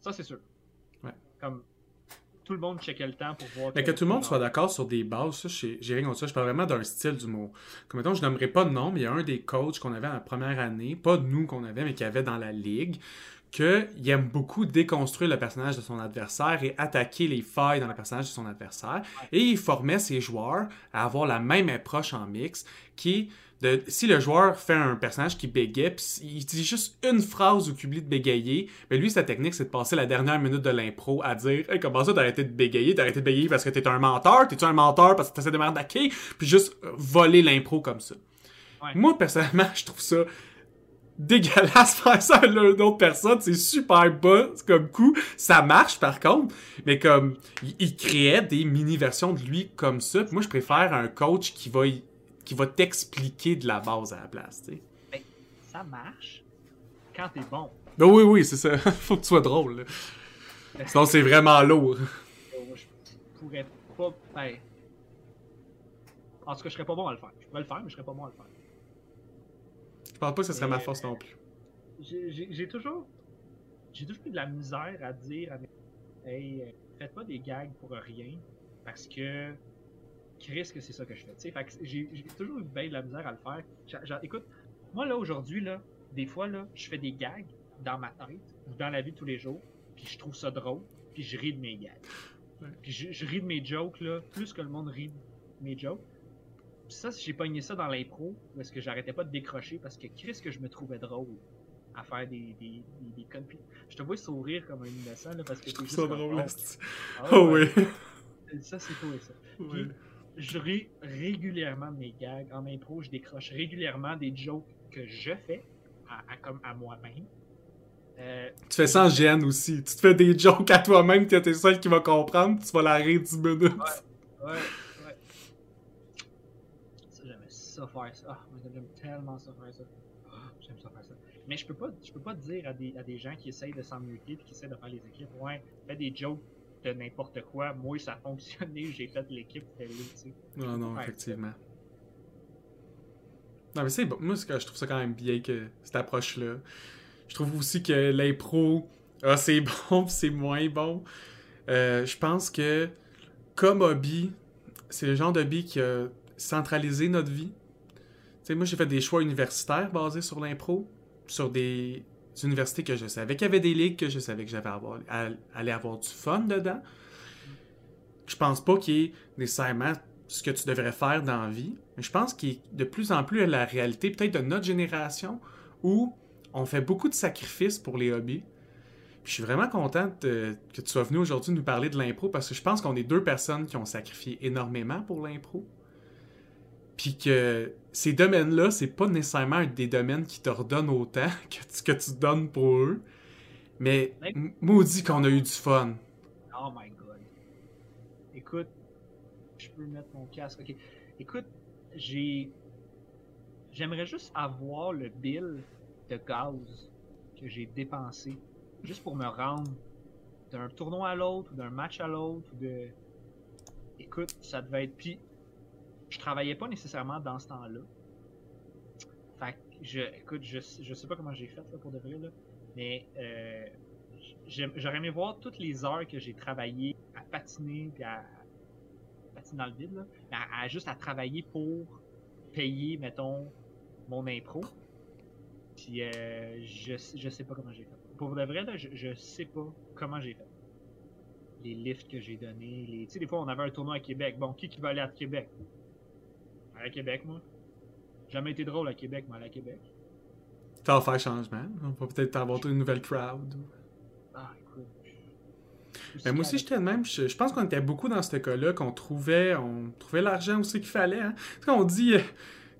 Ça, c'est sûr. Ouais. Comme tout le monde checkait le temps pour voir. Mais que tout le monde soit d'accord sur des bases, j'ai rien contre ça. Je parle vraiment d'un style d'humour. Comme mettons, je nommerai pas de nom, mais il y a un des coachs qu'on avait en première année, pas nous qu'on avait, mais qu'il y avait dans la ligue, qu'il aime beaucoup déconstruire le personnage de son adversaire et attaquer les failles dans le personnage de son adversaire. Et il formait ses joueurs à avoir la même approche en mix, qui de, si le joueur fait un personnage qui bégaye, puis il dit juste une phrase ou qu'il oublie de bégayer, mais lui, sa technique, c'est de passer la dernière minute de l'impro à dire Hey, comment ça, t'as arrêté de bégayer? T'as arrêté de bégayer parce que t'es un menteur? T'es-tu un menteur parce que t'essaies de m'arnaquer Puis juste euh, voler l'impro comme ça. Ouais. Moi, personnellement, je trouve ça dégueulasse faire ça à une autre personne. C'est super bas comme coup. Ça marche, par contre. Mais comme, il, il créait des mini-versions de lui comme ça. Puis moi, je préfère un coach qui va, y- qui va t'expliquer de la base à la place, tu sais. Ça marche quand t'es bon. Ben oui, oui, c'est ça. Faut que tu sois drôle. là. Sinon, c'est vraiment lourd. Euh, je pourrais pas. Ben... En tout cas, je serais pas bon à le faire. Je pourrais le faire, mais je serais pas bon à le faire. Je pense pas que ce serait ma Mais- force non plus. J'ai toujours. J'ai toujours eu de la misère à dire à mes. Hey, euh, faites pas des gags pour rien. Parce que. Chris, que c'est ça que je fais. Fait que j'ai j'ai toujours eu bien de la misère à le faire. J'a- j'a- écoute, moi là, aujourd'hui, là, des fois, là, je fais des gags dans ma tête, ou dans la vie de tous les jours, puis je trouve ça drôle, puis je ris de mes gags. Puis je, je ris de mes jokes, là, plus que le monde rit de mes jokes. Puis ça, j'ai pogné ça dans l'impro, parce que j'arrêtais pas de décrocher, parce que Chris, que je me trouvais drôle à faire des, des, des, des je te vois sourire comme un innocent, là, parce que Je t'es trouve juste ça comme, drôle. oh, Oh ouais, oui. Ça, c'est toi, ça. Je ris régulièrement de mes gags. En impro, je décroche régulièrement des jokes que je fais à, à- comme à moi-même. Euh, Tu fais sans gêne aussi. Tu te fais des jokes à toi-même que t'es seul qui va comprendre, tu vas la rire 10 minutes. Ouais, ouais. Ça, j'aimais ça faire ça. Ah, j'aime tellement ça faire ça. Ah, j'aime ça faire ça. Mais je peux pas, je peux pas dire à des, à des gens qui essayent de s'en muter puis qui essayent de faire les équipes, ouais, fais des jokes n'importe quoi. Moi, ça a fonctionné, j'ai fait l'équipe, sais. Non, non, Ouais, effectivement. Non, mais c'est bon. Moi, je trouve ça quand même bien que cette approche-là. Je trouve aussi que l'impro, ah, c'est bon, c'est moins bon. Euh, je pense que, comme hobby, c'est le genre de hobby qui a centralisé notre vie. Tu sais, moi, j'ai fait des choix universitaires basés sur l'impro, sur des universités que je savais qu'il y avait des ligues, que je savais que j'avais avoir, avoir du fun dedans. Je pense pas qu'il y ait nécessairement ce que tu devrais faire dans la vie, mais je pense qu'il est de plus en plus la réalité, peut-être de notre génération, où on fait beaucoup de sacrifices pour les hobbies. Je suis vraiment contente que tu sois venu aujourd'hui nous parler de l'impro parce que je pense qu'on est deux personnes qui ont sacrifié énormément pour l'impro. Puis que ces domaines-là, c'est pas nécessairement des domaines qui te redonnent autant que tu, que tu donnes pour eux. Mais maudit qu'on a eu du fun. Oh my god. Écoute, je peux mettre mon casque. Ok. Écoute, j'ai. J'aimerais juste avoir le bill de gaz que j'ai dépensé juste pour me rendre d'un tournoi à l'autre, ou d'un match à l'autre, ou de. Écoute, ça devait être. Puis, je travaillais pas nécessairement dans ce temps-là. Fait que, je, écoute, je, je sais pas comment j'ai fait là, pour de vrai, là, mais euh, J'aurais aimé voir toutes les heures que j'ai travaillé à patiner puis à, patiner dans le vide, là, à, juste à travailler pour payer, mettons, mon impro. Puis euh, je, je sais pas comment j'ai fait. Pour de vrai, là, je, je sais pas comment j'ai fait. Les lifts que j'ai donnés, les... tu sais, des fois on avait un tournoi à Québec. Bon, qui qui va aller à Québec? À Québec, moi. Jamais été drôle à Québec, mais à Québec. Ça va faire changement. On va peut-être avoir une nouvelle crowd. Ah, écoute. Mais moi aussi, j'étais de même. Je, je pense qu'on était beaucoup dans ce cas-là, qu'on trouvait, on trouvait l'argent aussi qu'il fallait. Hein? On dit euh,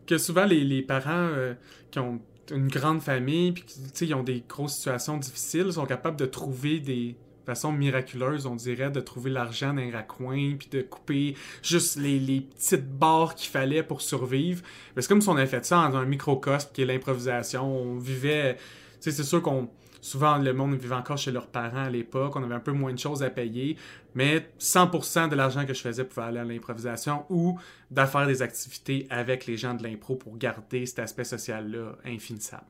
que souvent les, les parents euh, qui ont une grande famille, puis ils ont des grosses situations difficiles, sont capables de trouver des façons miraculeuses, on dirait, de trouver l'argent dans un raccoin, puis de couper juste les, les petites barres qu'il fallait pour survivre. C'est comme si on avait fait ça dans un microcosme qui est l'improvisation. On vivait... Tu sais, c'est sûr qu'on Souvent, le monde vivait encore chez leurs parents à l'époque. On avait un peu moins de choses à payer. Mais 100% de l'argent que je faisais pouvait aller à l'improvisation ou d'à faire des activités avec les gens de l'impro pour garder cet aspect social-là infinissable.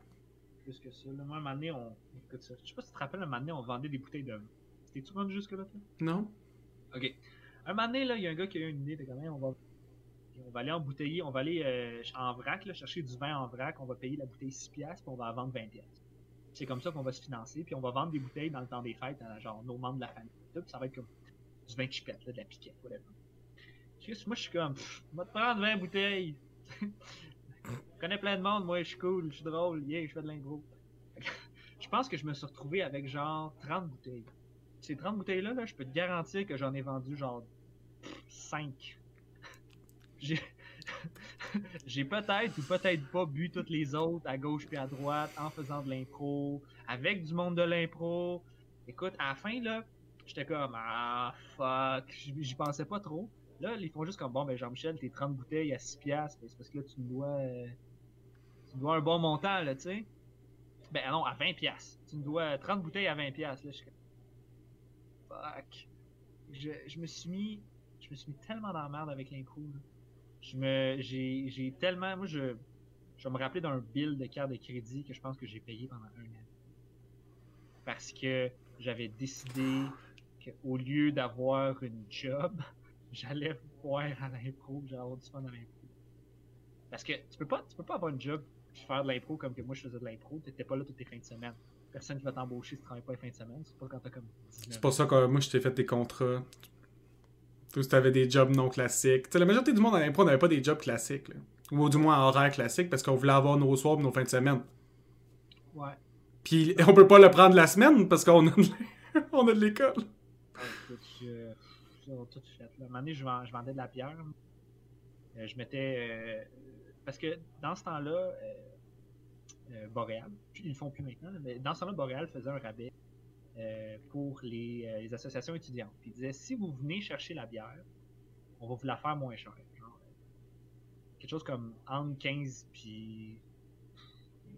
plus que ça. Moi, un on. Je sais pas si tu te rappelles, un moment donné, on vendait des bouteilles de. T'es-tu rendu jusque-là, toi? Non? Ok. Un moment donné, là, il y a un gars qui a eu une idée de comment on va. On va aller embouteiller, on va aller euh, en vrac, là, chercher du vin en vrac, on va payer la bouteille 6 piastres, puis on va la vendre 20 piastres. C'est comme ça qu'on va se financer, puis on va vendre des bouteilles dans le temps des fêtes à genre nos membres de la famille. Là, puis ça va être comme du vin de chipette, là, de la piquette, whatever. Juste, moi, je suis comme, on va te prendre 20 bouteilles. je connais plein de monde, moi, je suis cool, je suis drôle, yeah, je fais de l'impro. je pense que je me suis retrouvé avec genre 30 bouteilles. Ces 30 bouteilles-là, là, je peux te garantir que j'en ai vendu genre 5. J'ai. Peut-être ou peut-être pas bu toutes les autres à gauche puis à droite en faisant de l'impro, avec du monde de l'impro. Écoute, à la fin, là, j'étais comme Ah fuck, J'y- pensais pas trop. Là, ils font juste comme bon, ben Jean-Michel, tes 30 bouteilles à 6 piastres, c'est parce que là, tu me dois. euh, tu me dois un bon montant, là, tu sais. Ben non, à 20 piastres. Tu me dois 30 bouteilles à 20 piastres, là. Je suis comme Fuck. Je, me suis mis. Je me suis mis tellement dans la merde avec l'impro, là. Je me. J'ai tellement. Moi, je. Je me rappeler d'un bill de carte de crédit que je pense que j'ai payé pendant un an. Parce que j'avais décidé qu'au lieu d'avoir une job, j'allais voir à l'impro, j'allais avoir du fun à l'impro. Parce que tu peux pas, tu peux pas avoir une job faire de l'impro comme que moi je faisais de l'impro, t'étais pas là toutes les fins de semaine. Personne qui va t'embaucher si tu travailles pas les fins de semaine, c'est pas quand t'as comme 19 C'est pour ça que moi, je t'ai fait des contrats. Ou si t'avais des jobs non classiques. T'sais, la majorité du monde en impro n'avait pas des jobs classiques. Là. Ou du moins horaire classique parce qu'on voulait avoir nos soirs et nos fins de semaine. Ouais. Puis on peut pas le prendre la semaine parce qu'on a de l'école. Ouais, écoute, je- ils ont tout fait. Là. À un moment donné, je, vend- je vendais de la bière. Euh, je mettais. euh, parce que dans ce temps-là, euh, euh, Boréal, puis ils le font plus maintenant, mais dans ce temps-là, Boréal faisait un rabais euh, pour les, euh, les associations étudiantes. Puis il disait si vous venez chercher la bière, on va vous la faire moins cher. Genre, euh, quelque chose comme entre 15 puis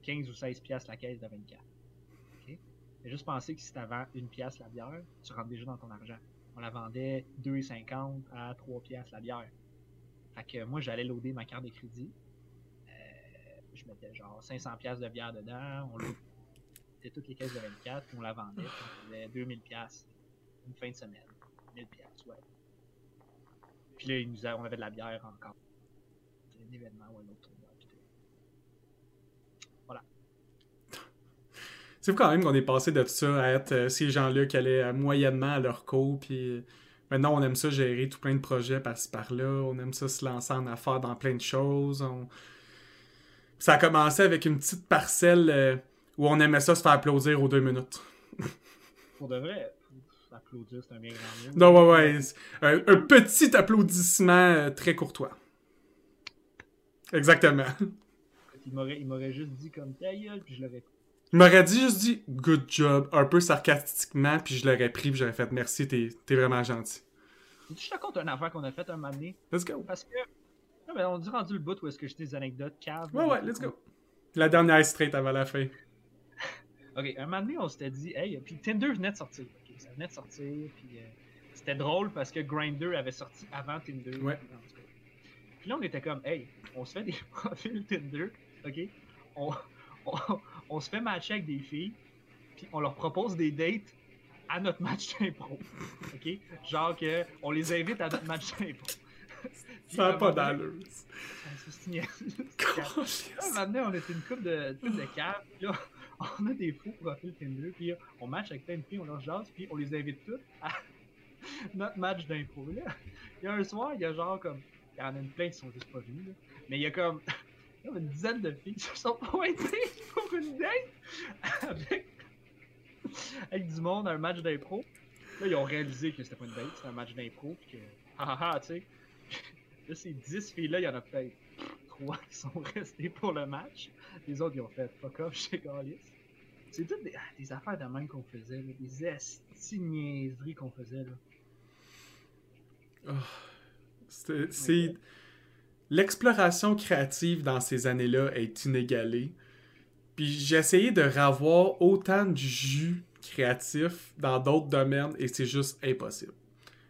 15 ou 16 piastres la caisse de 24. OK? Mais juste penser que si tu vends une pièce la bière, tu rentres déjà dans ton argent. On la vendait 2,50 à 3 piastres la bière. Fait que moi, j'allais loader ma carte de crédit. Je mettais genre 500 piastres de bière dedans. On loadait toutes les caisses de 24, puis on la vendait. Puis on faisait 2000 piastres une fin de semaine. 1000 piastres, ouais. Puis là, ils nous a- on avait de la bière encore. C'était un événement ou un autre tournoi. tout. C'est quand même qu'on est passé de ça à être euh, ces gens-là qui allaient euh, moyennement à leur cours, puis euh, maintenant on aime ça gérer tout plein de projets par-ci par-là, on aime ça se lancer en affaires dans plein de choses. Ça a commencé avec une petite parcelle euh, où on aimait ça se faire applaudir aux deux minutes. Pour de vrai, applaudir, c'est un bien grand mot. Non, ouais, ouais. Un, un petit applaudissement euh, très courtois. Exactement. Il m'aurait, juste dit comme ta gueule, puis je l'aurais pris. Il m'aurait dit juste dit good job, un peu sarcastiquement, puis je l'aurais pris, puis j'aurais fait merci, t'es t'es vraiment gentil. Je te raconte une affaire qu'on a faite un moment donné? Let's go. Parce que. Mais on dit rendu le bout où est-ce que je dis des anecdotes caves. Ouais, ouais, let's go. La dernière straight avant la fin. Ok, un moment donné, on s'était dit, hey, puis Tinder venait de sortir. ok, ça venait de sortir, puis euh, c'était drôle parce que Grindr avait sorti avant Tinder. Ouais. Puis là, on était comme, hey, on se fait des profils Tinder, ok? On, on, on se fait matcher avec des filles, puis on leur propose des dates à notre match d'impro. Ok? Genre que on les invite à notre match d'impro. Ça un pas moment donné- d'allure. Ah, c'est c'est Là, maintenant, on était une couple de, de caves, puis là, on a des faux profils Tinder, puis on match avec plein de filles, on leur jase, puis on les invite toutes à notre match d'impro. Il y a un soir, il y a genre comme, il y en a une plein qui sont juste pas venus, là, mais il y a comme, une dizaine de filles qui se sont pointées pour une date avec, avec du monde à un match d'impro. Là, ils ont réalisé que c'était pas une date, c'était un match d'impro, puis que, ah ah ah, tu sais. Là, ces 10 filles-là, il y en a peut-être 3 qui sont restés pour le match. Les autres, ils ont fait fuck off chez Gaulis. C'est toutes des, ah, des affaires de même qu'on faisait, là, des esti niaiseries qu'on faisait. Là. C'est- C'est. L'exploration créative dans ces années-là est inégalée. Puis j'ai essayé de ravoir autant de jus créatif dans d'autres domaines et c'est juste impossible.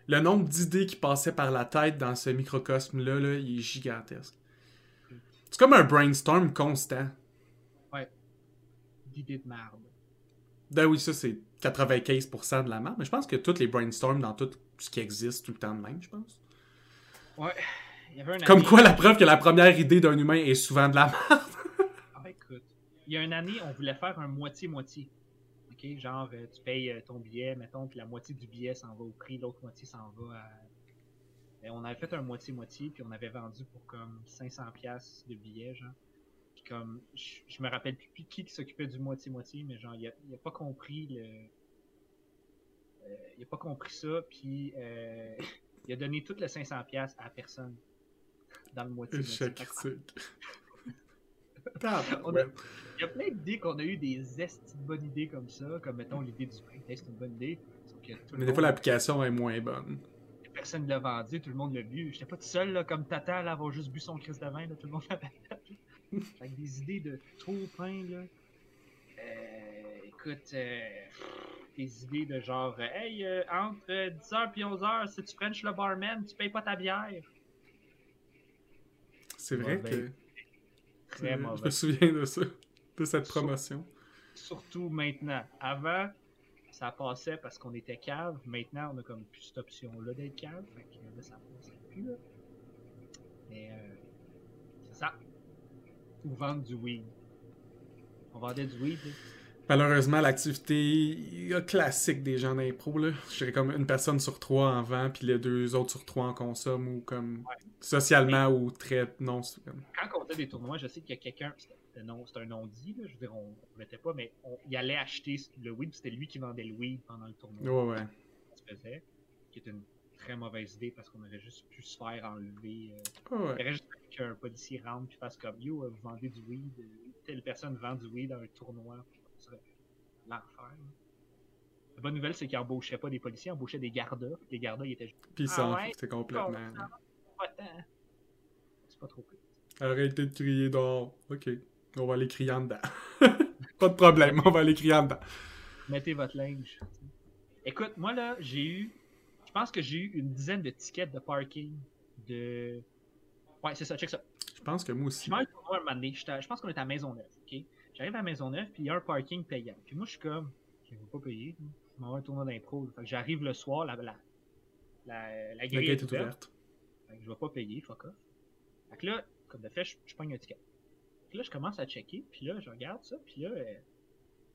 Le nombre d'idées qui passaient par la tête dans ce microcosme-là, là, il est gigantesque. C'est comme un brainstorm constant. D'idées de merde. Ben oui, ça c'est 95% de la merde, mais je pense que tous les brainstorms dans tout ce qui existe tout le temps de même, je pense. Ouais. Il y avait un Comme quoi la preuve que la première idée d'un humain est souvent de la merde. Ah, écoute. Il y a une année, on voulait faire un moitié-moitié. Genre, euh, tu payes euh, ton billet, mettons, puis la moitié du billet s'en va au prix, l'autre moitié s'en va à. Ben, on avait fait un moitié-moitié, puis on avait vendu pour comme 500$ piastres de billets, genre. Puis comme, je, me rappelle plus qui qui s'occupait du moitié-moitié, mais genre, il a, pas compris le. euh, il a pas compris ça, puis il a donné toutes les 500$ piastres à personne dans le moitié-moitié. Échec Fait que- critique. On a- Tabarouette. Il y a plein d'idées qu'on a eu des estis de bonnes idées comme ça, comme mettons l'idée du print c'est une bonne idée. Mais des fois, l'application est moins bonne. personne ne l'a vendu, tout le monde l'a bu. J'étais pas tout seul là, comme Tata là, avoir juste bu son crise de vin, là, tout le monde l'avait. Avec des idées de trop pain là. Euh, écoute, euh, des idées de genre euh, Hey, euh, entre 10h et 11h, si tu French le barman, tu payes pas ta bière. C'est vrai Mauvais. que. Très Je me souviens de ça. De cette promotion. Surtout maintenant. Avant, ça passait parce qu'on était cave. Maintenant, on a comme plus cette option-là d'être cave. Fait que là, ça passe plus. Là. Mais euh, c'est ça. Ou vendre du weed. On vendait du weed. là. Malheureusement, l'activité classique des gens d'impro, là, je dirais comme une personne sur trois en vend, puis les deux autres sur trois en consomme, ou comme socialement, ou très. Non, Quand on faisait des tournois, je sais qu'il y a quelqu'un, c'est un non-dit, je veux dire, on ne mettait pas, mais il allait acheter le weed, c'était lui qui vendait le weed pendant le tournoi. Ouais, ouais. Ça se faisait, qui est une très mauvaise idée parce qu'on aurait juste pu se faire enlever. Euh, ouais. Il aurait juste qu'un policier rentre et fasse comme Yo, vous vendez du weed, telle personne vend du weed dans un tournoi l'enfer. La bonne nouvelle, c'est qu'ils embauchaient pas des policiers, ils embauchaient des gardas. Les gardas, ils étaient juste. Puis ça, ah ouais, c'est complètement. C'est pas trop cool. Arrêtez de crier dehors. Ok. On va aller crier en dedans. pas de problème, on va aller crier en dedans. Mettez votre linge. Écoute, moi là, j'ai eu. Je pense que j'ai eu une dizaine de tickets de parking de. Ouais, c'est ça, check ça. Je pense que moi aussi. Je, je pense qu'on est à Maisonneuve, ok? J'arrive à Maisonneuve, puis il y a un parking payant. Puis moi, je suis comme, je ne veux pas payer. Je m'en vais un tournoi d'impro. Fait que j'arrive le soir, la, la, la, la grille est ouverte. Fait que je vais pas payer, fuck off. Fait que là, comme de fait, je, je pogne un ticket. Puis là, je commence à checker, puis là, je regarde ça, puis là, euh,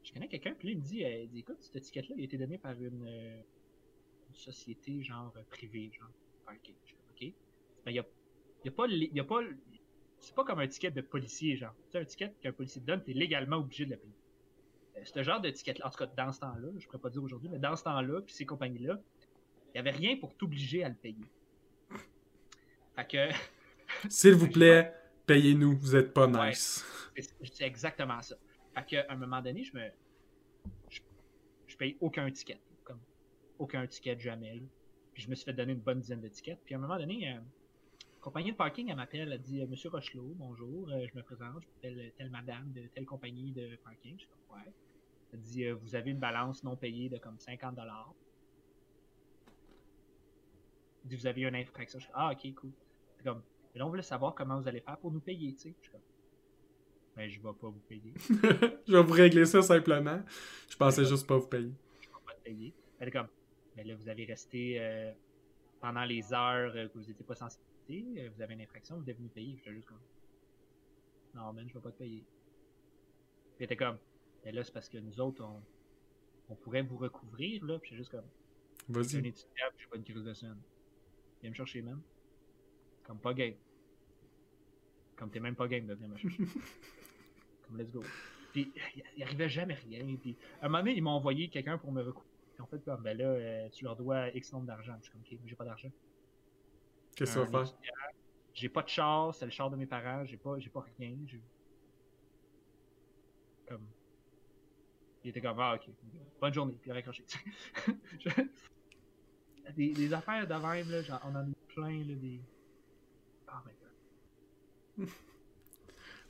je connais quelqu'un, puis là, il me dit, euh, il dit écoute, ce ticket-là, il a été donné par une, euh, une société, genre, privée, genre, parking. ok. Mais il y a, y a pas, il y a pas c'est pas comme un ticket de policier, genre. Sais, un ticket qu'un policier te donne, t'es légalement obligé de le payer. Euh, ce genre de ticket-là, en tout cas, dans ce temps-là, je pourrais pas dire aujourd'hui, mais dans ce temps-là, puis ces compagnies-là, il y avait rien pour t'obliger à le payer. Fait que. S'il vous plaît, payez-nous, vous êtes pas nice. c'est exactement ça. Fait qu'à un moment donné, je me. Je, paye aucun ticket. Comme aucun ticket jamais. Puis je me suis fait donner une bonne dizaine de tickets. Puis à un moment donné, euh, compagnie de parking, elle m'appelle, elle dit euh, Monsieur Rochelot, bonjour, euh, je me présente, je m'appelle telle madame de telle compagnie de parking. Je dis Ouais. Elle dit euh, Vous avez une balance non payée de comme 50 dollars. dit Vous avez une infraction. Je dis Ah, ok, cool. C'est comme, et là, on voulait savoir comment vous allez faire pour nous payer, tu sais. Je comme, ben, je vais pas vous payer. je vais vous régler ça simplement. Je pensais juste pas vous payer. Je vais pas te payer. Elle est comme, mais là, vous avez resté pendant les heures que vous n'étiez pas censé euh, vous avez une infraction, vous devez venir payer. J'étais juste comme, non, man, je vais pas te payer. Puis était comme, mais là, c'est parce que nous autres, on, on pourrait vous recouvrir, là. Puis j'étais juste comme, vas-y. Je suis un étudiant, j'ai pas une crise de scène. Viens me chercher, man. Comme pas game. Comme t'es même pas game de venir me chercher. comme let's go. Puis il arrivait jamais rien. Puis à un moment donné, ils m'ont envoyé quelqu'un pour me recouvrir. En fait, comme, ben là, euh, tu leur dois X nombre d'argent. Je suis comme, ok, j'ai pas d'argent. Qu'est-ce que ça va faire? J'ai pas de char, c'est le char de mes parents, j'ai pas, j'ai pas rien. Comme. Il était comme, ah, ok. Bonne journée, puis il a raccroché. des, des affaires de même, là, genre, on en a plein, là, des. Oh my god.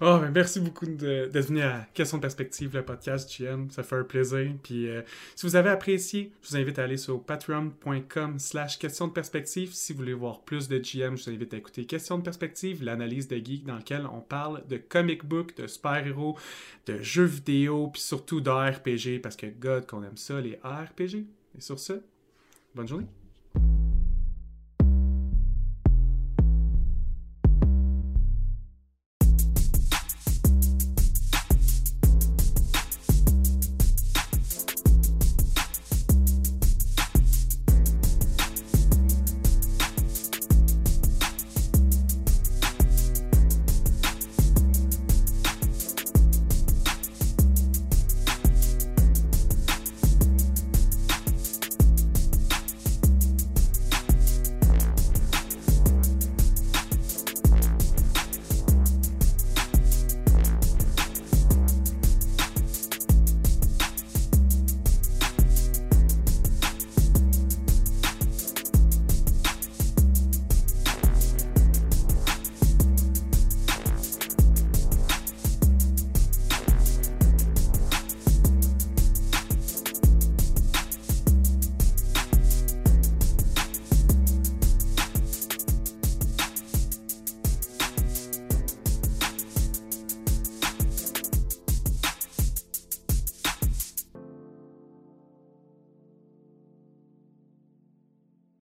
Oh, ben merci beaucoup d'être venu à Question de perspective, le podcast GM. Ça fait un plaisir. Puis euh, si vous avez apprécié, je vous invite à aller sur patreon.com slash question de perspective. Si vous voulez voir plus de GM, je vous invite à écouter Question de perspective, l'analyse de geek dans lequel on parle de comic book, de super-héros, de jeux vidéo, puis surtout d'ARPG parce que God qu'on aime ça, les ARPG. Et sur ce, bonne journée.